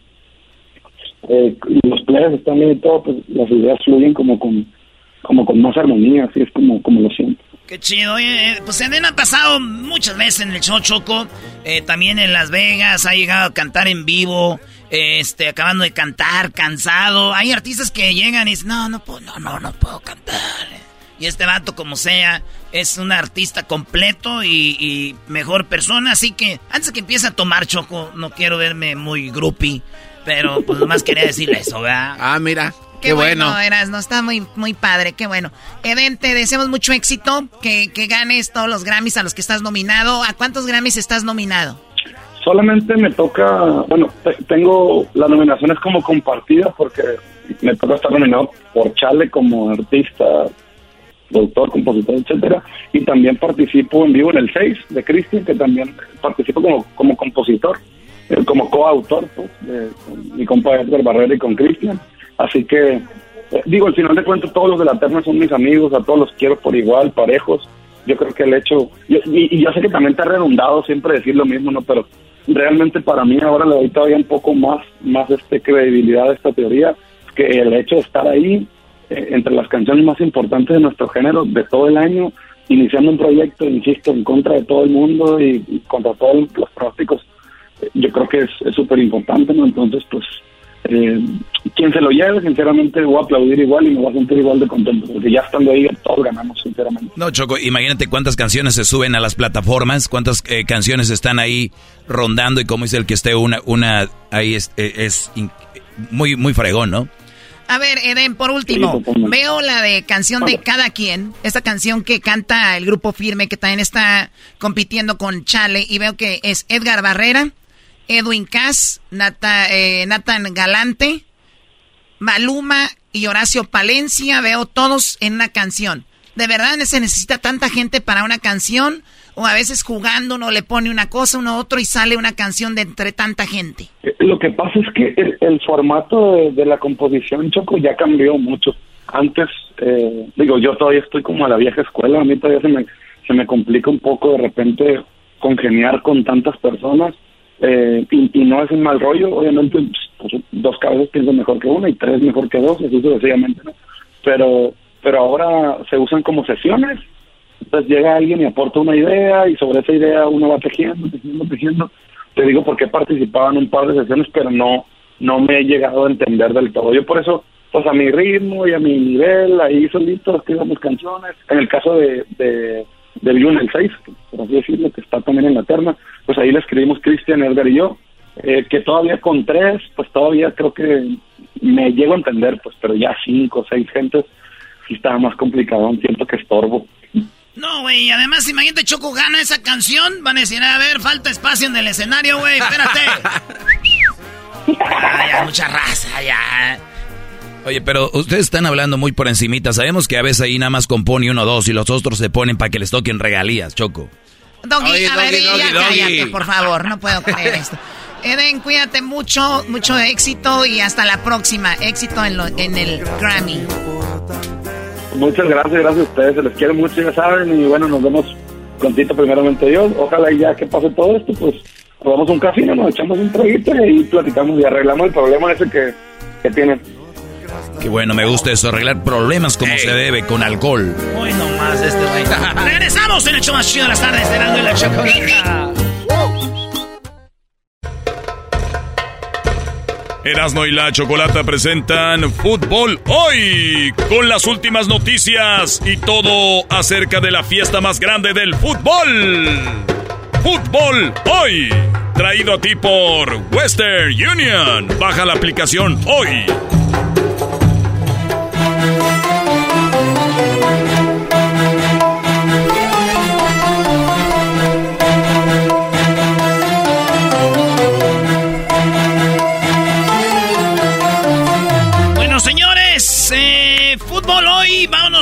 Speaker 25: eh, los players están bien y todo, pues las ideas fluyen como con, como con más armonía, así es como, como lo siento.
Speaker 3: Qué chido, oye, eh, pues Eden ha pasado muchas veces en el show Choco, eh, también en Las Vegas, ha llegado a cantar en vivo, este, acabando de cantar, cansado. Hay artistas que llegan y dicen, no, no puedo, no, no, no puedo cantar. Y este vato, como sea, es un artista completo y, mejor persona. Así que antes que empiece a tomar choco, no quiero verme muy groupie. Pero pues nomás quería decirle eso, ¿verdad?
Speaker 4: Ah, mira.
Speaker 10: Qué, bueno, Eras, no está muy, muy padre, qué bueno. Eden, te deseamos mucho éxito, que, que ganes todos los Grammys a los que estás nominado. ¿A cuántos Grammys estás nominado?
Speaker 25: Solamente me toca, bueno, tengo las nominaciones como compartidas porque me toca estar nominado por Chale como artista, productor, compositor, etcétera, y también participo en vivo en el 6 de Cristian, que también participo como, como compositor, eh, como coautor, pues, de, con mi compa Edgar Barrera y con Cristian. Así que, eh, digo, al final de cuentas, todos los de la terna son mis amigos, a todos los quiero por igual, parejos. Yo creo que el hecho, y, y, yo sé que también está redundado siempre decir lo mismo, ¿no? Pero realmente para mí ahora le doy todavía un poco más, más este credibilidad a esta teoría, que el hecho de estar ahí eh, entre las canciones más importantes de nuestro género de todo el año, iniciando un proyecto, insisto, en contra de todo el mundo y, contra todos los pronósticos, eh, yo creo que es súper importante, ¿no? Entonces, pues, eh, quien se lo lleve, sinceramente, voy a aplaudir igual y me voy a sentir igual de contento, porque ya estando ahí, todos ganamos, sinceramente.
Speaker 5: No, Choco, imagínate cuántas canciones se suben a las plataformas, cuántas eh, canciones están ahí rondando y como dice el que esté una, una ahí es, eh, es, muy, muy fregón, ¿no?
Speaker 10: A ver, Eden, por último, veo la de canción de cada quien, esta canción que canta el grupo Firme, que también está compitiendo con Chale, y veo que es Edgar Barrera, Edwin Cass, eh, Nathan Galante, Maluma y Horacio Palencia, veo todos en una canción. ¿De verdad se necesita tanta gente para una canción? ¿O a veces jugando uno le pone una cosa, uno otro y sale una canción de entre tanta gente?
Speaker 25: Eh, lo que pasa es que el, formato de, la composición, Choco, ya cambió mucho. Antes, eh, digo, yo todavía estoy como a la vieja escuela, a mí todavía se me, se me complica un poco de repente congeniar con tantas personas eh, y, no es un mal rollo, obviamente pues, dos cabezas piensan mejor que una y tres mejor que dos, así sucesivamente, ¿no? Pero, pero ahora se usan como sesiones, entonces llega alguien y aporta una idea y sobre esa idea uno va tejiendo, tejiendo, tejiendo. Te digo porque he participado en un par de sesiones, pero no, no me he llegado a entender del todo. Yo por eso, pues a mi ritmo y a mi nivel, ahí solito escribimos canciones. En el caso de, de del el 6, por así decirlo, que está también en la terna, pues ahí le escribimos Cristian, Edgar y yo, eh, que todavía con tres, pues todavía creo que me llego a entender, pues, pero ya cinco o seis gentes sí estaba más complicado, un tiempo que estorbo.
Speaker 3: No, güey, además, imagínate, Choco gana esa canción, van a decir, a ver, falta espacio en el escenario, güey, espérate. ya, mucha raza, ya.
Speaker 5: Oye, pero ustedes están hablando muy por encimita. Sabemos que a veces ahí nada más compone uno o dos y los otros se ponen para que les toquen regalías, Choco.
Speaker 10: Doggy, a ver, ya cállate, por favor. No puedo creer esto. Eden, cuídate mucho, mucho éxito y hasta la próxima. Éxito en, lo, en el Grammy.
Speaker 25: Muchas gracias, gracias a ustedes. Se les quiere mucho, ya saben. Y bueno, nos vemos prontito, primeramente Dios. Ojalá y ya que pase todo esto, pues nos vamos a un casino, nos echamos un traguito y ahí platicamos y arreglamos el problema ese que, que tienen.
Speaker 5: Qué bueno, me gusta eso, arreglar problemas como se debe, con alcohol.
Speaker 3: Muy nomás este güey. Regresamos en el show más chido de las tardes, de y la chocolata.
Speaker 1: Erasmo y la Chocolata presentan Fútbol Hoy con las últimas noticias y todo acerca de la fiesta más grande del fútbol. Fútbol Hoy, traído a ti por Western Union. Baja la aplicación hoy.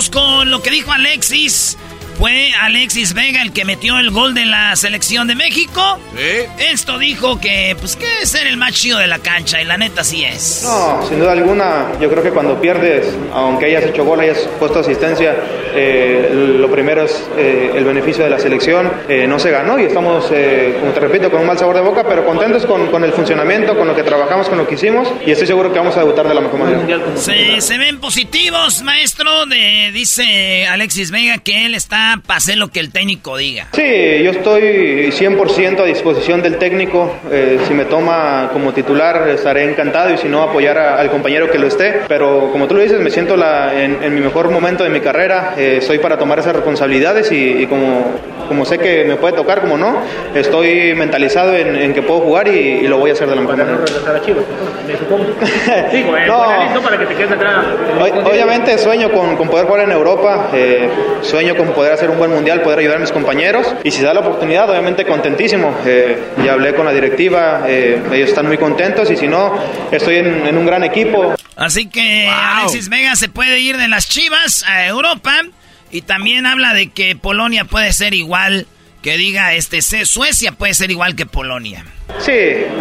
Speaker 3: Con lo que dijo Alexis fue Alexis Vega el que metió el gol de la selección de México. ¿Sí? Esto dijo que, pues, que es ser el más chido de la cancha, y la neta sí es.
Speaker 26: No, sin duda alguna, yo creo que cuando pierdes, aunque hayas hecho gol, hayas puesto asistencia, eh, lo primero es eh, el beneficio de la selección. Eh, no se ganó y estamos, como te repito, con un mal sabor de boca, pero contentos con, con, el funcionamiento, con lo que trabajamos, con lo que hicimos, y estoy seguro que vamos a debutar de la mejor manera.
Speaker 3: Se, se ven positivos, maestro, de, dice Alexis Vega que él está ya pasé lo que el técnico diga.
Speaker 26: Sí, yo estoy 100% a disposición del técnico. Eh, si me toma como titular, estaré encantado y si no, apoyar al compañero que lo esté. Pero como tú lo dices, me siento la, en, mi mejor momento de mi carrera. Eh, soy para tomar esas responsabilidades y, como, como sé que me puede tocar, como no, estoy mentalizado en, que puedo jugar y, lo voy a hacer de la mejor manera. Obviamente sueño con, con, poder jugar en Europa, eh, sueño con poder hacer un buen mundial, poder ayudar a mis compañeros y si da la oportunidad, obviamente contentísimo. Eh, ya hablé con la directiva, eh, ellos están muy contentos y si no, estoy en, un gran equipo.
Speaker 3: Así que Alexis Vega se puede ir de las Chivas a Europa y también habla de que Polonia puede ser igual, que diga este Suecia puede ser igual que Polonia.
Speaker 26: Sí,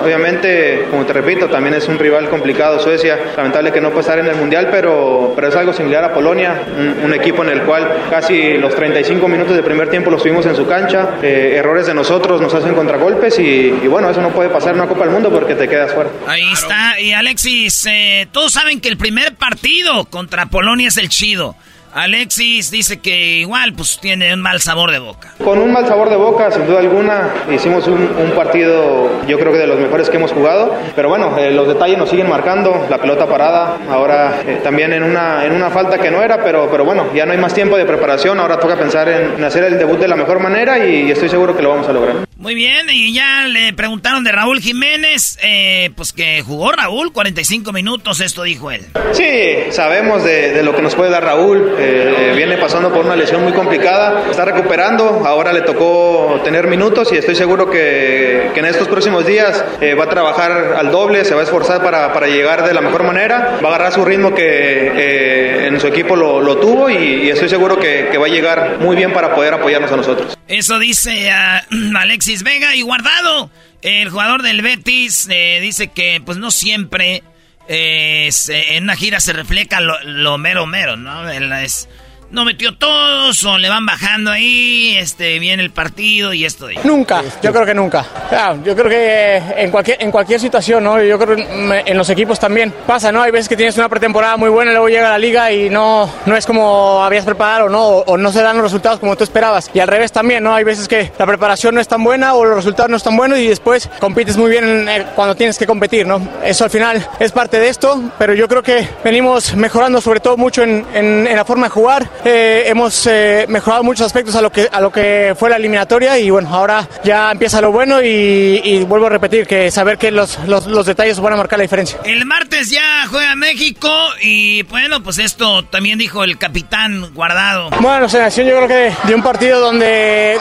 Speaker 26: obviamente, como te repito, también es un rival complicado Suecia. Lamentable que no pueda estar en el Mundial, pero, pero es algo similar a Polonia, un, equipo en el cual casi los 35 minutos del primer tiempo los tuvimos en su cancha. Eh, errores de nosotros nos hacen contragolpes y, y, bueno, eso no puede pasar en una Copa del Mundo porque te quedas fuera.
Speaker 3: Ahí está. Y Alexis, eh, todos saben que el primer partido contra Polonia es el chido. Alexis dice que igual pues tiene un mal sabor de boca.
Speaker 26: Con un mal sabor de boca, sin duda alguna. Hicimos un, partido yo creo que de los mejores que hemos jugado. Pero bueno, eh, los detalles nos siguen marcando. La pelota parada, ahora eh, también en una, en una falta que no era, pero, pero bueno, ya no hay más tiempo de preparación. Ahora toca pensar en, hacer el debut de la mejor manera y, estoy seguro que lo vamos a lograr.
Speaker 3: Muy bien, y ya le preguntaron de Raúl Jiménez, eh, pues que jugó Raúl 45 minutos, esto dijo él.
Speaker 26: Sí, sabemos de, de lo que nos puede dar Raúl. Eh, viene pasando por una lesión muy complicada, está recuperando, ahora le tocó tener minutos y estoy seguro que, en estos próximos días eh, va a trabajar al doble, se va a esforzar para, llegar de la mejor manera, va a agarrar su ritmo que eh, en su equipo lo, tuvo y, estoy seguro que, va a llegar muy bien para poder apoyarnos a nosotros.
Speaker 3: Eso dice Alexis Vega y Guardado, el jugador del Betis, dice que pues no siempre eh, en una gira se refleja lo, mero mero, ¿no? Es, no metió todos o le van bajando ahí, este, viene el partido y esto.
Speaker 27: Nunca, yo creo que nunca. yo creo que en cualquier, en cualquier situación, ¿no? Yo creo que en los equipos también pasa, ¿no? Hay veces que tienes una pretemporada muy buena, y luego llega la liga y no, no es como habías preparado, ¿no? O, no se dan los resultados como tú esperabas. Y al revés también, ¿no? Hay veces que la preparación no es tan buena o los resultados no están buenos y después compites muy bien eh, cuando tienes que competir, ¿no? Eso al final es parte de esto, pero yo creo que venimos mejorando sobre todo mucho en, en, en la forma de jugar eh, hemos eh, mejorado muchos aspectos a lo que a lo que fue la eliminatoria y bueno, ahora ya empieza lo bueno y, vuelvo a repetir que saber que los, los, detalles van a marcar la diferencia.
Speaker 3: El martes ya juega México y bueno, pues esto también dijo el capitán Guardado.
Speaker 27: Bueno, selección yo creo que de un partido donde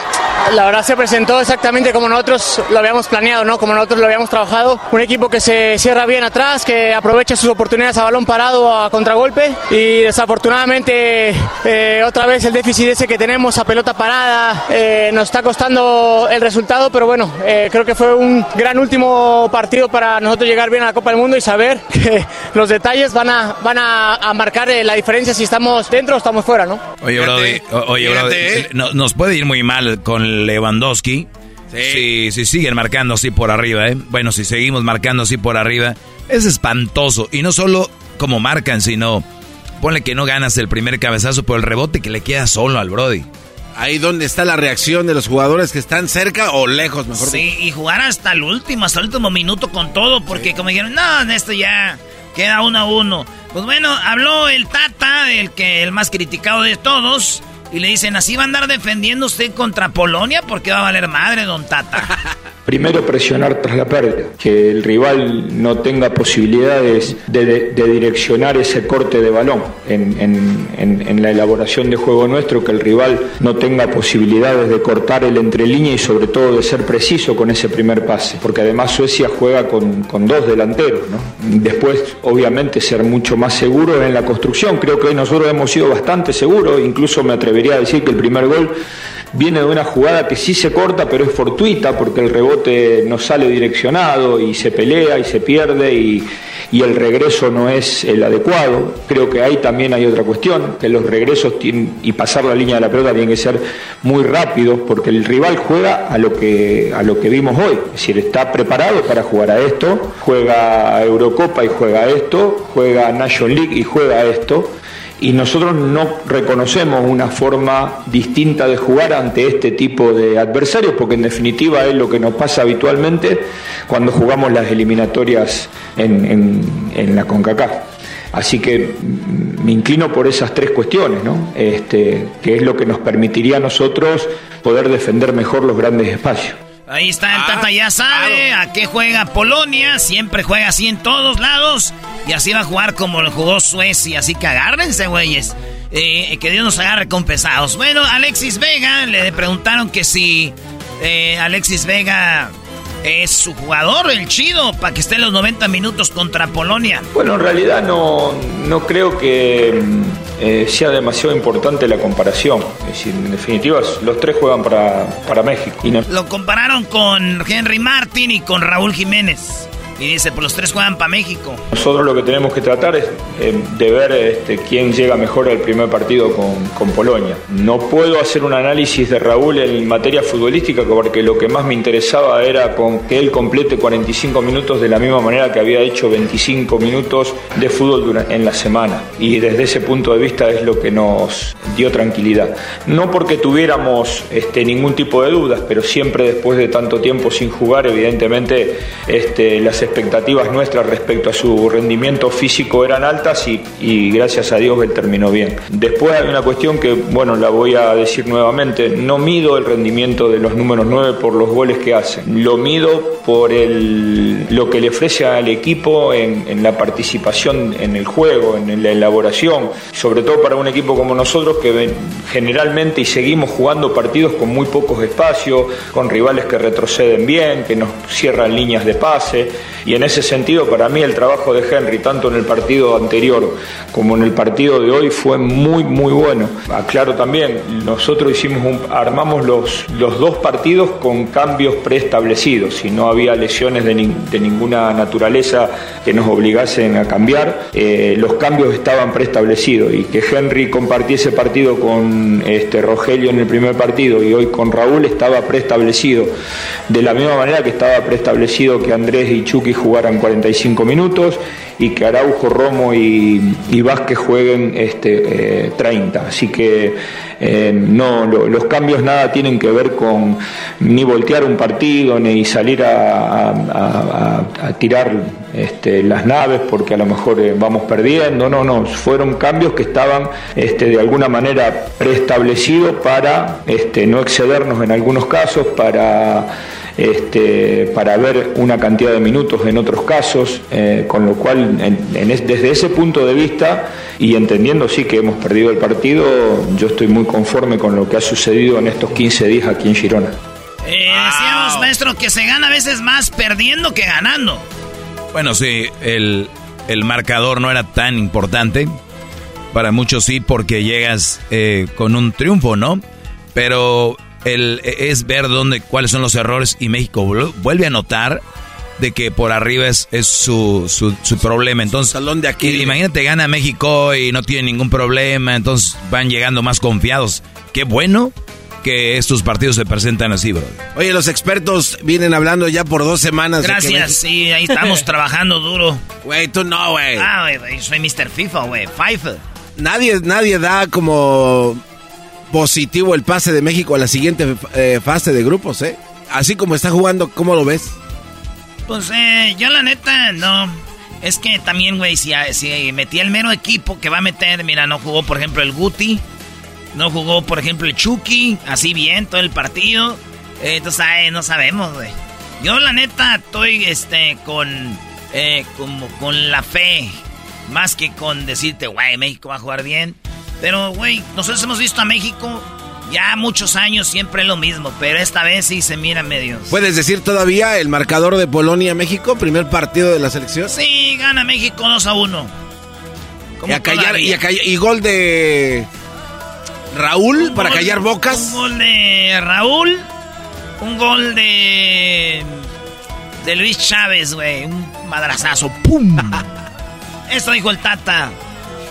Speaker 27: la verdad se presentó exactamente como nosotros lo habíamos planeado, ¿no? Como nosotros lo habíamos trabajado. Un equipo que se cierra bien atrás, que aprovecha sus oportunidades a balón parado a contragolpe y desafortunadamente eh, otra vez el déficit ese que tenemos a pelota parada eh, nos está costando el resultado, pero bueno, eh, creo que fue un gran último partido para nosotros llegar bien a la Copa del Mundo y saber que los detalles van a, van a, marcar la diferencia si estamos dentro o estamos fuera, ¿no?
Speaker 5: Oye, Brody, oye, Brody, nos puede ir muy mal con Lewandowski. Si, si siguen marcando así por arriba, ¿eh? Bueno, si seguimos marcando así por arriba, es espantoso. Y no solo como marcan, sino Ponle que no ganas el primer cabezazo por el rebote que le queda solo al Brody.
Speaker 4: Ahí donde está la reacción de los jugadores que están cerca o lejos, mejor
Speaker 3: Sí, y jugar hasta el último, hasta el último minuto con todo, porque como dijeron, no, en esto ya queda uno a uno. Pues bueno, habló el Tata, el que el más criticado de todos, y le dicen, ¿así va a andar defendiendo usted contra Polonia? porque va a valer madre, don Tata?
Speaker 28: Primero presionar tras la pérdida, que el rival no tenga posibilidades de, direccionar ese corte de balón en, la elaboración de juego nuestro, que el rival no tenga posibilidades de cortar el entrelínea y sobre todo de ser preciso con ese primer pase, porque además Suecia juega con, dos delanteros. Después, obviamente, ser mucho más seguro en la construcción. Creo que nosotros hemos sido bastante seguros, incluso me atrevería a decir que el primer gol viene de una jugada que sí se corta, pero es fortuita porque el rebote no sale direccionado y se pelea y se pierde y, el regreso no es el adecuado. Creo que ahí también hay otra cuestión, que los regresos y pasar la línea de la pelota tienen que ser muy rápidos porque el rival juega a lo que, a lo que vimos hoy. Es decir, está preparado para jugar a esto, juega Eurocopa y juega a esto, juega National League y juega a esto y nosotros no reconocemos una forma distinta de jugar ante este tipo de adversarios, porque en definitiva es lo que nos pasa habitualmente cuando jugamos las eliminatorias en, en, la CONCACAF. Así que me inclino por esas tres cuestiones, ¿no? este, que es lo que nos permitiría a nosotros poder defender mejor los grandes espacios.
Speaker 3: Ahí está el Tata, ya sabe a qué juega Polonia, siempre juega así en todos lados y así va a jugar como lo jugó Suecia, así que agárrense, güeyes. Eh, que Dios nos haga recompensados. Bueno, Alexis Vega, le preguntaron que si eh, Alexis Vega es su jugador, el chido, para que esté en los 90 minutos contra Polonia.
Speaker 28: Bueno, en realidad no, no creo que eh, sea demasiado importante la comparación. Es decir, en definitiva, los tres juegan para, para México. Y
Speaker 3: Lo compararon con Henry Martin y con Raúl Jiménez. Y dice, pues los tres juegan para México.
Speaker 28: Nosotros lo que tenemos que tratar es eh, de ver este, quién llega mejor al primer partido con, con, Polonia. No puedo hacer un análisis de Raúl en materia futbolística porque lo que más me interesaba era que él complete 45 minutos de la misma manera que había hecho 25 minutos de fútbol en la semana. Y desde ese punto de vista es lo que nos dio tranquilidad. No porque tuviéramos este, ningún tipo de dudas, pero siempre después de tanto tiempo sin jugar, evidentemente este, las expectativas nuestras respecto a su rendimiento físico eran altas y, gracias a Dios él terminó bien. Después hay una cuestión que, bueno, la voy a decir nuevamente, no mido el rendimiento de los números 9 por los goles que hacen, lo mido por el, lo que le ofrece al equipo en, en la participación en el juego, en la elaboración, sobre todo para un equipo como nosotros que generalmente y seguimos jugando partidos con muy pocos espacios, con rivales que retroceden bien, que nos cierran líneas de pase y en ese sentido, para mí el trabajo de Henry, tanto en el partido anterior como en el partido de hoy, fue muy, muy bueno. Aclaro también, nosotros hicimos armamos los, los dos partidos con cambios preestablecidos. y no había lesiones de, ninguna naturaleza que nos obligasen a cambiar, eh, los cambios estaban preestablecidos. Y que Henry compartiese partido con este, Rogelio en el primer partido y hoy con Raúl estaba preestablecido. De la misma manera que estaba preestablecido que Andrés y Chucky jugaran 45 minutos y que Araujo, Romo y, Vázquez jueguen este, 30. Eh, Así que eh, no, los cambios nada tienen que ver con ni voltear un partido, ni salir a, tirar este, las naves porque a lo mejor eh, vamos perdiendo. No, no, fueron cambios que estaban este, de alguna manera preestablecidos para este, no excedernos en algunos casos, para este, para ver una cantidad de minutos en otros casos, eh, con lo cual desde ese punto de vista y entendiendo sí que hemos perdido el partido, yo estoy muy conforme con lo que ha sucedido en estos 15 días aquí en Girona.
Speaker 3: Eh, decíamos, maestro, que se gana a veces más perdiendo que ganando.
Speaker 5: Bueno, sí, el, marcador no era tan importante. Para muchos sí, porque llegas eh, con un triunfo, ¿no? Pero el, es ver dónde, cuáles son los errores y México vuelve a notar de que por arriba es, su, su, problema. Entonces,
Speaker 4: Salón de aquí.
Speaker 5: Imagínate, gana México y no tiene ningún problema, entonces van llegando más confiados. Qué bueno que estos partidos se presentan así, bro.
Speaker 4: Oye, los expertos vienen hablando ya por dos semanas.
Speaker 3: Gracias, sí, ahí estamos trabajando duro.
Speaker 4: Güey, tú no, güey.
Speaker 3: Ah, güey, soy Mr. FIFA, güey, FIFA.
Speaker 4: Nadie, nadie da como positivo el pase de México a la siguiente eh, fase de grupos, ¿eh? Así como está jugando, ¿cómo lo ves?
Speaker 3: Pues eh, yo la neta, no. Es que también, güey, si, si metía el mero equipo que va a meter, mira, no jugó, por ejemplo, el Guti, no jugó, por ejemplo, el Chucky, así bien todo el partido. Eh, entonces, no sabemos, güey. Yo la neta estoy, este, con, eh, como con la fe, más que con decirte, güey, México va a jugar bien. Pero, güey, nosotros hemos visto a México ya muchos años siempre lo mismo, pero esta vez sí se mira medio.
Speaker 4: ¿Puedes decir todavía el marcador de Polonia-México, primer partido de la selección?
Speaker 3: Sí, gana México 2 a 1.
Speaker 4: Y, a callar, y, gol de Raúl para callar bocas.
Speaker 3: Un gol de Raúl, un gol de de Luis Chávez, güey, un madrazazo, pum. Eso dijo el Tata.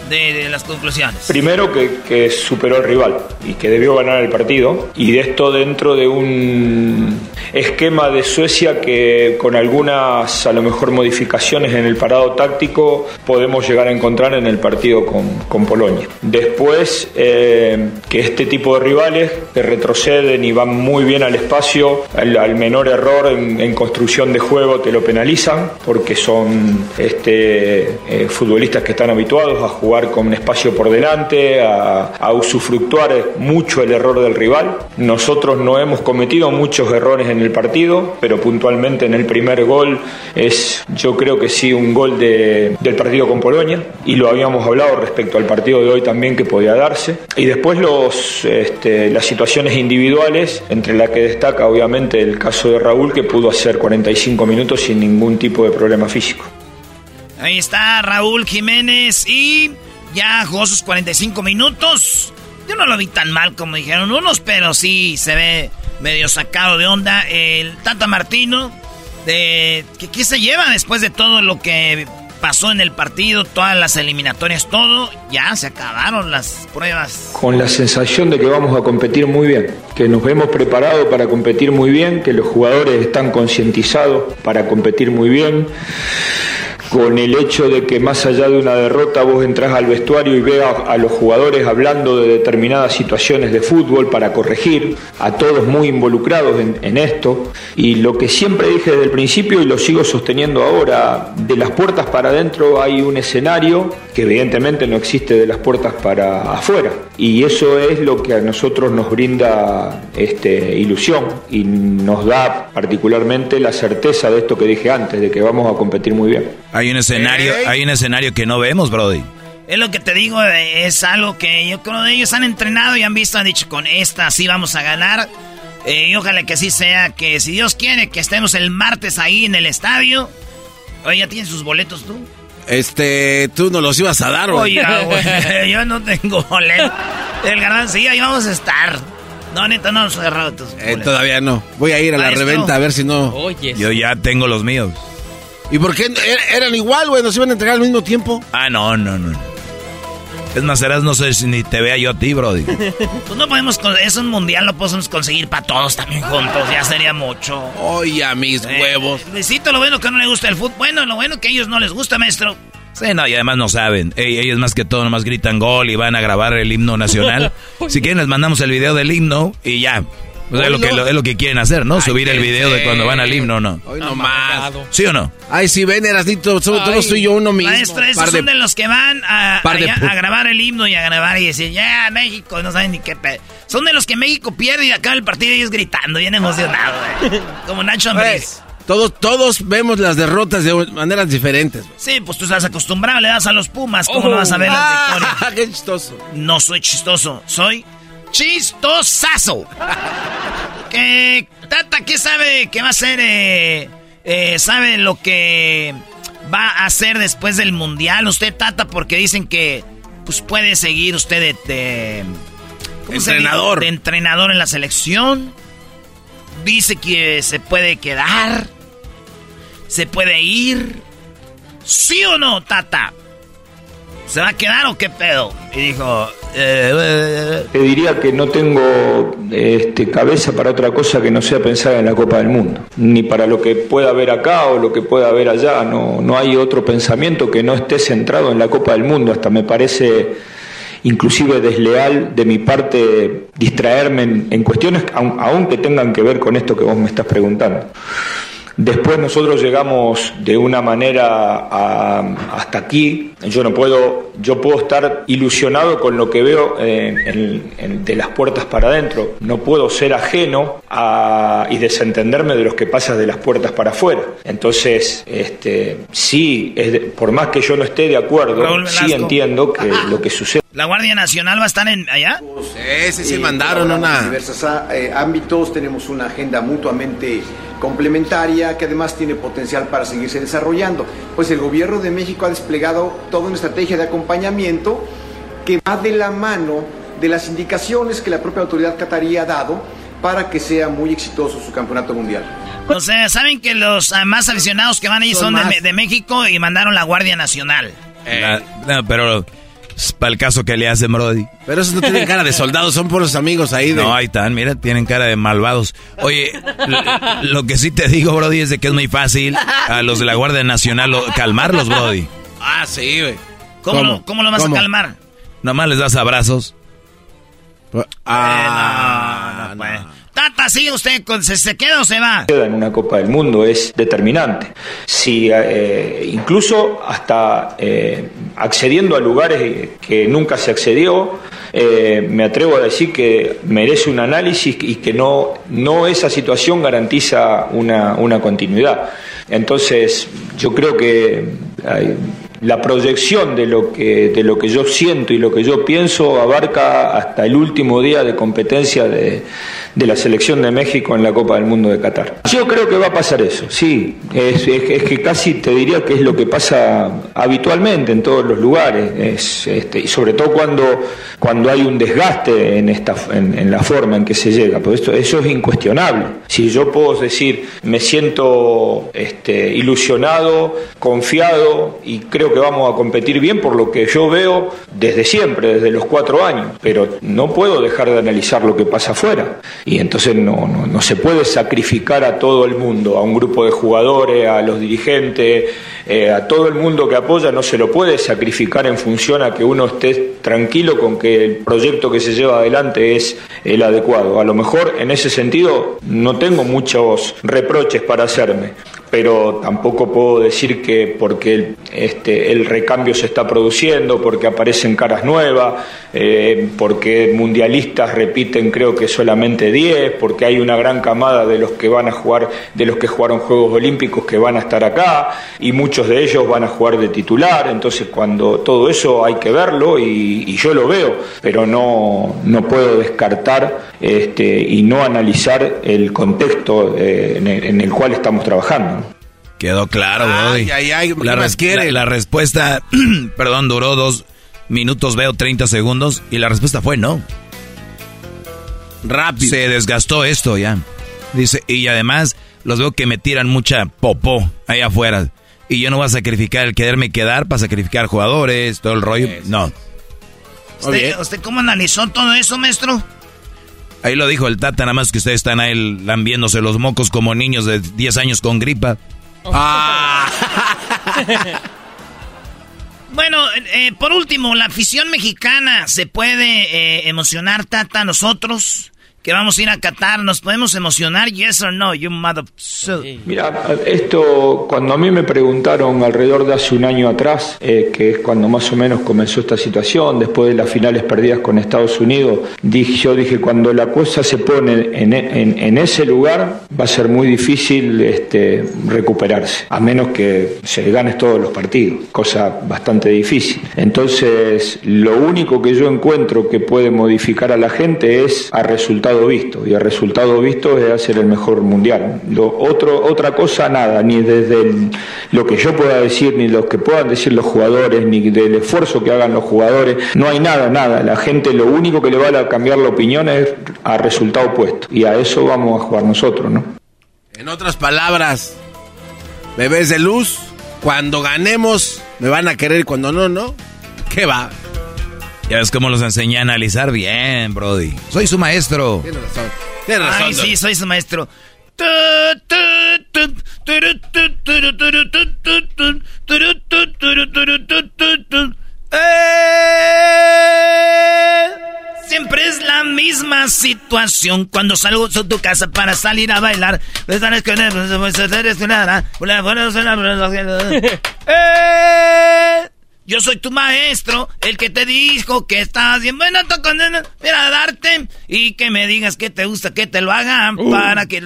Speaker 3: De, las conclusiones?
Speaker 28: Primero que, que, superó al rival y que debió ganar el partido. Y de esto dentro de un esquema de Suecia que con algunas a lo mejor modificaciones en el parado táctico podemos llegar a encontrar en el partido con, con Polonia. Después eh, que este tipo de rivales que retroceden y van muy bien al espacio, al, menor error en, construcción de juego te lo penalizan porque son este, eh, futbolistas que están habituados a jugar con un espacio por delante, a, usufructuar mucho el error del rival. Nosotros no hemos cometido muchos errores en el partido, pero puntualmente en el primer gol es, yo creo que sí, un gol de, del partido con Polonia, y lo habíamos hablado respecto al partido de hoy también que podía darse. Y después los, este, las situaciones individuales, entre las que destaca obviamente el caso de Raúl, que pudo hacer 45 minutos sin ningún tipo de problema físico.
Speaker 3: Ahí está Raúl Jiménez y ya jugó sus 45 minutos. Yo no lo vi tan mal como dijeron unos, pero sí se ve medio sacado de onda. El Tata Martino, de, ¿qué, se lleva después de todo lo que pasó en el partido, todas las eliminatorias, todo? Ya se acabaron las pruebas.
Speaker 28: Con la sensación de que vamos a competir muy bien, que nos hemos preparado para competir muy bien, que los jugadores están concientizados para competir muy bien con el hecho de que más allá de una derrota vos entras al vestuario y veas a los jugadores hablando de determinadas situaciones de fútbol para corregir, a todos muy involucrados en, esto. Y lo que siempre dije desde el principio y lo sigo sosteniendo ahora, de las puertas para adentro hay un escenario que evidentemente no existe de las puertas para afuera. Y eso es lo que a nosotros nos brinda este, ilusión y nos da particularmente la certeza de esto que dije antes, de que vamos a competir muy bien.
Speaker 5: Hay un escenario, hay un escenario que no vemos, Brody.
Speaker 3: Es lo que te digo, es algo que yo creo que ellos han entrenado y han visto, han dicho, con esta sí vamos a ganar. Eh, y ojalá que así sea, que si Dios quiere que estemos el martes ahí en el estadio. Oye, ¿ya tienes sus boletos tú?
Speaker 4: Este, tú no los ibas a dar, güey.
Speaker 3: Oye, güey, yo no tengo boletos. El garbanzo, sí, ahí vamos a estar. No, neta, no, cerrado tus
Speaker 4: eh, Todavía no. Voy a ir a la reventa a ver si no.
Speaker 5: Oye. Yo ya tengo los míos.
Speaker 4: ¿Y por qué er-, eran igual, güey? ¿Nos iban a entregar al mismo tiempo?
Speaker 5: Ah, no, no, no. Es más, eras, no sé si ni te vea yo a ti, Brody.
Speaker 3: pues no podemos, es un mundial, lo podemos conseguir para todos también juntos, ya sería mucho.
Speaker 4: Oye, a mis eh, huevos.
Speaker 3: Luisito, lo bueno que no le gusta el fútbol. Bueno, lo bueno que a ellos no les gusta, maestro.
Speaker 5: Sí, no, y además no saben. ellos más que todo nomás gritan gol y van a grabar el himno nacional. si quieren les mandamos el video del himno y ya. Es, lo que, es lo que quieren hacer, ¿no? Subir el video de cuando van al himno, ¿no?
Speaker 4: Hoy más.
Speaker 5: ¿Sí o no?
Speaker 4: Ay, sí, ven, Erasnito, somos todos tú y yo uno mismo.
Speaker 3: Maestro, esos son de los que van a, a, grabar el himno y a grabar y decir, ya, México, no saben ni qué pe... Son de los que México pierde y acaba el partido y ellos gritando, bien emocionados, eh. Como Nacho Ambriz.
Speaker 4: Todos, todos vemos las derrotas de maneras diferentes.
Speaker 3: Sí, pues tú estás acostumbrado, le das a los Pumas, ¿cómo no vas a ver las
Speaker 4: ah, victorias? ¡Qué chistoso!
Speaker 3: No soy chistoso, soy chistosazo. que Tata, ¿qué sabe que va a ser? Eh, eh, ¿Sabe lo que va a hacer después del mundial? Usted, Tata, porque dicen que pues puede seguir usted de,
Speaker 4: entrenador.
Speaker 3: de entrenador en la selección. Dice que se puede quedar. ¿Se puede ir? ¿Sí o no, Tata? ¿Se va a quedar o qué pedo? Y dijo...
Speaker 28: Eh, Te diría que no tengo este, cabeza para otra cosa que no sea pensar en la Copa del Mundo. Ni para lo que pueda haber acá o lo que pueda haber allá. No, no hay otro pensamiento que no esté centrado en la Copa del Mundo. Hasta me parece inclusive desleal de mi parte distraerme en, cuestiones aunque tengan que ver con esto que vos me estás preguntando. Después nosotros llegamos de una manera hasta aquí. Yo no puedo, yo puedo estar ilusionado con lo que veo de las puertas para adentro. No puedo ser ajeno y desentenderme de los que pasa de las puertas para afuera. Entonces, este, sí, por más que yo no esté de acuerdo, sí entiendo que lo que sucede.
Speaker 3: ¿La Guardia Nacional va a estar en allá?
Speaker 4: Sí, sí, sí, mandaron una.
Speaker 29: En diversos eh, ámbitos tenemos una agenda mutuamente complementaria que además tiene potencial para seguirse desarrollando. Pues el gobierno de México ha desplegado toda una estrategia de acompañamiento que va de la mano de las indicaciones que la propia autoridad catarí ha dado para que sea muy exitoso su campeonato mundial.
Speaker 3: O sea, saben que los más aficionados que van ahí son, de, México y mandaron la Guardia Nacional.
Speaker 5: Eh, no, pero Para el caso que le hacen, Brody.
Speaker 4: Pero esos no tienen cara de soldados, son por los amigos ahí. De...
Speaker 5: No, ahí están, mira, tienen cara de malvados. Oye, lo, que sí te digo, Brody, es de que es muy fácil a los de la Guardia Nacional calmarlos, Brody.
Speaker 4: Ah, sí, güey.
Speaker 3: ¿Cómo, Lo, ¿Cómo, lo, vas a calmar?
Speaker 5: Nomás les das abrazos.
Speaker 3: Ah, no, no, Tata, sí, usted se, queda o se va.
Speaker 28: En una Copa del Mundo es determinante. Si eh, incluso hasta eh, accediendo a lugares que nunca se accedió, eh, me atrevo a decir que merece un análisis y que no, no esa situación garantiza una, una continuidad. Entonces, yo creo que la proyección de lo que de lo que yo siento y lo que yo pienso abarca hasta el último día de competencia de, de la selección de México en la Copa del Mundo de Qatar. Yo creo que va a pasar eso, sí, es, que casi te diría que es lo que pasa habitualmente en todos los lugares, es, este, y sobre todo cuando, cuando hay un desgaste en, esta, en, la forma en que se llega, pues esto, eso es incuestionable. Si yo puedo decir, me siento este, ilusionado, confiado y creo que vamos a competir bien por lo que yo veo desde siempre, desde los cuatro años, pero no puedo dejar de analizar lo que pasa afuera y entonces no, no, se puede sacrificar a todo el mundo, a un grupo de jugadores, a los dirigentes, eh, a todo el mundo que apoya, no se lo puede sacrificar en función a que uno esté tranquilo con que el proyecto que se lleva adelante es el adecuado. A lo mejor en ese sentido no tengo muchos reproches para hacerme pero tampoco puedo decir que porque este, el recambio se está produciendo, porque aparecen caras nuevas, eh, porque mundialistas repiten creo que solamente 10, porque hay una gran camada de los que van a jugar, de los que jugaron Juegos Olímpicos que van a estar acá, y muchos de ellos van a jugar de titular, entonces cuando todo eso hay que verlo y, yo lo veo, pero no, no puedo descartar este, y no analizar el contexto eh, en el cual estamos trabajando.
Speaker 5: Quedó claro, ay,
Speaker 4: ay, ay,
Speaker 5: la, la, respuesta, perdón, duró dos minutos, veo 30 segundos, y la respuesta fue no. Rápido. Se desgastó esto ya. Dice, y además los veo que me tiran mucha popó ahí afuera. Y yo no voy a sacrificar el quererme quedar para sacrificar jugadores, todo el rollo. No.
Speaker 3: ¿Usted, ¿Usted cómo analizó todo eso, maestro?
Speaker 5: Ahí lo dijo el Tata, nada más que ustedes están ahí lambiéndose los mocos como niños de 10 años con gripa.
Speaker 3: Ah. bueno, eh, por último, la afición mexicana se puede eh, emocionar, Tata, nosotros que vamos a ir a Qatar, ¿nos podemos emocionar? Yes or no, you mother...
Speaker 28: Mira, esto cuando a mí me preguntaron alrededor de hace un año atrás, eh, que es cuando más o menos comenzó esta situación, después de las finales perdidas con Estados Unidos, dije, yo dije, cuando la cosa se pone en, en, ese lugar, va a ser muy difícil este, recuperarse, a menos que se ganes todos los partidos, cosa bastante difícil. Entonces, lo único que yo encuentro que puede modificar a la gente es a visto y el resultado visto es hacer el mejor mundial. Lo otra cosa, nada, ni desde lo que yo pueda decir, ni lo que puedan decir los jugadores, ni del esfuerzo que hagan los jugadores, no hay nada, nada. La gente lo único que le va a cambiar la opinión es a resultado opuesto y a eso vamos a jugar nosotros, ¿no?
Speaker 4: En otras palabras, bebés de luz, cuando ganemos me van a querer, cuando no, no. ¿Qué va?
Speaker 5: Ya ves cómo los enseñé a analizar bien, Brody. Soy su maestro.
Speaker 4: Tienes razón. Tienes razón.
Speaker 3: Ay, sí, soy su maestro. Siempre es la misma situación cuando salgo de tu casa para salir a bailar. ¡Eh! Yo soy tu maestro, el que te dijo que estás bien bueno, mira, darte y que me digas que te gusta, que te lo hagan uh. para que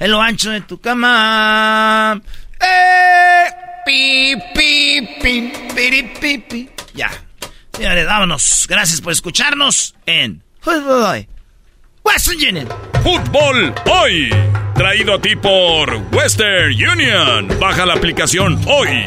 Speaker 3: en lo ancho de tu cama. ¡Eh! Pi, pi, pi, pi, pi, pi. Ya. Señores, vámonos. Gracias por escucharnos en Fútbol Hoy. Western Union.
Speaker 1: Fútbol Hoy. Traído a ti por Western Union. Baja la aplicación hoy.